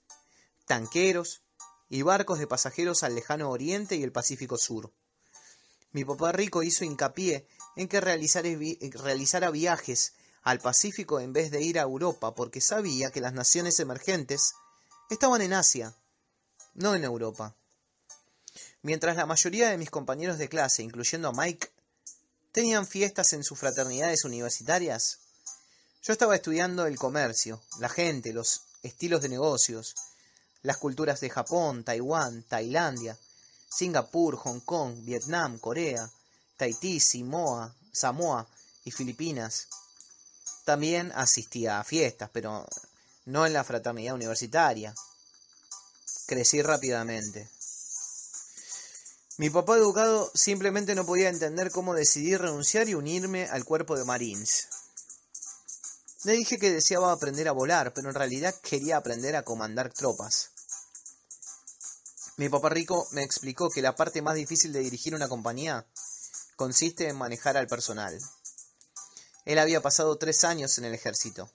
tanqueros y barcos de pasajeros al lejano oriente y el Pacífico Sur. Mi papá rico hizo hincapié en que realizara viajes al Pacífico en vez de ir a Europa, porque sabía que las naciones emergentes estaban en Asia no en Europa. Mientras la mayoría de mis compañeros de clase, incluyendo a Mike, tenían fiestas en sus fraternidades universitarias, yo estaba estudiando el comercio, la gente, los estilos de negocios, las culturas de Japón, Taiwán, Tailandia, Singapur, Hong Kong, Vietnam, Corea, Tahití, Samoa, Samoa y Filipinas. También asistía a fiestas, pero no en la fraternidad universitaria crecí rápidamente. Mi papá educado simplemente no podía entender cómo decidí renunciar y unirme al cuerpo de Marines. Le dije que deseaba aprender a volar, pero en realidad quería aprender a comandar tropas. Mi papá rico me explicó que la parte más difícil de dirigir una compañía consiste en manejar al personal. Él había pasado tres años en el ejército.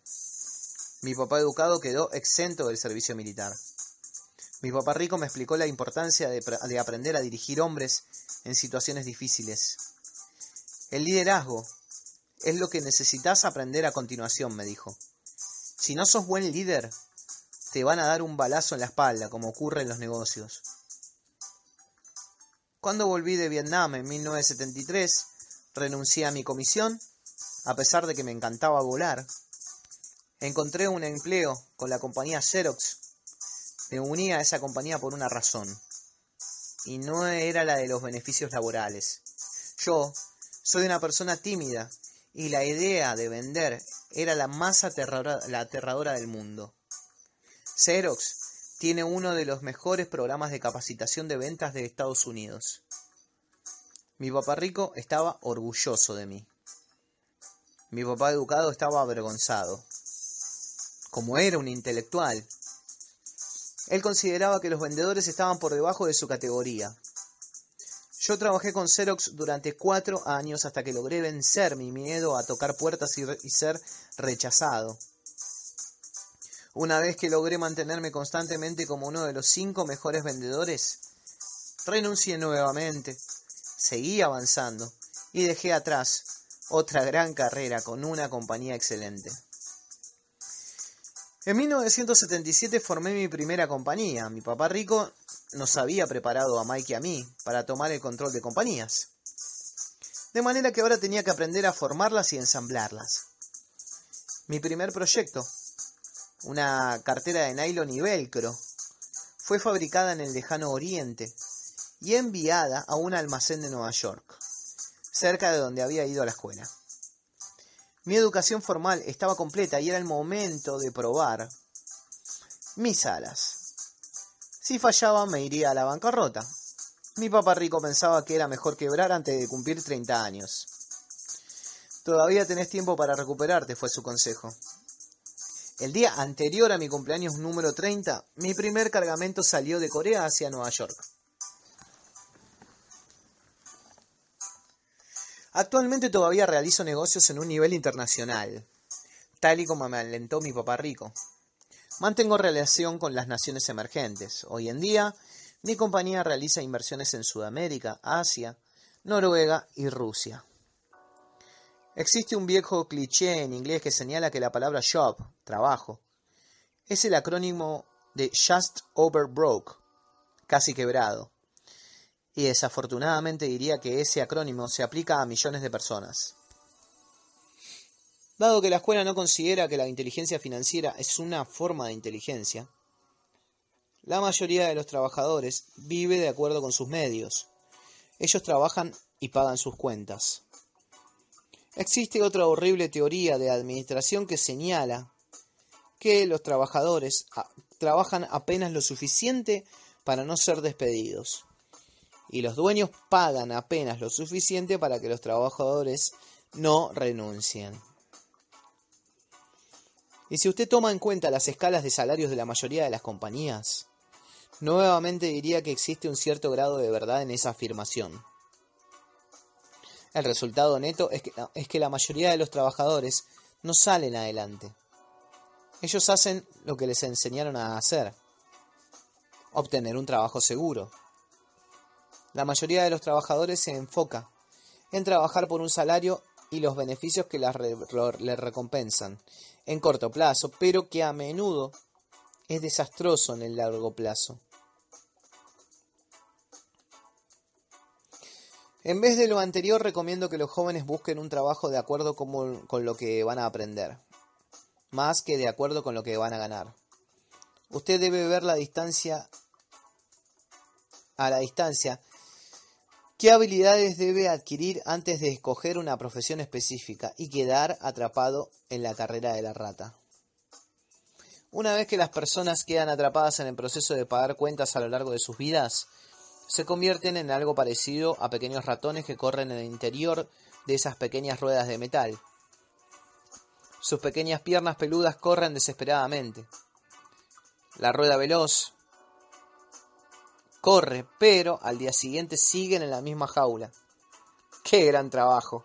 Mi papá educado quedó exento del servicio militar. Mi papá rico me explicó la importancia de, aprender a dirigir hombres en situaciones difíciles. El liderazgo es lo que necesitas aprender a continuación, me dijo. Si no sos buen líder, te van a dar un balazo en la espalda, como ocurre en los negocios. Cuando volví de Vietnam en 1973, renuncié a mi comisión, a pesar de que me encantaba volar. Encontré un empleo con la compañía Xerox. Me uní a esa compañía por una razón, y no era la de los beneficios laborales. Yo soy una persona tímida y la idea de vender era la más aterradora, del mundo. Xerox tiene uno de los mejores programas de capacitación de ventas de Estados Unidos. Mi papá rico estaba orgulloso de mí. Mi papá educado estaba avergonzado. Como era un intelectual, él consideraba que los vendedores estaban por debajo de su categoría. Yo trabajé con Xerox durante cuatro años hasta que logré vencer mi miedo a tocar puertas y, y, ser rechazado. Una vez que logré mantenerme constantemente como uno de los cinco mejores vendedores, renuncié nuevamente, seguí avanzando y dejé atrás otra gran carrera con una compañía excelente. En 1977 formé mi primera compañía. Mi papá rico nos había preparado a Mike y a mí para tomar el control de compañías. De manera que ahora tenía que aprender a formarlas y ensamblarlas. Mi primer proyecto, una cartera de nylon y velcro, fue fabricada en el lejano oriente y enviada a un almacén de Nueva York, cerca de donde había ido a la escuela. Mi educación formal estaba completa y era el momento de probar mis alas. Si fallaba me iría a la bancarrota. Mi papá rico pensaba que era mejor quebrar antes de cumplir 30 años. Todavía tenés tiempo para recuperarte, fue su consejo. El día anterior a mi cumpleaños número 30, mi primer cargamento salió de Corea hacia Nueva York. Actualmente todavía realizo negocios en un nivel internacional, tal y como me alentó mi papá rico. Mantengo relación con las naciones emergentes. Hoy en día, mi compañía realiza inversiones en Sudamérica, Asia, Noruega y Rusia. Existe un viejo cliché en inglés que señala que la palabra job, trabajo, es el acrónimo de just over broke, casi quebrado y desafortunadamente diría que ese acrónimo se aplica a millones de personas. Dado que la escuela no considera que la inteligencia financiera es una forma de inteligencia, la mayoría de los trabajadores vive de acuerdo con sus medios. Ellos trabajan y pagan sus cuentas. Existe otra horrible teoría de administración que señala que los trabajadores trabajan apenas lo suficiente para no ser despedidos y los dueños pagan apenas lo suficiente para que los trabajadores no renuncien. Y si usted toma en cuenta las escalas de salarios de la mayoría de las compañías, nuevamente diría que existe un cierto grado de verdad en esa afirmación. El resultado neto es que, es que la mayoría de los trabajadores no salen adelante. Ellos hacen lo que les enseñaron a hacer, obtener un trabajo seguro, la mayoría de los trabajadores se enfoca en trabajar por un salario y los beneficios que le recompensan en corto plazo, pero que a menudo es desastroso en el largo plazo. En vez de lo anterior, recomiendo que los jóvenes busquen un trabajo de acuerdo con, con lo que van a aprender, más que de acuerdo con lo que van a ganar. Usted debe ver la distancia a la distancia ¿Qué habilidades debe adquirir antes de escoger una profesión específica y quedar atrapado en la carrera de la rata? Una vez que las personas quedan atrapadas en el proceso de pagar cuentas a lo largo de sus vidas, se convierten en algo parecido a pequeños ratones que corren en el interior de esas pequeñas ruedas de metal. Sus pequeñas piernas peludas corren desesperadamente. La rueda veloz, corre, pero al día siguiente siguen en la misma jaula. ¡Qué gran trabajo!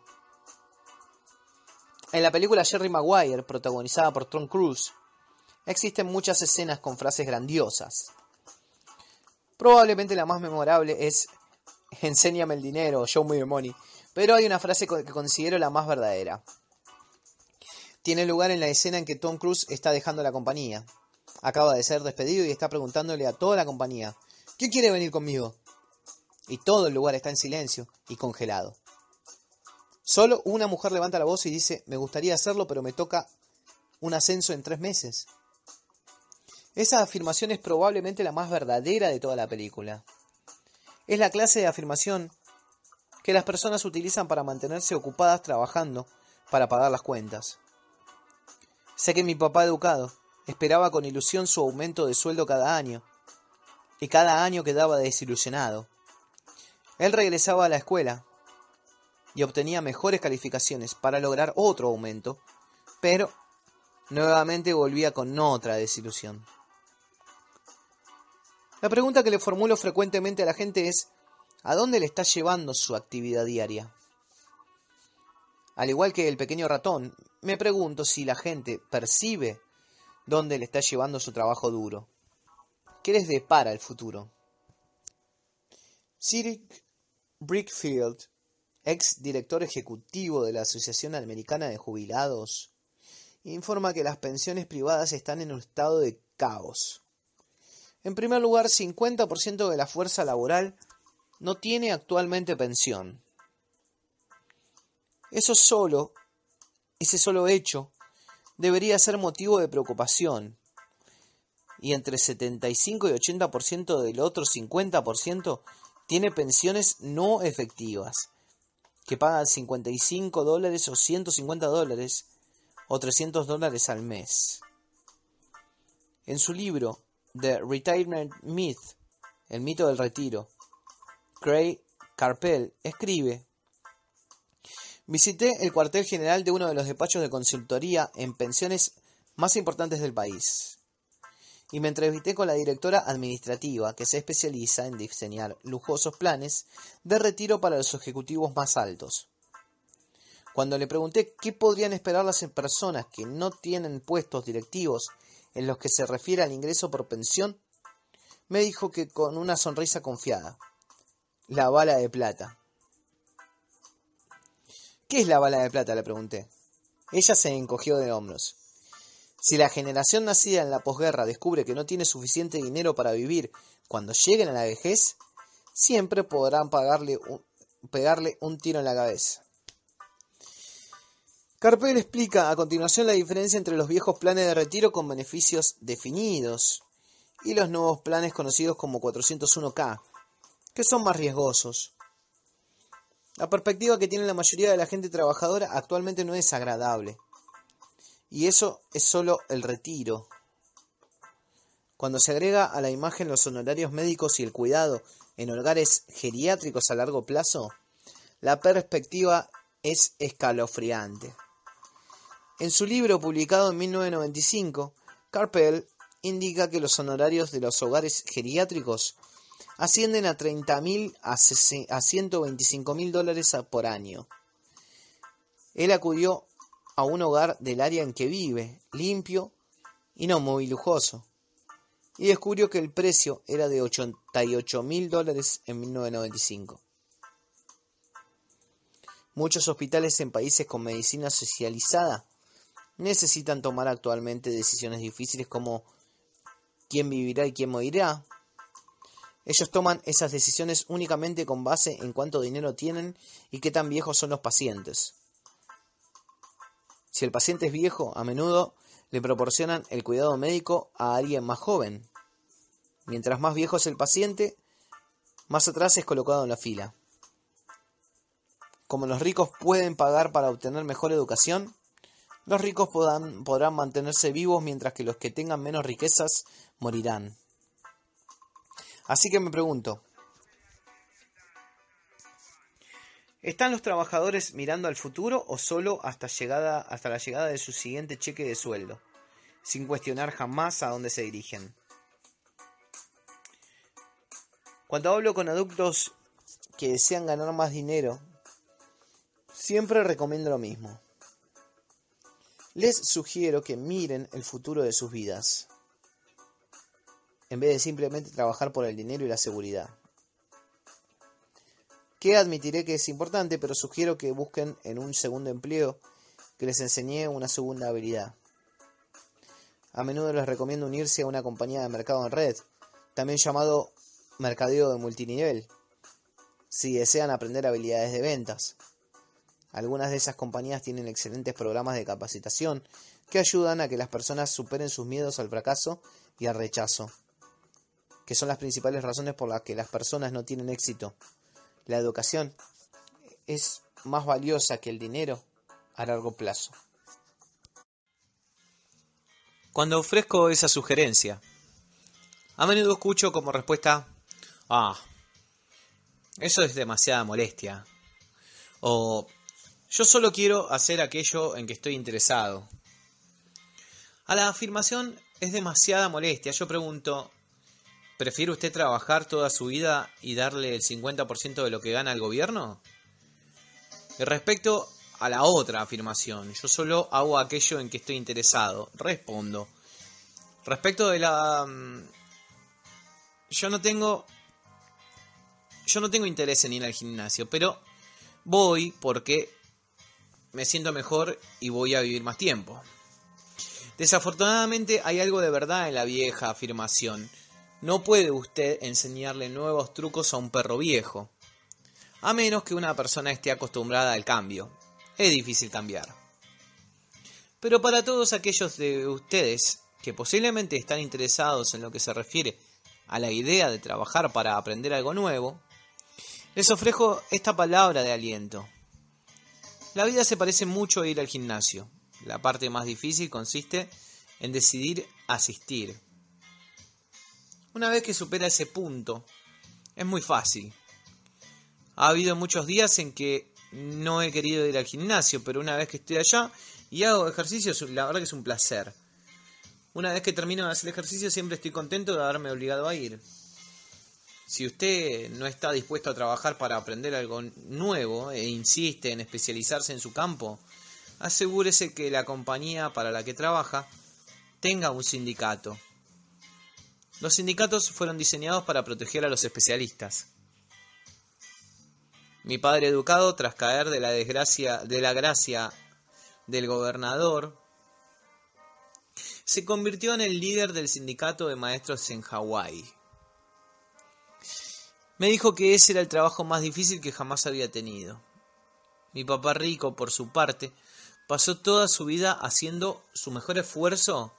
En la película Jerry Maguire, protagonizada por Tom Cruise, existen muchas escenas con frases grandiosas. Probablemente la más memorable es Enséñame el dinero, show me the money, pero hay una frase que considero la más verdadera. tiene lugar en la escena en que Tom Cruise está dejando la compañía. Acaba de ser despedido y está preguntándole a toda la compañía, ¿quién quiere venir conmigo? Y todo el lugar está en silencio y congelado. Solo una mujer levanta la voz y dice, me gustaría hacerlo, pero me toca un ascenso en tres meses. Esa afirmación es probablemente la más verdadera de toda la película. Es la clase de afirmación que las personas utilizan para mantenerse ocupadas trabajando para pagar las cuentas. Sé que mi papá educado esperaba con ilusión su aumento de sueldo cada año, y cada año quedaba desilusionado. Él regresaba a la escuela y obtenía mejores calificaciones para lograr otro aumento, pero nuevamente volvía con otra desilusión. La pregunta que le formulo frecuentemente a la gente es, ¿a dónde le está llevando su actividad diaria? Al igual que el pequeño ratón, me pregunto si la gente percibe dónde le está llevando su trabajo duro. ¿Qué les depara el futuro? Cedric Brickfield, ex director ejecutivo de la Asociación Americana de Jubilados, informa que las pensiones privadas están en un estado de caos. En primer lugar, 50% de la fuerza laboral no tiene actualmente pensión. Eso solo, ese solo hecho, debería ser motivo de preocupación. Y entre 75 y 80% del otro 50% tiene pensiones no efectivas, que pagan 55 dólares o 150 dólares o 300 dólares al mes. En su libro The Retirement Myth, el mito del retiro, Craig Carpel escribe Visité el cuartel general de uno de los despachos de consultoría en pensiones más importantes del país y me entrevisté con la directora administrativa que se especializa en diseñar lujosos planes de retiro para los ejecutivos más altos. Cuando le pregunté qué podrían esperar las personas que no tienen puestos directivos en los que se refiere al ingreso por pensión, me dijo que con una sonrisa confiada, la bala de plata. ¿Qué es la bala de plata? le pregunté. Ella se encogió de hombros. Si la generación nacida en la posguerra descubre que no tiene suficiente dinero para vivir cuando lleguen a la vejez, siempre podrán pagarle pegarle un tiro en la cabeza. Carpel explica a continuación la diferencia entre los viejos planes de retiro con beneficios definidos y los nuevos planes conocidos como 401k, que son más riesgosos. La perspectiva que tiene la mayoría de la gente trabajadora actualmente no es agradable. Y eso es solo el retiro. Cuando se agrega a la imagen los honorarios médicos y el cuidado en hogares geriátricos a largo plazo, la perspectiva es escalofriante. En su libro publicado en 1995, Carpel indica que los honorarios de los hogares geriátricos ascienden a 30.000 a 125.000 dólares por año. Él acudió a un hogar del área en que vive, limpio y no muy lujoso, y descubrió que el precio era de 88.000 dólares en 1995. Muchos hospitales en países con medicina socializada necesitan tomar actualmente decisiones difíciles como quién vivirá y quién morirá, ellos toman esas decisiones únicamente con base en cuánto dinero tienen y qué tan viejos son los pacientes. Si el paciente es viejo, a menudo le proporcionan el cuidado médico a alguien más joven. Mientras más viejo es el paciente, más atrás es colocado en la fila. Como los ricos pueden pagar para obtener mejor educación, los ricos podrán, mantenerse vivos mientras que los que tengan menos riquezas morirán. Así que me pregunto, ¿están los trabajadores mirando al futuro o solo hasta, llegada, hasta la llegada de su siguiente cheque de sueldo, sin cuestionar jamás a dónde se dirigen? Cuando hablo con adultos que desean ganar más dinero, siempre recomiendo lo mismo. Les sugiero que miren el futuro de sus vidas en vez de simplemente trabajar por el dinero y la seguridad. Que admitiré que es importante, pero sugiero que busquen en un segundo empleo que les enseñe una segunda habilidad. A menudo les recomiendo unirse a una compañía de mercado en red, también llamado mercadeo de multinivel, si desean aprender habilidades de ventas. Algunas de esas compañías tienen excelentes programas de capacitación que ayudan a que las personas superen sus miedos al fracaso y al rechazo, que son las principales razones por las que las personas no tienen éxito. La educación es más valiosa que el dinero a largo plazo. Cuando ofrezco esa sugerencia, a menudo escucho como respuesta, ah, eso es demasiada molestia. O yo solo quiero hacer aquello en que estoy interesado. A la afirmación es demasiada molestia. Yo pregunto, ¿prefiere usted trabajar toda su vida y darle el 50% de lo que gana al gobierno? Y respecto a la otra afirmación, yo solo hago aquello en que estoy interesado, respondo. Respecto de la... Mm, yo no tengo... Yo no tengo interés en ir al gimnasio, pero voy porque me siento mejor y voy a vivir más tiempo. Desafortunadamente hay algo de verdad en la vieja afirmación. No puede usted enseñarle nuevos trucos a un perro viejo, a menos que una persona esté acostumbrada al cambio. Es difícil cambiar. Pero para todos aquellos de ustedes que posiblemente están interesados en lo que se refiere a la idea de trabajar para aprender algo nuevo, les ofrezco esta palabra de aliento. La vida se parece mucho a ir al gimnasio. La parte más difícil consiste en decidir asistir. Una vez que supera ese punto, es muy fácil. Ha habido muchos días en que no he querido ir al gimnasio, pero una vez que estoy allá y hago ejercicio, la verdad que es un placer. Una vez que termino de hacer ejercicio, siempre estoy contento de haberme obligado a ir. Si usted no está dispuesto a trabajar para aprender algo nuevo e insiste en especializarse en su campo, asegúrese que la compañía para la que trabaja tenga un sindicato. Los sindicatos fueron diseñados para proteger a los especialistas. Mi padre educado, tras caer de la desgracia, de la gracia del gobernador, se convirtió en el líder del sindicato de maestros en Hawái. Me dijo que ese era el trabajo más difícil que jamás había tenido. Mi papá rico, por su parte, pasó toda su vida haciendo su mejor esfuerzo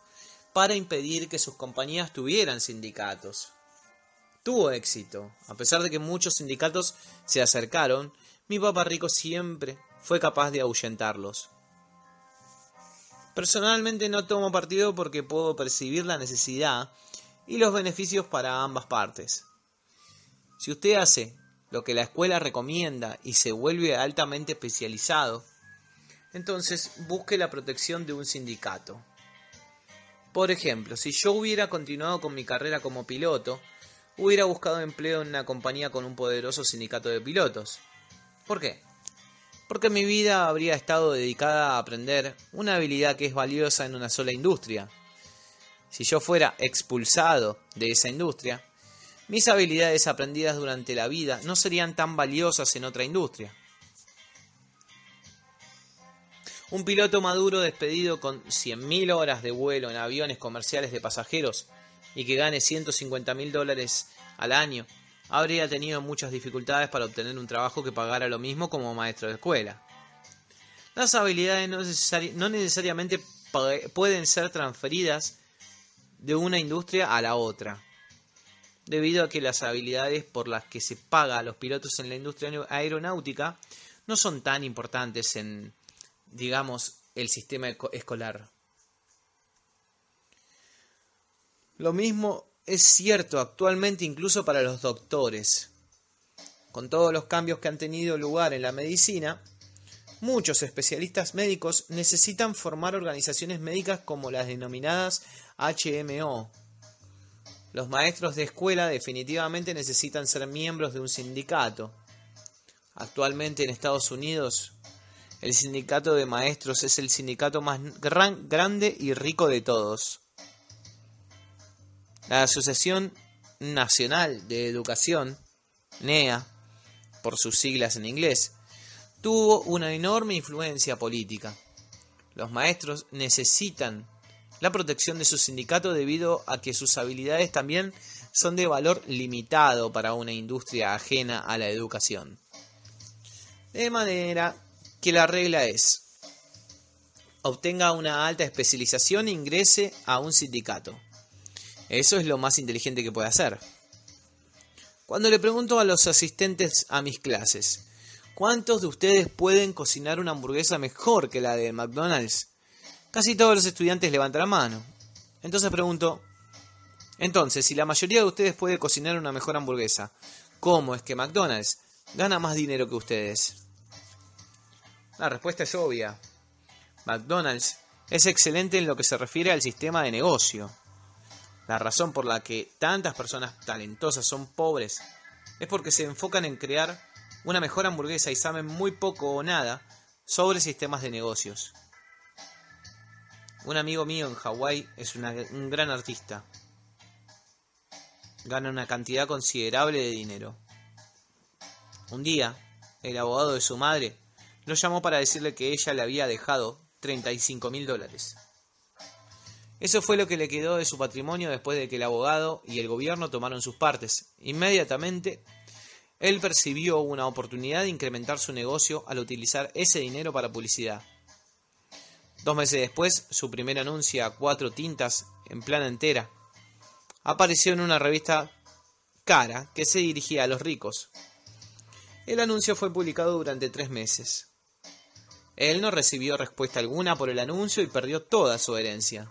para impedir que sus compañías tuvieran sindicatos. Tuvo éxito, a pesar de que muchos sindicatos se acercaron, mi papá rico siempre fue capaz de ahuyentarlos. Personalmente no tomo partido porque puedo percibir la necesidad y los beneficios para ambas partes. Si usted hace lo que la escuela recomienda y se vuelve altamente especializado, entonces busque la protección de un sindicato. Por ejemplo, si yo hubiera continuado con mi carrera como piloto, hubiera buscado empleo en una compañía con un poderoso sindicato de pilotos. ¿Por qué? Porque mi vida habría estado dedicada a aprender una habilidad que es valiosa en una sola industria. Si yo fuera expulsado de esa industria, mis habilidades aprendidas durante la vida no serían tan valiosas en otra industria. Un piloto maduro despedido con 100.000 horas de vuelo en aviones comerciales de pasajeros y que gane 150.000 dólares al año, habría tenido muchas dificultades para obtener un trabajo que pagara lo mismo como maestro de escuela. Las habilidades no, no necesariamente pueden ser transferidas de una industria a la otra, debido a que las habilidades por las que se paga a los pilotos en la industria aeronáutica no son tan importantes en digamos, el sistema escolar. Lo mismo es cierto actualmente incluso para los doctores. Con todos los cambios que han tenido lugar en la medicina, muchos especialistas médicos necesitan formar organizaciones médicas como las denominadas HMO. Los maestros de escuela definitivamente necesitan ser miembros de un sindicato. Actualmente en Estados Unidos el sindicato de maestros es el sindicato más grande y rico de todos. La Asociación Nacional de Educación, NEA, por sus siglas en inglés, tuvo una enorme influencia política. Los maestros necesitan la protección de su sindicato debido a que sus habilidades también son de valor limitado para una industria ajena a la educación. De manera que la regla es, obtenga una alta especialización e ingrese a un sindicato. Eso es lo más inteligente que puede hacer. Cuando le pregunto a los asistentes a mis clases, ¿cuántos de ustedes pueden cocinar una hamburguesa mejor que la de McDonald's? Casi todos los estudiantes levantan la mano. Entonces pregunto, entonces, si la mayoría de ustedes puede cocinar una mejor hamburguesa, ¿cómo es que McDonald's gana más dinero que ustedes? La respuesta es obvia. McDonald's es excelente en lo que se refiere al sistema de negocio. La razón por la que tantas personas talentosas son pobres es porque se enfocan en crear una mejor hamburguesa y saben muy poco o nada sobre sistemas de negocios. Un amigo mío en Hawái es un gran artista. Gana una cantidad considerable de dinero. Un día, el abogado de su madre lo llamó para decirle que ella le había dejado 35 mil dólares. Eso fue lo que le quedó de su patrimonio después de que el abogado y el gobierno tomaron sus partes. Inmediatamente, él percibió una oportunidad de incrementar su negocio al utilizar ese dinero para publicidad. Dos meses después, su primer anuncio a cuatro tintas en plana entera apareció en una revista cara que se dirigía a los ricos. El anuncio fue publicado durante tres meses. Él no recibió respuesta alguna por el anuncio y perdió toda su herencia.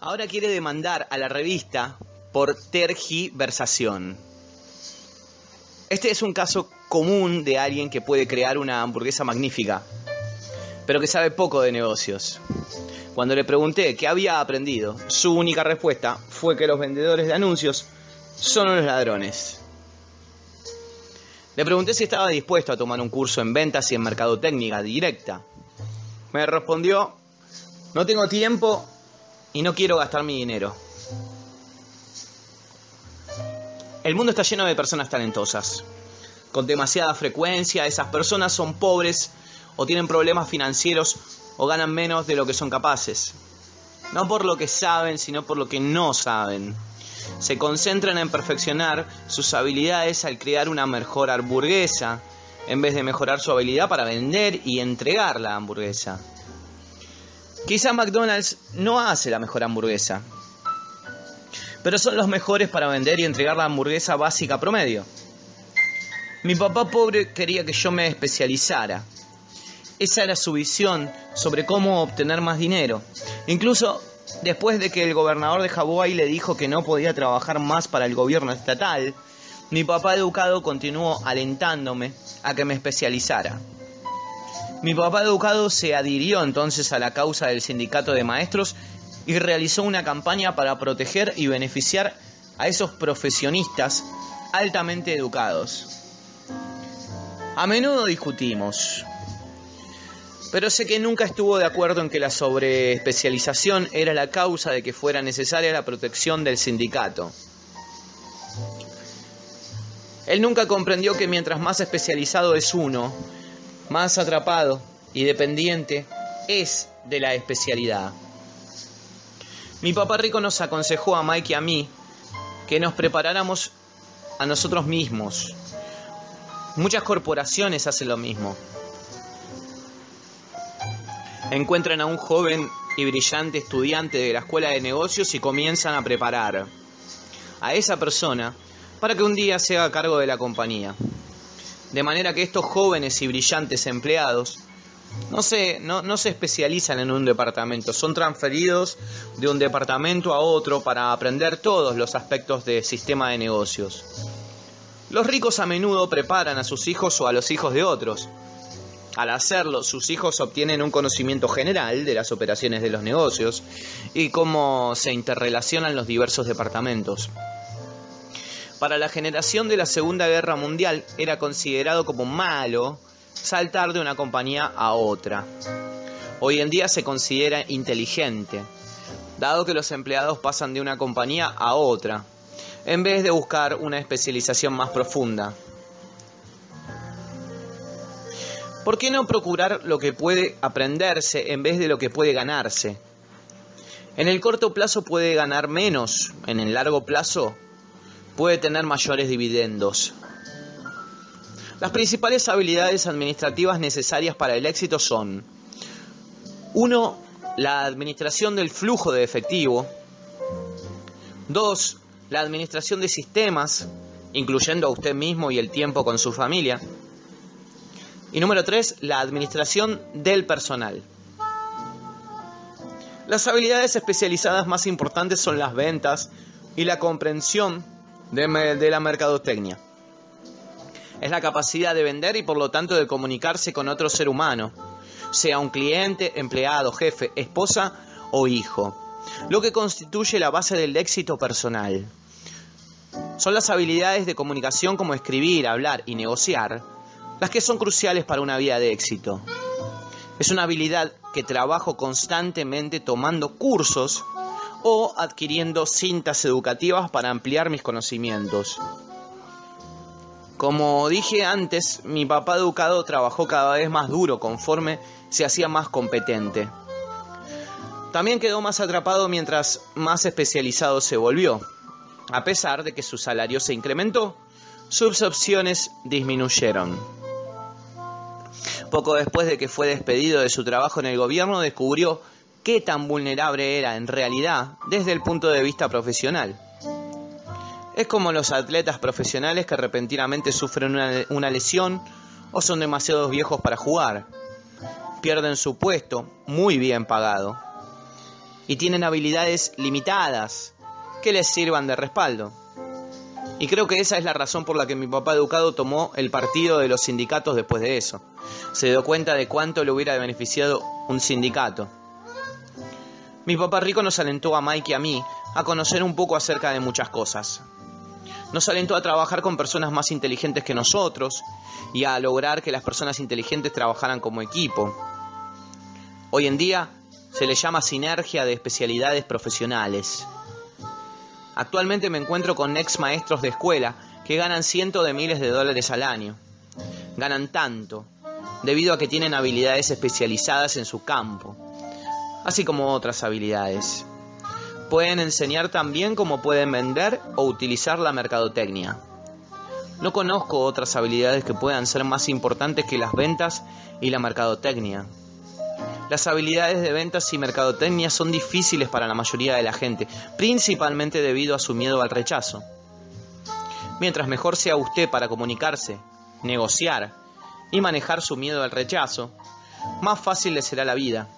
Ahora quiere demandar a la revista por tergiversación. Este es un caso común de alguien que puede crear una hamburguesa magnífica, pero que sabe poco de negocios. Cuando le pregunté qué había aprendido, su única respuesta fue que los vendedores de anuncios son unos ladrones. Le pregunté si estaba dispuesto a tomar un curso en ventas y en mercadotecnia directa. Me respondió, no tengo tiempo y no quiero gastar mi dinero. El mundo está lleno de personas talentosas. Con demasiada frecuencia, esas personas son pobres o tienen problemas financieros o ganan menos de lo que son capaces. No por lo que saben, sino por lo que no saben. Se concentran en perfeccionar sus habilidades al crear una mejor hamburguesa, en vez de mejorar su habilidad para vender y entregar la hamburguesa. Quizá McDonald's no hace la mejor hamburguesa, pero son los mejores para vender y entregar la hamburguesa básica promedio. Mi papá pobre quería que yo me especializara. Esa era su visión sobre cómo obtener más dinero. Incluso después de que el gobernador de Hawái le dijo que no podía trabajar más para el gobierno estatal, mi papá educado continuó alentándome a que me especializara. Mi papá educado se adhirió entonces a la causa del sindicato de maestros y realizó una campaña para proteger y beneficiar a esos profesionistas altamente educados. A menudo discutimos, pero sé que nunca estuvo de acuerdo en que la sobreespecialización era la causa de que fuera necesaria la protección del sindicato. Él nunca comprendió que mientras más especializado es uno, más atrapado y dependiente es de la especialidad. Mi papá rico nos aconsejó a Mike y a mí que nos preparáramos a nosotros mismos. Muchas corporaciones hacen lo mismo. Encuentran a un joven y brillante estudiante de la escuela de negocios y comienzan a preparar a esa persona para que un día se haga cargo de la compañía. De manera que estos jóvenes y brillantes empleados no se, no, no se especializan en un departamento, son transferidos de un departamento a otro para aprender todos los aspectos del sistema de negocios. Los ricos a menudo preparan a sus hijos o a los hijos de otros. Al hacerlo, sus hijos obtienen un conocimiento general de las operaciones de los negocios y cómo se interrelacionan los diversos departamentos. Para la generación de la Segunda Guerra Mundial era considerado como malo saltar de una compañía a otra. Hoy en día se considera inteligente, dado que los empleados pasan de una compañía a otra, en vez de buscar una especialización más profunda. ¿Por qué no procurar lo que puede aprenderse en vez de lo que puede ganarse? En el corto plazo puede ganar menos, en el largo plazo puede tener mayores dividendos. Las principales habilidades administrativas necesarias para el éxito son 1. La administración del flujo de efectivo. 2. La administración de sistemas, incluyendo a usted mismo y el tiempo con su familia. Y número 3. La administración del personal. Las habilidades especializadas más importantes son las ventas y la comprensión de la mercadotecnia es la capacidad de vender y por lo tanto de comunicarse con otro ser humano, sea un cliente, empleado, jefe, esposa o hijo, lo que constituye la base del éxito personal. Son las habilidades de comunicación como escribir, hablar y negociar las que son cruciales para una vida de éxito. Es una habilidad que trabajo constantemente tomando cursos o adquiriendo cintas educativas para ampliar mis conocimientos. Como dije antes, mi papá educado trabajó cada vez más duro conforme se hacía más competente. También quedó más atrapado mientras más especializado se volvió. A pesar de que su salario se incrementó, sus opciones disminuyeron. Poco después de que fue despedido de su trabajo en el gobierno, descubrió qué tan vulnerable era en realidad desde el punto de vista profesional. Es como los atletas profesionales que repentinamente sufren una, lesión o son demasiado viejos para jugar. Pierden su puesto, muy bien pagado, y tienen habilidades limitadas que les sirvan de respaldo. Y creo que esa es la razón por la que mi papá educado tomó el partido de los sindicatos después de eso. Se dio cuenta de cuánto le hubiera beneficiado un sindicato. Mi papá rico nos alentó a Mike y a mí a conocer un poco acerca de muchas cosas nos alentó a trabajar con personas más inteligentes que nosotros y a lograr que las personas inteligentes trabajaran como equipo. Hoy en día se le llama sinergia de especialidades profesionales. Actualmente me encuentro con ex maestros de escuela que ganan cientos de miles de dólares al año. Ganan tanto debido a que tienen habilidades especializadas en su campo, así como otras habilidades. Pueden enseñar también cómo pueden vender o utilizar la mercadotecnia. No conozco otras habilidades que puedan ser más importantes que las ventas y la mercadotecnia. Las habilidades de ventas y mercadotecnia son difíciles para la mayoría de la gente, principalmente debido a su miedo al rechazo. Mientras mejor sea usted para comunicarse, negociar y manejar su miedo al rechazo, más fácil le será la vida.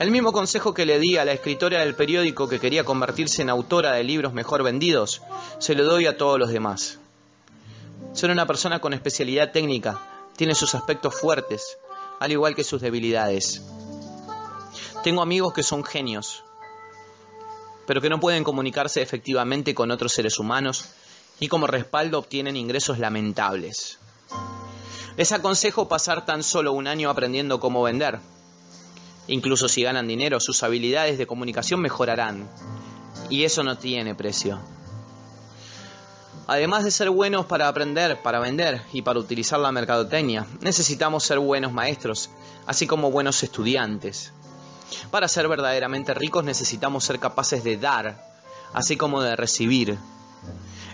El mismo consejo que le di a la escritora del periódico que quería convertirse en autora de libros mejor vendidos, se lo doy a todos los demás. Ser una persona con especialidad técnica tiene sus aspectos fuertes, al igual que sus debilidades. Tengo amigos que son genios, pero que no pueden comunicarse efectivamente con otros seres humanos y como respaldo obtienen ingresos lamentables. Les aconsejo pasar tan solo un año aprendiendo cómo vender Incluso si ganan dinero, sus habilidades de comunicación mejorarán. Y eso no tiene precio. Además de ser buenos para aprender, para vender y para utilizar la mercadotecnia, necesitamos ser buenos maestros, así como buenos estudiantes. Para ser verdaderamente ricos necesitamos ser capaces de dar, así como de recibir.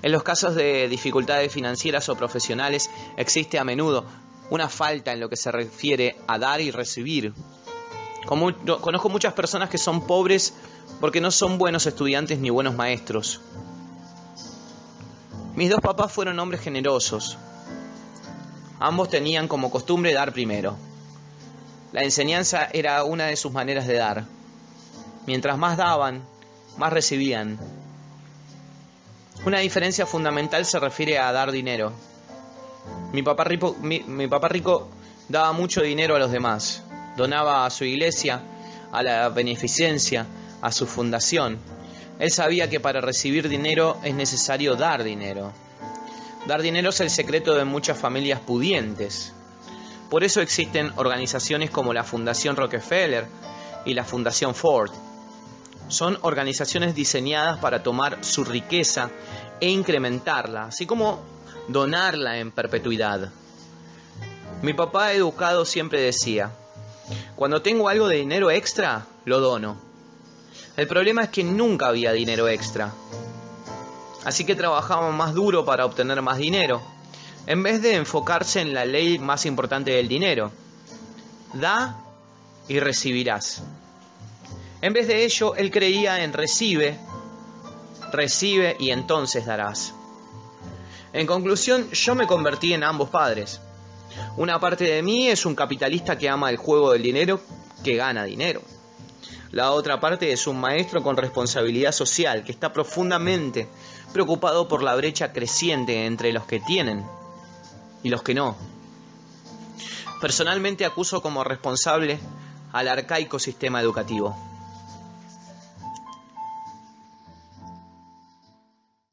En los casos de dificultades financieras o profesionales existe a menudo una falta en lo que se refiere a dar y recibir conozco muchas personas que son pobres porque no son buenos estudiantes ni buenos maestros. Mis dos papás fueron hombres generosos. Ambos tenían como costumbre dar primero. La enseñanza era una de sus maneras de dar. Mientras más daban, más recibían. Una diferencia fundamental se refiere a dar dinero. Mi papá rico, mi papá rico daba mucho dinero a los demás donaba a su iglesia, a la beneficencia, a su fundación. Él sabía que para recibir dinero es necesario dar dinero. Dar dinero es el secreto de muchas familias pudientes. Por eso existen organizaciones como la Fundación Rockefeller y la Fundación Ford. Son organizaciones diseñadas para tomar su riqueza e incrementarla, así como donarla en perpetuidad. Mi papá educado siempre decía, cuando tengo algo de dinero extra, lo dono. El problema es que nunca había dinero extra. Así que trabajábamos más duro para obtener más dinero, en vez de enfocarse en la ley más importante del dinero. Da y recibirás. En vez de ello, él creía en recibe, recibe y entonces darás. En conclusión, yo me convertí en ambos padres. Una parte de mí es un capitalista que ama el juego del dinero, que gana dinero. La otra parte es un maestro con responsabilidad social que está profundamente preocupado por la brecha creciente entre los que tienen y los que no. Personalmente acuso como responsable al arcaico sistema educativo.